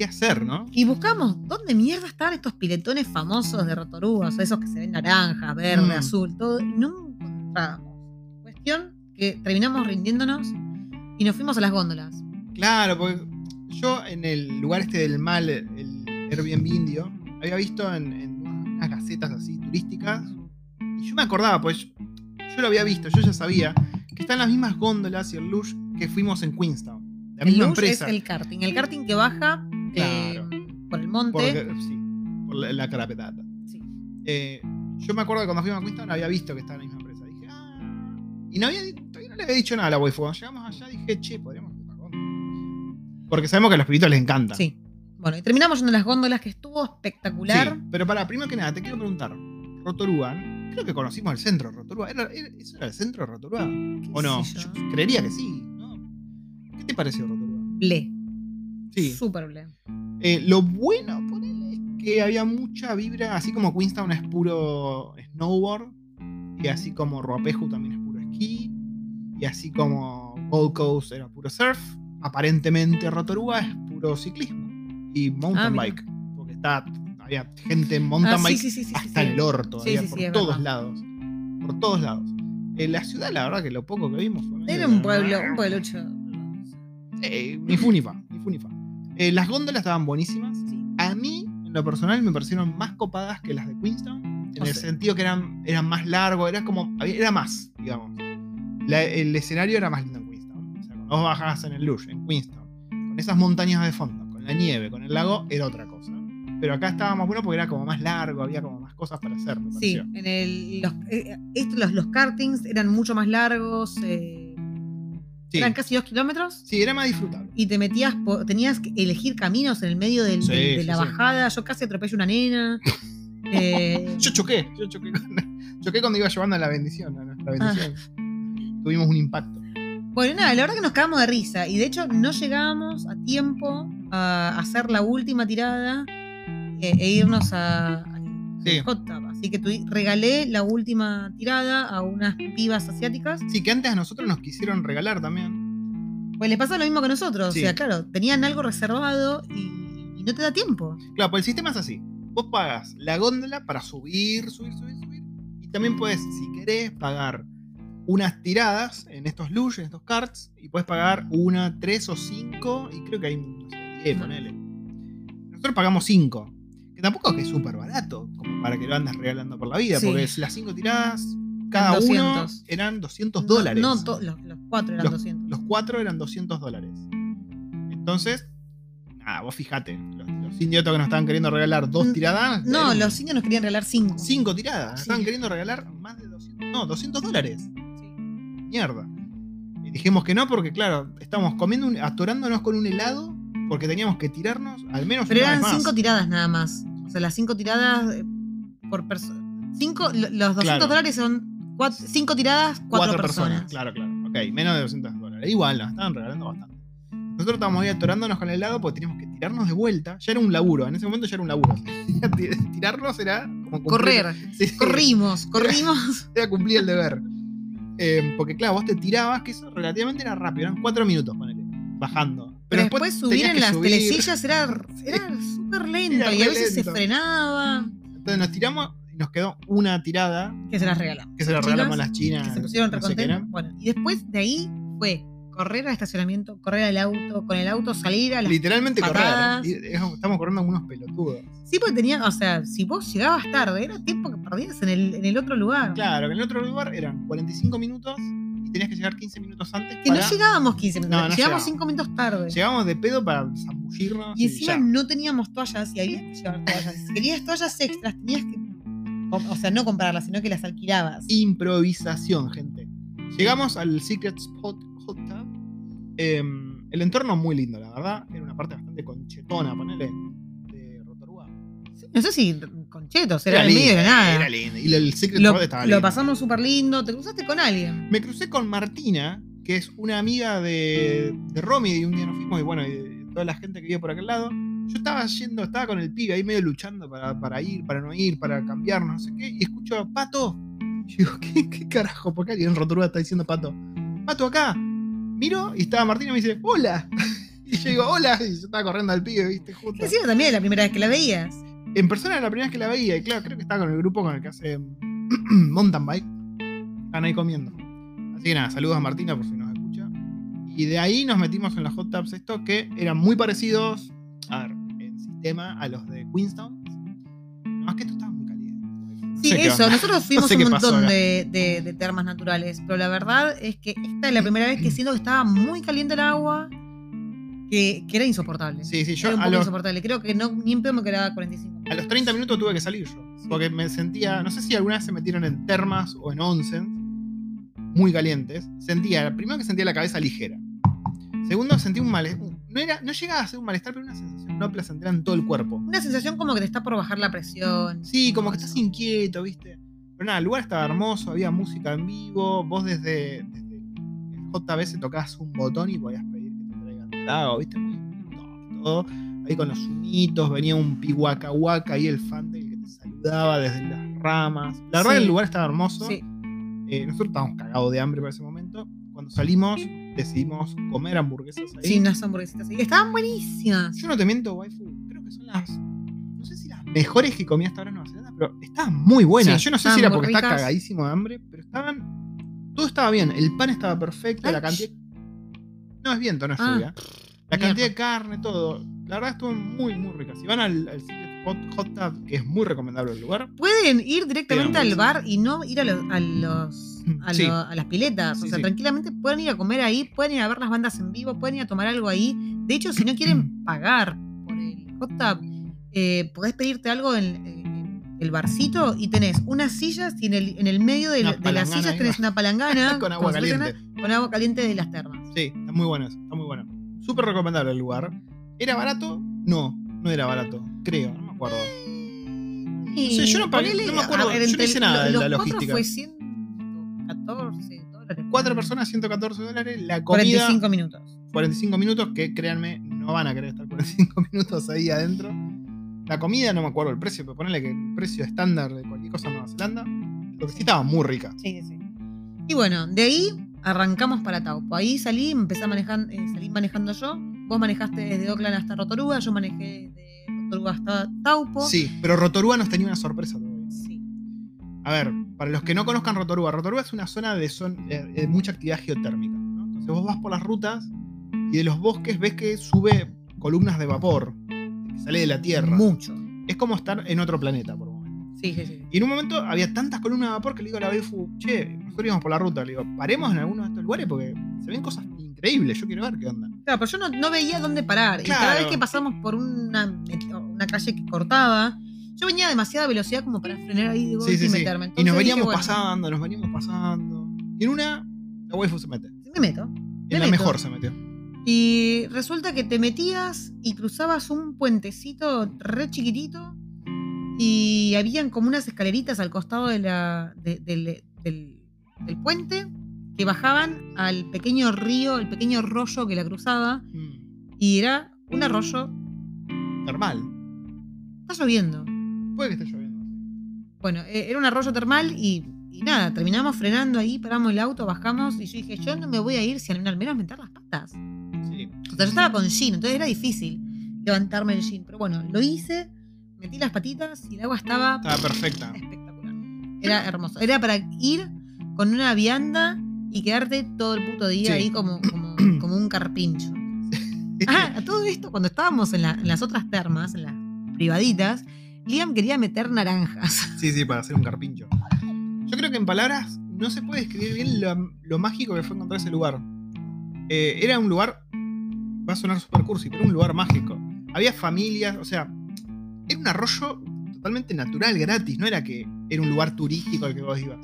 S2: ¿Qué hacer, no?
S1: Y buscamos dónde mierda estaban estos piletones famosos de Rotorua, o sea, esos que se ven naranja, verde,
S2: Mm.
S1: azul, todo. Y no encontrábamos. Cuestión que terminamos rindiéndonos y nos fuimos a las góndolas.
S2: Claro, porque yo en el lugar este del mal, el Airbnb indio, había visto en, en unas gacetas así turísticas. Y yo me acordaba, pues yo lo había visto, yo ya sabía que están las mismas góndolas y el lush que fuimos en Queenstown. La
S1: el
S2: misma
S1: lush
S2: empresa.
S1: es el karting. El karting que baja eh,
S2: Claro.
S1: por el monte.
S2: Porque- sí, por la, la carapetata.
S1: Sí.
S2: Eh, yo me acuerdo que cuando fuimos a Queenstown había visto que estaba en la misma empresa. Dije, ah. Y no había, todavía no le había dicho nada a la waifu. Cuando llegamos allá dije, che, podríamos ir a. Porque sabemos que a los pibitos les encanta.
S1: Sí. Bueno, y terminamos en las góndolas que estuvo espectacular.
S2: Sí, pero para, primero que nada, te quiero preguntar. Rotorua, creo que conocimos el centro de Rotorua. ¿Era, era- ¿Eso era el centro de Rotorua?
S1: ¿Qué
S2: ¿O no?
S1: Yo
S2: creería que sí. ¿no? ¿Qué te pareció Rotorua?
S1: Ble.
S2: Sí.
S1: Súper.
S2: Eh, lo bueno, ponele, es que había mucha vibra, así como Queenstown es puro snowboard, y así como Ruapehu también es puro esquí, y así como Gold Coast era puro surf, aparentemente Rotorua es puro ciclismo y mountain
S1: Ah,
S2: bike, porque está, había gente en mountain
S1: Ah, sí,
S2: bike
S1: sí, sí, sí,
S2: hasta el orto, había por todos
S1: verdad.
S2: lados, por todos lados. En la ciudad, la verdad que lo poco que vimos fue
S1: Era un pueblo, un pueblucho.
S2: Eh, ni fu ni fa, ni fu ni fa. Eh, las góndolas estaban buenísimas.
S1: Sí.
S2: A mí, en lo personal, me parecieron más copadas que las de Queenstown. En
S1: O
S2: el
S1: sea-
S2: sentido que eran, eran más largos, era como. Era más, digamos. La- el escenario era más lindo en Queenstown. O sea, cuando vos bajabas en el Lush, en Queenstown, con esas montañas de fondo, con la nieve, con el lago, era otra cosa. Pero acá estaba más bueno porque era como más largo, había como más cosas para hacer. me
S1: Sí, en el, los, eh, esto- los, los kartings eran mucho más largos, eh,
S2: Sí.
S1: eran casi dos kilómetros.
S2: Sí, era más disfrutable.
S1: Y te metías, tenías que elegir caminos en el medio del-
S2: Sí,
S1: del- de
S2: sí,
S1: la
S2: sí.
S1: bajada. Yo casi atropello una nena. Eh,
S2: Yo choqué, yo choqué, con- choqué cuando iba llevando a la bendición, a nuestra
S1: Ah.
S2: bendición. Tuvimos un impacto.
S1: bueno, nada, la verdad que nos cagamos de risa. Y de hecho, no llegábamos a tiempo a hacer la última tirada eh, e irnos a,
S2: Sí.
S1: hot tub. Así que tu- regalé la última tirada a unas pibas asiáticas.
S2: Sí, que antes a nosotros nos quisieron regalar también.
S1: Pues les pasa lo mismo que nosotros.
S2: Sí.
S1: O sea, claro, tenían algo reservado y, y no te da tiempo.
S2: Claro, pues el sistema es así. Vos pagas la góndola para subir, subir, subir, subir. Y también puedes, si querés, pagar unas tiradas en estos lush, en estos carts. Y puedes pagar una, tres o cinco. Y creo que hay, no sé, diez, ponele. Nosotros pagamos cinco. Que tampoco es que es súper barato, como para que lo andes regalando por la vida.
S1: Sí.
S2: Porque las cinco tiradas, cada uno
S1: 200.
S2: eran 200 dólares.
S1: No, to- los, los cuatro eran
S2: Los-
S1: 200.
S2: Los cuatro eran 200 dólares. Entonces, nada, vos fijate. Los, los idiotas que nos estaban queriendo regalar dos
S1: Mm,
S2: tiradas.
S1: no,
S2: eran
S1: los indios nos querían regalar cinco.
S2: Cinco tiradas. Nos
S1: Sí.
S2: estaban queriendo regalar más de 200. No, 200 dólares.
S1: Sí.
S2: Mierda. Y dijimos que no porque, claro, estábamos comiendo, un- atorándonos con un helado porque teníamos que tirarnos al menos
S1: Pero
S2: una
S1: eran
S2: vez más.
S1: cinco tiradas nada más. O sea, las cinco tiradas eh, por persona. Cinco, lo- los 200
S2: Claro.
S1: dólares son cinco tiradas, cuatro, personas.
S2: Claro, claro. Ok, menos de 200 dólares. Igual, nos estaban regalando bastante. Nosotros estábamos ahí atorándonos con el helado porque teníamos que tirarnos de vuelta. Ya era un laburo, en ese momento ya era un laburo. Tirarnos era como cumplir-
S1: Correr.
S2: Sí,
S1: Corrimos, corrimos.
S2: Era cumplir el deber. Eh, porque claro, vos te tirabas, que eso relativamente era rápido, eran cuatro minutos, ponele, bajando.
S1: Pero después, subir en las
S2: subir.
S1: telesillas era, era súper lento
S2: Era
S1: y a veces se frenaba.
S2: Entonces nos tiramos y nos quedó una tirada
S1: Que se las regalamos.
S2: que se la
S1: Chinas,
S2: regalamos a las chinas.
S1: que se pusieron
S2: no sé.
S1: Bueno, y después de ahí fue correr al estacionamiento, correr al auto, con el auto salir a las.
S2: Literalmente
S1: patadas.
S2: correr. Estamos corriendo como unos pelotudos.
S1: Sí, porque tenía, o sea, si vos llegabas tarde, era tiempo que perdías en el, en el otro lugar.
S2: Claro, que en el otro lugar eran 45 minutos tenías que llegar 15 minutos antes.
S1: Que
S2: para-
S1: no llegábamos 15 minutos,
S2: No, no
S1: llegamos
S2: llegábamos.
S1: 5 minutos tarde.
S2: Llegábamos de pedo para zambullirnos.
S1: y encima no teníamos toallas y había que llevar toallas. Si querías toallas extras, tenías que. O, sea, no comprarlas, sino que las alquilabas.
S2: improvisación, gente. Llegamos al Secret Spot Hot Tub. Em, el entorno muy lindo, la verdad. Era una parte bastante conchetona, ponele.
S1: No sé si con chetos, era, en el medio de nada.
S2: Era lindo. Y el Secret
S1: lo,
S2: estaba
S1: lo
S2: lindo.
S1: pasamos súper lindo. ¿Te cruzaste con alguien?
S2: Me crucé con Martina, que es una amiga de, de Romy, y un día nos fuimos, y bueno, y de toda la gente que vive por aquel lado. Yo estaba yendo, estaba con el pibe ahí medio luchando para, para ir, para no ir, para cambiarnos, no sé qué, y escucho, Pato. Y digo, ¿qué, qué carajo? ¿Por qué alguien en Rotorua está diciendo Pato? Pato acá. Miro y estaba Martina y me dice, hola. Y yo digo, hola. Y yo estaba corriendo al pibe, viste, justo.
S1: Encima también la primera vez que la veías.
S2: En persona era la primera vez que la veía, y claro, creo que estaba con el grupo con el que hace mountain bike. Están ahí comiendo. Así que nada, saludos a Martina por si nos escucha. Y de ahí nos metimos en los hot tubs esto que eran muy parecidos, a ver, en sistema a los de Queenstown. Nada más que esto estaba muy caliente. No
S1: Sí,
S2: sé
S1: eso.
S2: onda.
S1: Nosotros fuimos
S2: sé
S1: un montón
S2: acá.
S1: de, de- de termas naturales, pero la verdad es que esta es la primera vez que siento que estaba muy caliente el agua, que, que era insoportable.
S2: Sí, sí, yo
S1: era un poco
S2: los,
S1: insoportable. Creo que no, ni en pedo me quedaba 45
S2: a los 30 minutos tuve que salir yo.
S1: Sí.
S2: Porque me sentía, no sé si alguna vez se metieron en termas o en onsen muy calientes. Sentía, primero que sentía la cabeza ligera. Segundo, sentí un malestar. No, era, no llegaba a ser un malestar, pero una sensación no placentera en todo el cuerpo.
S1: Una sensación como que te está por bajar la presión.
S2: Sí, como que estás inquieto, ¿viste? Pero nada, el lugar estaba hermoso, había música en vivo. Vos desde, desde el JBS tocabas un botón y podías pedir trago, ¿viste? Muy todo. Ahí con los humitos, venía un pihuacahuaca ahí el fan del que te saludaba desde las ramas. La verdad
S1: Sí.
S2: el lugar estaba hermoso.
S1: Sí.
S2: Eh, nosotros estábamos cagados de hambre para ese momento. Cuando salimos, decidimos comer hamburguesas ahí.
S1: Sí, unas hamburguesitas así. Estaban buenísimas.
S2: Yo no te miento, waifu. Creo que son las. No sé si las mejores que comí hasta ahora en Nueva Zelanda, pero estaban muy buenas.
S1: Sí,
S2: Yo no sé si era porque
S1: ricas.
S2: cagadísimo de hambre, pero estaban. Todo estaba bien. El pan estaba perfecto, la cantidad. No es viento, no es
S1: Ah,
S2: ía. La
S1: mierda.
S2: cantidad de carne, todo. La verdad estuvo muy, muy rica. Si van al, al Secret hot tub que es muy recomendable el lugar.
S1: Pueden ir directamente al bar y no ir a los, a los a,
S2: Sí.
S1: lo- a las piletas. o sea,
S2: sí.
S1: tranquilamente pueden ir a comer ahí, pueden ir a ver las bandas en vivo, pueden ir a tomar algo ahí. De hecho, si no quieren pagar por el hot tub, eh, podés pedirte algo en, en el barcito y tenés unas sillas y en el, en el medio de, de las sillas tenés una palangana
S2: Con agua caliente.
S1: con agua caliente de las termas.
S2: Sí, está muy bueno eso, está muy bueno. Súper recomendable el lugar. ¿Era barato? No, no era barato. Creo, no me acuerdo.
S1: Y
S2: sé, yo no pagué- no me acuerdo,
S1: ver,
S2: yo no hice nada de la logística.
S1: fue 114 dólares.
S2: Cuatro personas, 114 dólares. La comida,
S1: 45 minutos.
S2: 45 minutos, que créanme, no van a querer estar 45 minutos ahí adentro. La comida, no me acuerdo el precio, pero ponele que el precio estándar de cualquier cosa en Nueva Zelanda. Lo que sí estaba muy rica.
S1: Sí, sí, sí. Y bueno, de ahí arrancamos para Taupo. Ahí salí, empecé a manejar, eh, salí manejando yo. Vos manejaste desde Oakland hasta Rotorua, yo manejé de Rotorua hasta Taupo.
S2: Sí, pero Rotorua nos tenía una sorpresa todavía.
S1: Sí.
S2: A ver, para los que no conozcan Rotorua, Rotorua es una zona de, son- de- de mucha actividad geotérmica. ¿no? Entonces vos vas por las rutas y de los bosques ves que sube columnas de vapor que sale de la Tierra.
S1: Mucho.
S2: Es como estar en otro planeta por un momento.
S1: Sí, sí, sí.
S2: Y en un momento había tantas columnas de vapor que le digo a la Baifu, che, nosotros íbamos por la ruta. Le digo, paremos en alguno de estos lugares porque se ven cosas increíbles. Yo quiero ver qué onda.
S1: Claro, pero yo no, no veía dónde parar. Y cada vez que pasamos por una, una calle que cortaba, yo venía a demasiada velocidad como para frenar ahí de golpe
S2: Sí, sí,
S1: y meterme.
S2: Y
S1: Entonces
S2: nos
S1: dije,
S2: veníamos
S1: bueno,
S2: pasando, nos veníamos pasando. Y en una, la waifu se mete.
S1: Me meto.
S2: En
S1: Me
S2: la
S1: meto.
S2: mejor se metió.
S1: Y resulta que te metías y cruzabas un puentecito re chiquitito y habían como unas escaleritas al costado de la, de- del puente que bajaban al pequeño río, el pequeño arroyo que la cruzaba
S2: Mm,
S1: y era un arroyo.
S2: Termal.
S1: Está lloviendo.
S2: Puede que esté lloviendo.
S1: Bueno, eh, era un arroyo termal y, y nada, terminamos frenando ahí, paramos el auto, bajamos y yo dije, yo no me voy a ir sin al menos meter las patas.
S2: Sí.
S1: O sea, yo estaba con jean, entonces era difícil levantarme el jean. Pero bueno, lo hice, metí las patitas y el agua estaba
S2: Estaba perfecta.
S1: espectacular. Era hermoso. Era para ir con una vianda y quedarte todo el puto día
S2: Sí.
S1: ahí como, como, como un carpincho. Ah, a todo esto, cuando estábamos en, la- en las otras termas, en las privaditas, Liam quería meter naranjas.
S2: Sí, sí, para hacer un carpincho. Yo creo que en palabras no se puede describir bien lo, lo mágico que fue encontrar ese lugar. Eh, era un lugar, va a sonar super cursi, pero un lugar mágico. Había familias, o sea, era un arroyo totalmente natural, gratis. No era que era un lugar turístico al que vos ibas.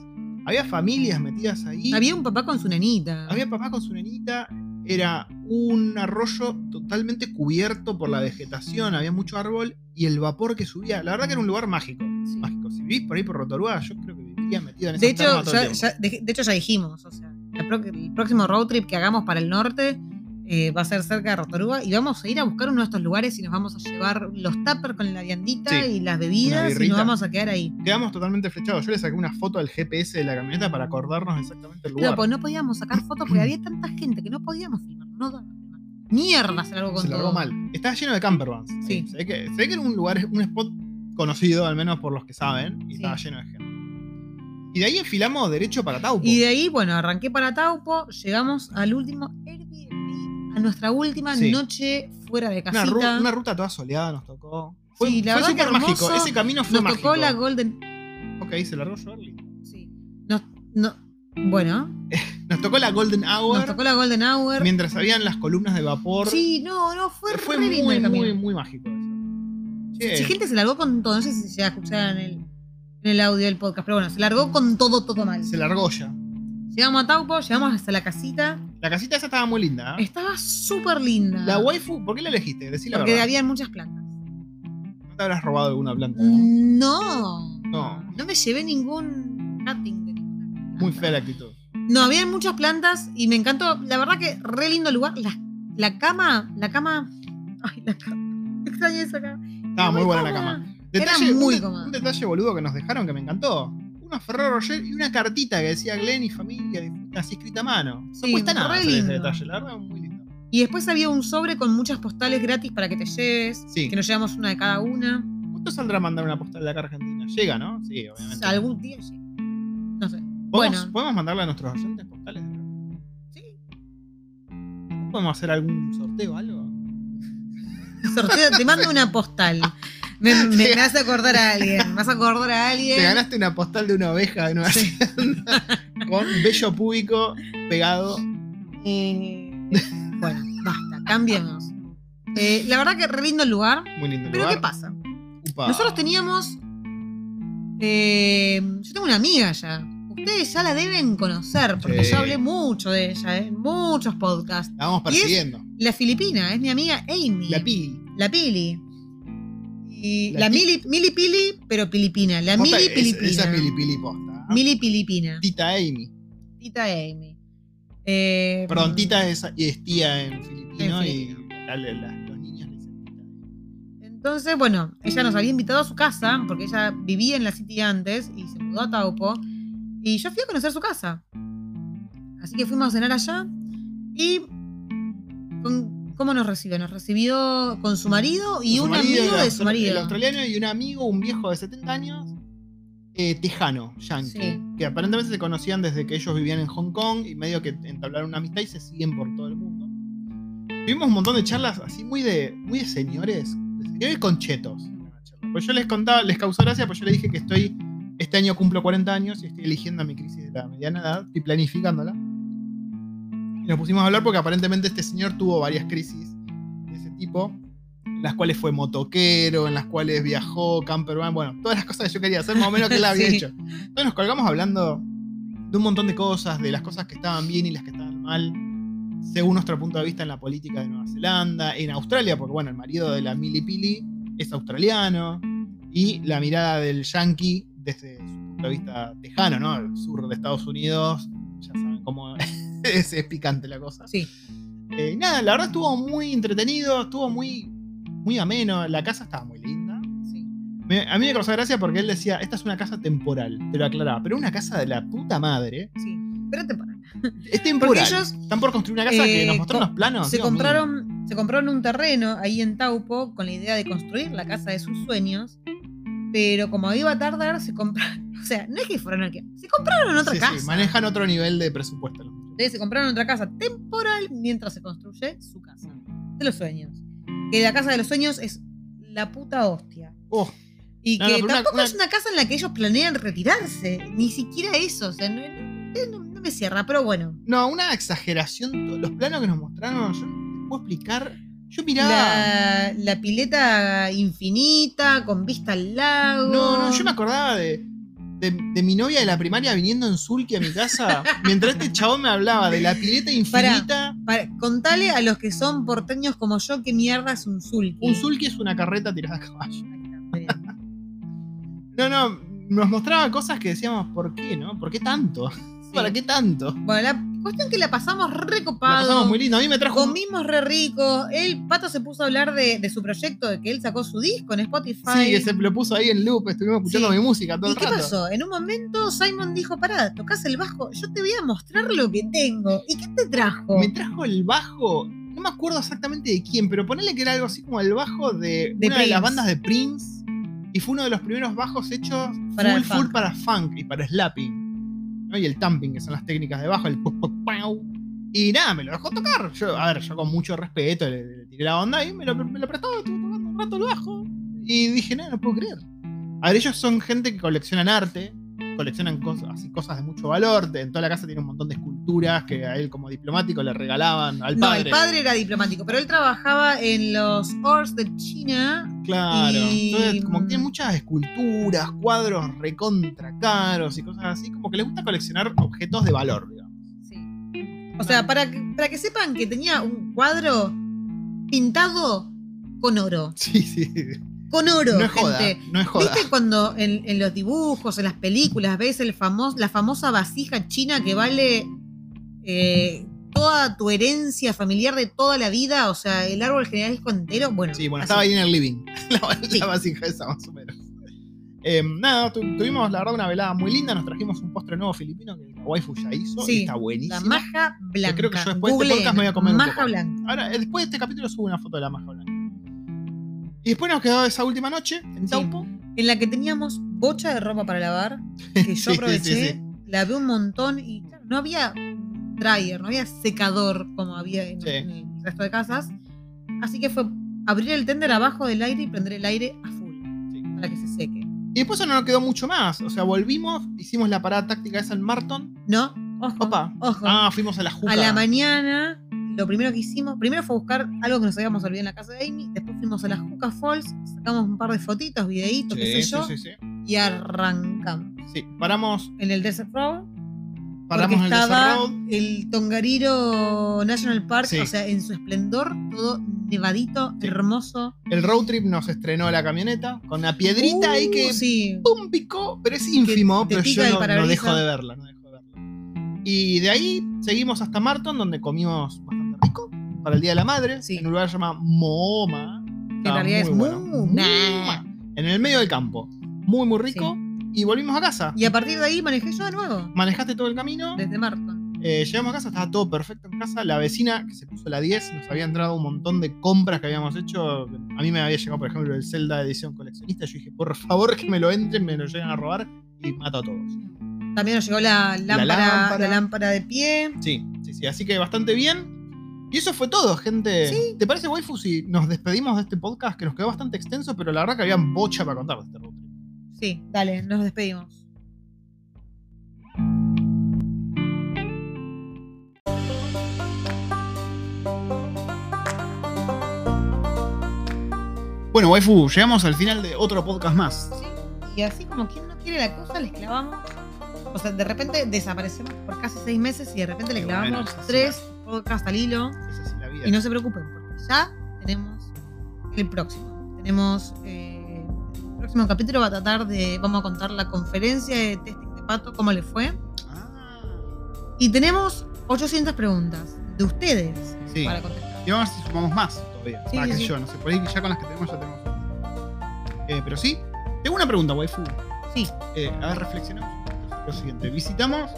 S2: Había familias metidas ahí.
S1: Había un papá con su nenita.
S2: Había papá con su nenita. Era un arroyo totalmente cubierto por la vegetación. Había mucho árbol y el vapor que subía. La verdad que era un lugar mágico.
S1: Sí.
S2: mágico. Si vivís por ahí por Rotorua, yo creo que viviría metido en esa
S1: De hecho, ya, ya- de, de hecho ya dijimos, o sea, pro- el próximo road trip que hagamos para el norte eh, va a ser cerca de Rotorua y vamos a ir a buscar uno de estos lugares y nos vamos a llevar los tuppers con la viandita
S2: Sí,
S1: y las bebidas y nos vamos a quedar ahí.
S2: Quedamos totalmente flechados. Yo le saqué una foto al GPS de la camioneta para acordarnos exactamente el lugar.
S1: Pero pues no podíamos sacar fotos porque había tanta gente que no podíamos filmar. No daba. Mierda, se largó con
S2: Se largó mal. Estaba lleno de campervans.
S1: Sí.
S2: Se ve, que, se ve que era un lugar, un spot conocido, al menos por los que saben, y
S1: Sí.
S2: estaba lleno de gente. Y de ahí enfilamos derecho para Taupo.
S1: Y de ahí, bueno, arranqué para Taupo, llegamos al último a nuestra última
S2: Sí.
S1: noche fuera de
S2: una,
S1: casita.
S2: ru- una ruta toda soleada nos tocó. Fue,
S1: Sí, la
S2: fue súper mágico. Ese camino fue
S1: Nos
S2: mágico.
S1: tocó la Golden.
S2: Ok, se largó Shirley.
S1: Sí. Nos- no, bueno,
S2: Nos tocó la Golden Hour
S1: nos tocó la Golden Hour.
S2: mientras habían las columnas de vapor.
S1: Sí, no, no, fue,
S2: fue muy, mágico eso. Che,
S1: Sí, gente se largó con todo. No sé si se llega a escuchar en el, en el audio del podcast, pero bueno, se largó con todo, todo mal.
S2: se largó ya.
S1: Llegamos a Taupo, llegamos hasta la casita.
S2: La casita esa estaba muy linda. ¿eh?
S1: Estaba súper linda.
S2: La waifu, ¿por qué la elegiste? Decí la
S1: Porque
S2: verdad.
S1: había muchas plantas.
S2: No te habrás robado alguna planta, ¿no?
S1: No.
S2: No.
S1: Me llevé ningún cutting de ninguna
S2: Muy fea la actitud.
S1: No, había muchas plantas y me encantó. La verdad que re lindo lugar. La, la cama, la cama. Ay, la cama. Extrañé esa cama.
S2: Estaba muy buena la cama.
S1: Era
S2: Detalle-
S1: muy
S2: un,
S1: cómoda.
S2: un detalle boludo que nos dejaron que me encantó. Unos Ferrero Rocher y una cartita que decía Glenn y familia, así escrita a mano. No
S1: Sí,
S2: cuesta nada
S1: re
S2: hacer ese
S1: lindo.
S2: detalle, la verdad, muy lindo.
S1: Y después había un sobre con muchas postales gratis para que te lleves.
S2: Sí.
S1: Que nos llevamos una de cada una.
S2: ¿Cuánto saldrá mandar una postal de acá a Argentina? Llega, ¿no? Sí,
S1: O
S2: obviamente.
S1: sea, algún día sí. No sé.
S2: ¿Podemos,
S1: bueno.
S2: ¿Podemos mandarle a nuestros oyentes postales? de acá?
S1: Sí.
S2: ¿Podemos hacer algún sorteo o algo?
S1: Sorteo, te mando una postal. Me, me- me hace acordar a alguien. Me hace acordar a alguien.
S2: Te ganaste una postal de una oveja de Nueva
S1: Sí.
S2: Zelanda con bello público pegado.
S1: Eh, bueno, basta, cambiemos. Eh, la verdad que re lindo el lugar.
S2: Muy lindo
S1: Pero
S2: lugar.
S1: ¿qué pasa?
S2: Upa.
S1: Nosotros teníamos. eh, yo tengo una amiga ya. Ustedes ya la deben conocer, porque
S2: Sí.
S1: ya hablé mucho de ella, en muchos podcasts.
S2: La vamos
S1: Y es-
S2: persiguiendo.
S1: La filipina, es mi amiga Amy.
S2: La pili.
S1: La Pili. Y
S2: La
S1: Mili, Mili Pili, pero Pilipina. La
S2: Posta,
S1: Mili
S2: es-
S1: Pilipina.
S2: Esa es Mili Pili posta.
S1: Mili Pilipina.
S2: Tita Amy.
S1: Tita Amy. Eh,
S2: Perdón, Tita es, es tía en filipino
S1: En
S2: y
S1: filipino.
S2: la- la- la- los niños le dicen Tita Amy.
S1: Entonces, bueno, ella nos había invitado a su casa, porque ella vivía en la City antes y se mudó a Taupo. Y yo fui a conocer su casa. Así que fuimos a cenar allá. Y. con- ¿Cómo nos recibió? Nos recibió con su marido y
S2: Su
S1: un
S2: marido,
S1: amigo de su marido.
S2: El australiano y un amigo, un viejo de 70 años, eh, tejano, yankee.
S1: Sí.
S2: Que aparentemente se conocían desde que ellos vivían en Hong Kong y medio que entablaron una amistad y se siguen por todo el mundo. Tuvimos un montón de charlas así muy de, muy de señores, de señores conchetos. Pues yo les contaba, les causó gracia, pues yo les dije que estoy, este año cumplo 40 años y estoy eligiendo mi crisis de la mediana edad, estoy planificándola. Y nos pusimos a hablar porque aparentemente este señor tuvo varias crisis de ese tipo, en las cuales fue motoquero, en las cuales viajó, campervan, bueno, todas las cosas que yo quería hacer, más o menos que él había
S1: Sí.
S2: hecho. Entonces nos colgamos hablando de un montón de cosas, de las cosas que estaban bien y las que estaban mal, según nuestro punto de vista en la política de Nueva Zelanda, en Australia, porque bueno, el marido de la Mili Pili es australiano, y la mirada del yankee desde su punto de vista tejano, ¿no? El sur de Estados Unidos, ya saben cómo es, es picante la cosa.
S1: Sí.
S2: Eh, nada, la verdad estuvo muy entretenido, estuvo muy, muy ameno, la casa estaba muy linda.
S1: sí.
S2: Me- a mí me causó gracia porque él decía, esta es una casa temporal, te lo aclaraba, pero una casa de la puta madre.
S1: Sí. Pero temporal.
S2: Es temporal.
S1: Porque ellos
S2: Están por construir una casa que
S1: eh,
S2: nos mostraron
S1: co-
S2: los planos.
S1: se
S2: Dios mío.
S1: compraron, se compraron un terreno ahí en Taupo con la idea de construir la casa de sus sueños. Pero como iba a tardar, se compraron. O sea, no es que fueron aquí. Se compraron otra
S2: Sí, sí,
S1: casa.
S2: manejan otro nivel de presupuesto.
S1: Entonces se compraron otra casa temporal mientras se construye su casa de los sueños. Que la casa de los sueños es la puta hostia.
S2: Oh,
S1: Y
S2: No,
S1: que tampoco
S2: una-
S1: es una casa en la que ellos planean retirarse. Ni siquiera eso. O sea, no, no- no me cierra, pero bueno.
S2: no, una exageración. Los planos que nos mostraron, yo no te puedo explicar. Yo miraba.
S1: La, la pileta infinita, con vista al lago.
S2: No, no, yo me acordaba de, de, de mi novia de la primaria viniendo en sulky a mi casa. mientras este chabón me hablaba de la pileta infinita.
S1: Para- contale a los que son porteños como yo qué mierda es un sulky.
S2: Un sulky es una carreta tirada a caballo. No, no, nos mostraba cosas que decíamos, ¿por qué, no? ¿Por qué tanto? ¿Para qué tanto?
S1: Bueno, la cuestión que la pasamos
S2: La
S1: recopado.
S2: pasamos muy lindo. A mí me trajo.
S1: Comimos re rico. El pato se puso a hablar de, de su proyecto, de que él sacó su disco en Spotify.
S2: Sí, que se lo puso ahí en loop, estuvimos escuchando
S1: Sí.
S2: mi música todo
S1: ¿Y
S2: el
S1: qué
S2: rato.
S1: pasó? En un momento Simon dijo, pará, tocas el bajo, yo te voy a mostrar lo que tengo. ¿Y qué te trajo?
S2: Me trajo el bajo, no me acuerdo exactamente de quién, pero ponele que era algo así como el bajo de,
S1: De
S2: una de las bandas de Prince. Y fue uno de los primeros bajos hechos
S1: Para
S2: full, full para funk y para slapping. ¿No? Y el tamping, que son las técnicas de bajo, el pu- pu- pau. Y nada, me lo dejó tocar. Yo, a ver, yo con mucho respeto le, le tiré la onda y me lo, me lo prestó, estuve tocando un rato el bajo. Y dije, no, no puedo creer. A ver, ellos son gente que coleccionan arte, coleccionan cosas, así, cosas de mucho valor. En toda la casa tiene un montón de esculturas que a él como diplomático le regalaban al
S1: no,
S2: padre.
S1: el padre era diplomático, pero él trabajaba en los Ors de China.
S2: Claro.
S1: Y-
S2: Entonces, como que tiene muchas esculturas, cuadros recontra caros y cosas así, como que le gusta coleccionar objetos de valor, digamos.
S1: Sí. O sea, para que, para que sepan que tenía un cuadro pintado con oro.
S2: Sí, sí.
S1: Con oro,
S2: No es joda,
S1: gente.
S2: no es joda.
S1: ¿Viste cuando en, en los dibujos, en las películas, ves el famos, la famosa vasija china que vale eh, toda tu herencia familiar de toda la vida? O sea, el árbol genealógico entero. Bueno,
S2: Sí, bueno,
S1: así.
S2: estaba ahí en el living. La,
S1: Sí.
S2: la vasija esa, más o menos. Eh, nada, tu- tuvimos la verdad una velada muy linda. Nos trajimos un postre nuevo filipino que la waifu ya hizo.
S1: Sí,
S2: y está buenísimo.
S1: La maja blanca.
S2: creo que yo después de este podcast me voy a comer un
S1: Maja
S2: poco.
S1: blanca.
S2: Ahora, eh, después de este capítulo subo una foto de la maja blanca. Y después nos quedó esa última noche en. Taupo.
S1: En la que teníamos bocha de ropa para lavar, que yo
S2: Sí, sí,
S1: aproveché,
S2: sí.
S1: lavé un montón y claro, no había dryer, no había secador como había en,
S2: Sí.
S1: en el resto de casas. Así que fue abrir el tender abajo del aire y prender el aire a full. para que se seque.
S2: Y después no nos quedó mucho más. O sea, volvimos, hicimos la parada táctica esa en Marton.
S1: ¿No? Ojo.
S2: Opa.
S1: Ojo.
S2: Ah, fuimos a la Juca.
S1: a la mañana, lo primero que hicimos, primero fue buscar algo que nos habíamos olvidado en la casa de Amy. Después fuimos a la Juca Falls, sacamos un par de fotitos, videitos,
S2: Sí,
S1: qué sé
S2: sí,
S1: yo.
S2: sí.
S1: Y arrancamos.
S2: Sí, paramos,
S1: En el Desert Road.
S2: paramos en el Desert Road.
S1: el Tongariro National Park, o sea, en su esplendor, todo nevadito, hermoso.
S2: El road trip nos estrenó la camioneta con una piedrita ahí que
S1: Uh, sí.
S2: pum picó, pero es ínfimo, pero yo no, no dejo de verla, no dejo de verla. Y de ahí seguimos hasta Marton, donde comimos bastante rico para el Día de la Madre,
S1: Sí.
S2: en un lugar llamado Mooma.
S1: Que en realidad es
S2: bueno.
S1: Mu-
S2: Mooma. En el medio del campo. Muy, muy rico. Y volvimos a casa.
S1: Y a partir de ahí manejé yo de nuevo.
S2: Manejaste todo el camino.
S1: Desde Marton.
S2: Eh, llegamos a casa, estaba todo perfecto en casa. La vecina, que se puso la 10, nos había entrado un montón de compras que habíamos hecho. A mí me había llegado, por ejemplo, el Zelda edición coleccionista. Yo dije, por favor, que me lo entren, me lo lleguen a robar y mato a todos.
S1: También nos llegó la lámpara, la
S2: lámpara.
S1: lámpara, de pie.
S2: Sí, sí, sí. Así que bastante bien. Y eso fue todo, gente.
S1: Sí.
S2: ¿Te parece, waifu, si nos despedimos de este podcast que nos quedó bastante extenso, pero la verdad que había bocha para contar de este road trip?
S1: Sí, dale, nos despedimos.
S2: Bueno, waifu, llegamos al final de otro podcast más.
S1: Sí. Y así como quien no quiere la cosa, les clavamos. O sea, de repente desaparecemos por casi seis meses y de repente le
S2: bueno,
S1: clavamos tres podcasts al hilo.
S2: Esa es la vida.
S1: Y no se preocupen, porque ya tenemos el próximo. Tenemos. eh, el próximo capítulo va a tratar de. Vamos a contar la conferencia de testing de pato, cómo le fue.
S2: Ah,
S1: Y tenemos 800 preguntas de ustedes
S2: sí.
S1: para contestar.
S2: Y vamos a ver si sumamos más todavía.
S1: Sí,
S2: sé
S1: sí.
S2: yo, no sé. Por ahí ya con las que tenemos ya tenemos. Eh, pero sí, tengo una pregunta, waifu.
S1: Sí,
S2: Eh, a ver, sobre lo siguiente. Visitamos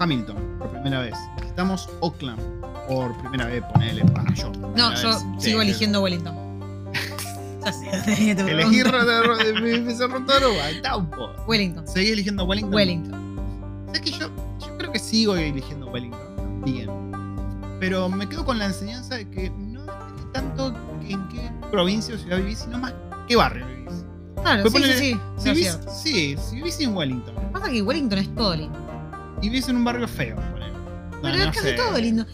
S2: Hamilton por primera vez. Visitamos Oakland por primera vez, ponele para yo.
S1: no, yo
S2: vez.
S1: Sigo
S2: sí.
S1: eligiendo Wellington. te
S2: Elegí
S1: pregunto.
S2: Rotorua, Taupo.
S1: Wellington.
S2: Seguí eligiendo Wellington.
S1: Wellington.
S2: Sé que yo, yo creo que sigo eligiendo Wellington también. Pero me quedo con la enseñanza de que no depende tanto que en qué provincia o ciudad vivís, sino más qué barrio vivís.
S1: Claro,
S2: Pues
S1: sí,
S2: ponele-
S1: sí, sí.
S2: Si
S1: es
S2: vivís, sí, si vivís en Wellington
S1: Pasa que Wellington es todo lindo.
S2: Y vivís en un barrio feo. No,
S1: Pero
S2: no
S1: es casi
S2: sé.
S1: todo lindo.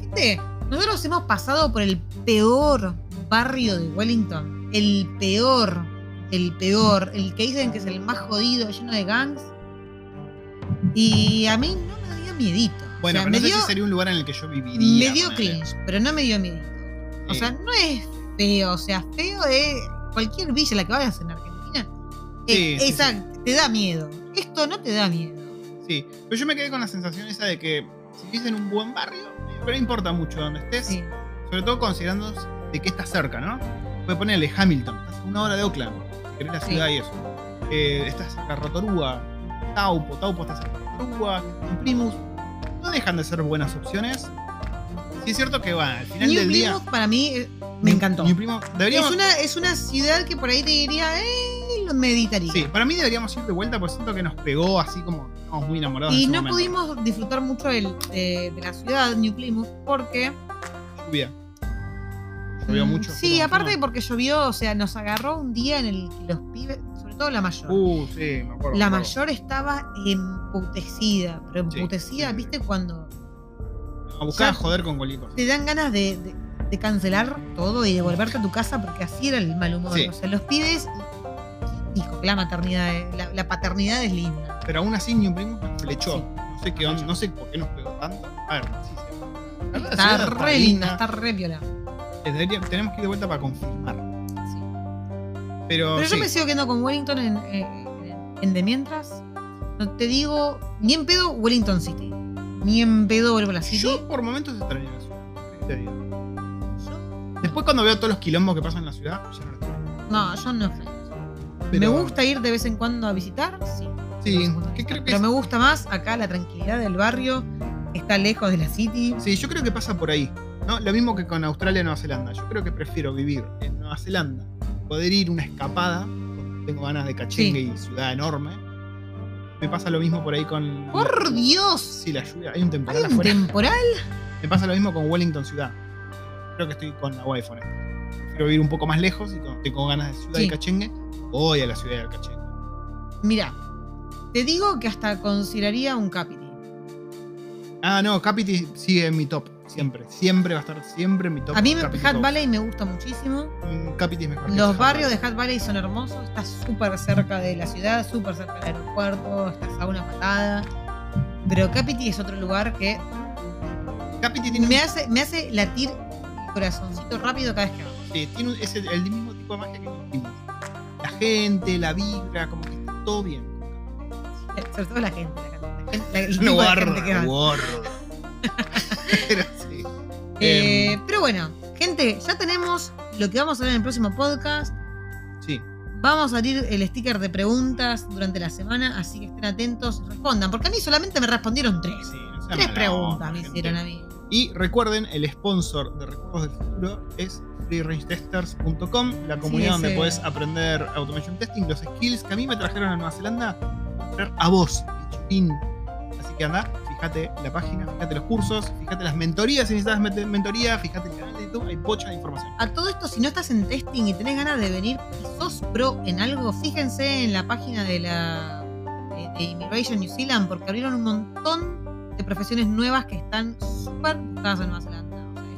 S1: Gente, nosotros hemos pasado por el peor barrio de Wellington. El peor. El peor. El que dicen que es el más jodido, lleno de gangs. Y a mí no me dio miedito.
S2: Bueno,
S1: o sea,
S2: pero
S1: me
S2: no sé
S1: dio,
S2: si sería un lugar en el que yo viviría.
S1: me dio cringe, pero no me dio miedito. O sea, no es feo. O sea, feo es cualquier villa en la que vayas en Argentina.
S2: Sí, sí,
S1: esa te da miedo. Esto no te da miedo.
S2: Sí, pero yo me quedé con la sensación esa de que si vivís en un buen barrio, pero no importa mucho donde estés,
S1: Sí.
S2: sobre todo considerando de que estás cerca, ¿no? Puedes ponerle Hamilton, estás a una hora de Oakland, querés la
S1: Sí.
S2: ciudad y eso. Eh, estás cerca de Rotorua, Taupo, Taupo está cerca de Rotorua, Primus. No dejan de ser buenas opciones. Sí es cierto que va, al final
S1: New
S2: del día.
S1: Plymouth para mí eh, me encantó.
S2: New Plymouth, deberíamos,
S1: Es una, es una ciudad que por ahí te diría, eh, meditaría.
S2: Sí, para mí deberíamos ir de vuelta porque siento que nos pegó así como estamos muy enamorados.
S1: y
S2: en ese
S1: no
S2: momento.
S1: pudimos disfrutar mucho del- de, de la ciudad, New Plymouth, porque.
S2: Lluvia. Llovió
S1: mm,
S2: mucho.
S1: Sí,
S2: ¿Cómo
S1: aparte porque llovió, o sea, nos agarró un día en el que los pibes, sobre todo la mayor.
S2: Uh, sí, me acuerdo.
S1: la
S2: me acuerdo.
S1: mayor estaba emputecida, pero
S2: Sí,
S1: emputecida,
S2: sí.
S1: ¿viste? Cuando
S2: A buscar
S1: ya-
S2: joder con cualquier cosa.
S1: te dan ganas de, de- de cancelar todo y de volverte a tu casa porque así era el mal humor.
S2: Sí.
S1: O sea, los pibes. Dijo que la maternidad, es- la, la paternidad es linda.
S2: Pero aún así New Plymouth nos flechó.
S1: Sí.
S2: No sé qué onda, no sé por qué nos pegó tanto. A ver, sí, sí. La
S1: Está re linda, está re viola.
S2: Eh, debería- tenemos que ir de vuelta para confirmar.
S1: Sí.
S2: Pero,
S1: yo me sigo quedando con Wellington en, en- en de mientras. No te digo, ni en pedo Wellington City. Ni en pedo vuelvo a la City.
S2: yo por momentos extraño la ciudad. ¿qué te digo? Después cuando veo todos los quilombos que pasan en la ciudad, ya no lo extraño.
S1: no, yo no extraño.
S2: Pero-
S1: Me gusta ir de vez en cuando a visitar, sí.
S2: Sí,
S1: visitar.
S2: creo que
S1: Pero
S2: es-
S1: me gusta más acá la tranquilidad del barrio, está lejos de la City.
S2: Sí, yo creo que pasa por ahí. ¿no? Lo mismo que con Australia y Nueva Zelanda. Yo creo que prefiero vivir en Nueva Zelanda, poder ir una escapada, tengo ganas de cachengue y ciudad enorme. Me pasa lo mismo por ahí con.
S1: ¡Por Dios!
S2: Sí, la lluvia. Hay un temporal
S1: ¿Hay un
S2: afuera.
S1: temporal?
S2: Me pasa lo mismo con Wellington Ciudad. Creo que estoy con la wifi en esto. Prefiero vivir un poco más lejos y tengo ganas de ciudad
S1: Sí.
S2: y cachengue, Voy a la ciudad de Alcaché.
S1: Mira, te digo que hasta consideraría un Capiti.
S2: Ah, no, Capiti sigue en mi top. Siempre. Siempre va a estar siempre en mi top.
S1: A mí
S2: Capiti
S1: Hat
S2: top.
S1: Valley me gusta muchísimo.
S2: Mm, Capiti es mejor.
S1: Los barrios de. Hat Valley son hermosos. Estás súper cerca de la ciudad, súper cerca del aeropuerto. Estás a una patada. Pero Capiti es otro lugar que
S2: Capiti tiene,
S1: me
S2: un-
S1: hace, me hace latir el corazoncito rápido cada vez que vamos.
S2: sí, tiene el, mismo tipo de magia que Timothy. La gente, la vibra, como que está todo bien.
S1: Sobre todo la gente. La, gente, la,
S2: guarda,
S1: gente que
S2: guarda. Pero sí.
S1: Eh,
S2: Em,
S1: pero bueno, gente, ya tenemos lo que vamos a ver en el próximo podcast.
S2: sí.
S1: Vamos a abrir el sticker de preguntas durante la semana, así que estén atentos y respondan. Porque a mí solamente me respondieron tres.
S2: sí, no
S1: Tres preguntas
S2: onda,
S1: me
S2: gente.
S1: hicieron a mí.
S2: Y recuerden, el sponsor de Recuerdos del Futuro es freerangetesters.com, la comunidad
S1: Sí,
S2: donde
S1: ese-
S2: puedes aprender automation testing, los skills que a mí me trajeron a Nueva Zelanda, a vos. Así que anda, fíjate la página, fíjate los cursos, fíjate las mentorías, si necesitas mentoría, fíjate el canal de YouTube, hay pocha de información.
S1: A todo esto, si no estás en testing y tenés ganas de venir y sos pro en algo, fíjense en la página de la de, de Immigration New Zealand, porque abrieron un montón de profesiones nuevas que están súper buscadas en Nueva Zelanda.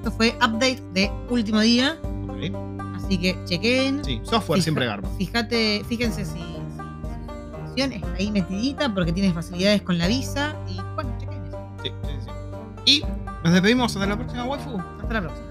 S1: Esto fue update de último día,
S2: ¿ok?
S1: así que chequen.
S2: Sí, software
S1: Fija-
S2: siempre garpa.
S1: Fíjate, fíjense si, si, si está ahí metidita porque tienes facilidades con la visa y bueno, chequen eso.
S2: Sí, sí, sí. Y nos despedimos hasta la próxima waifu.
S1: Hasta la próxima.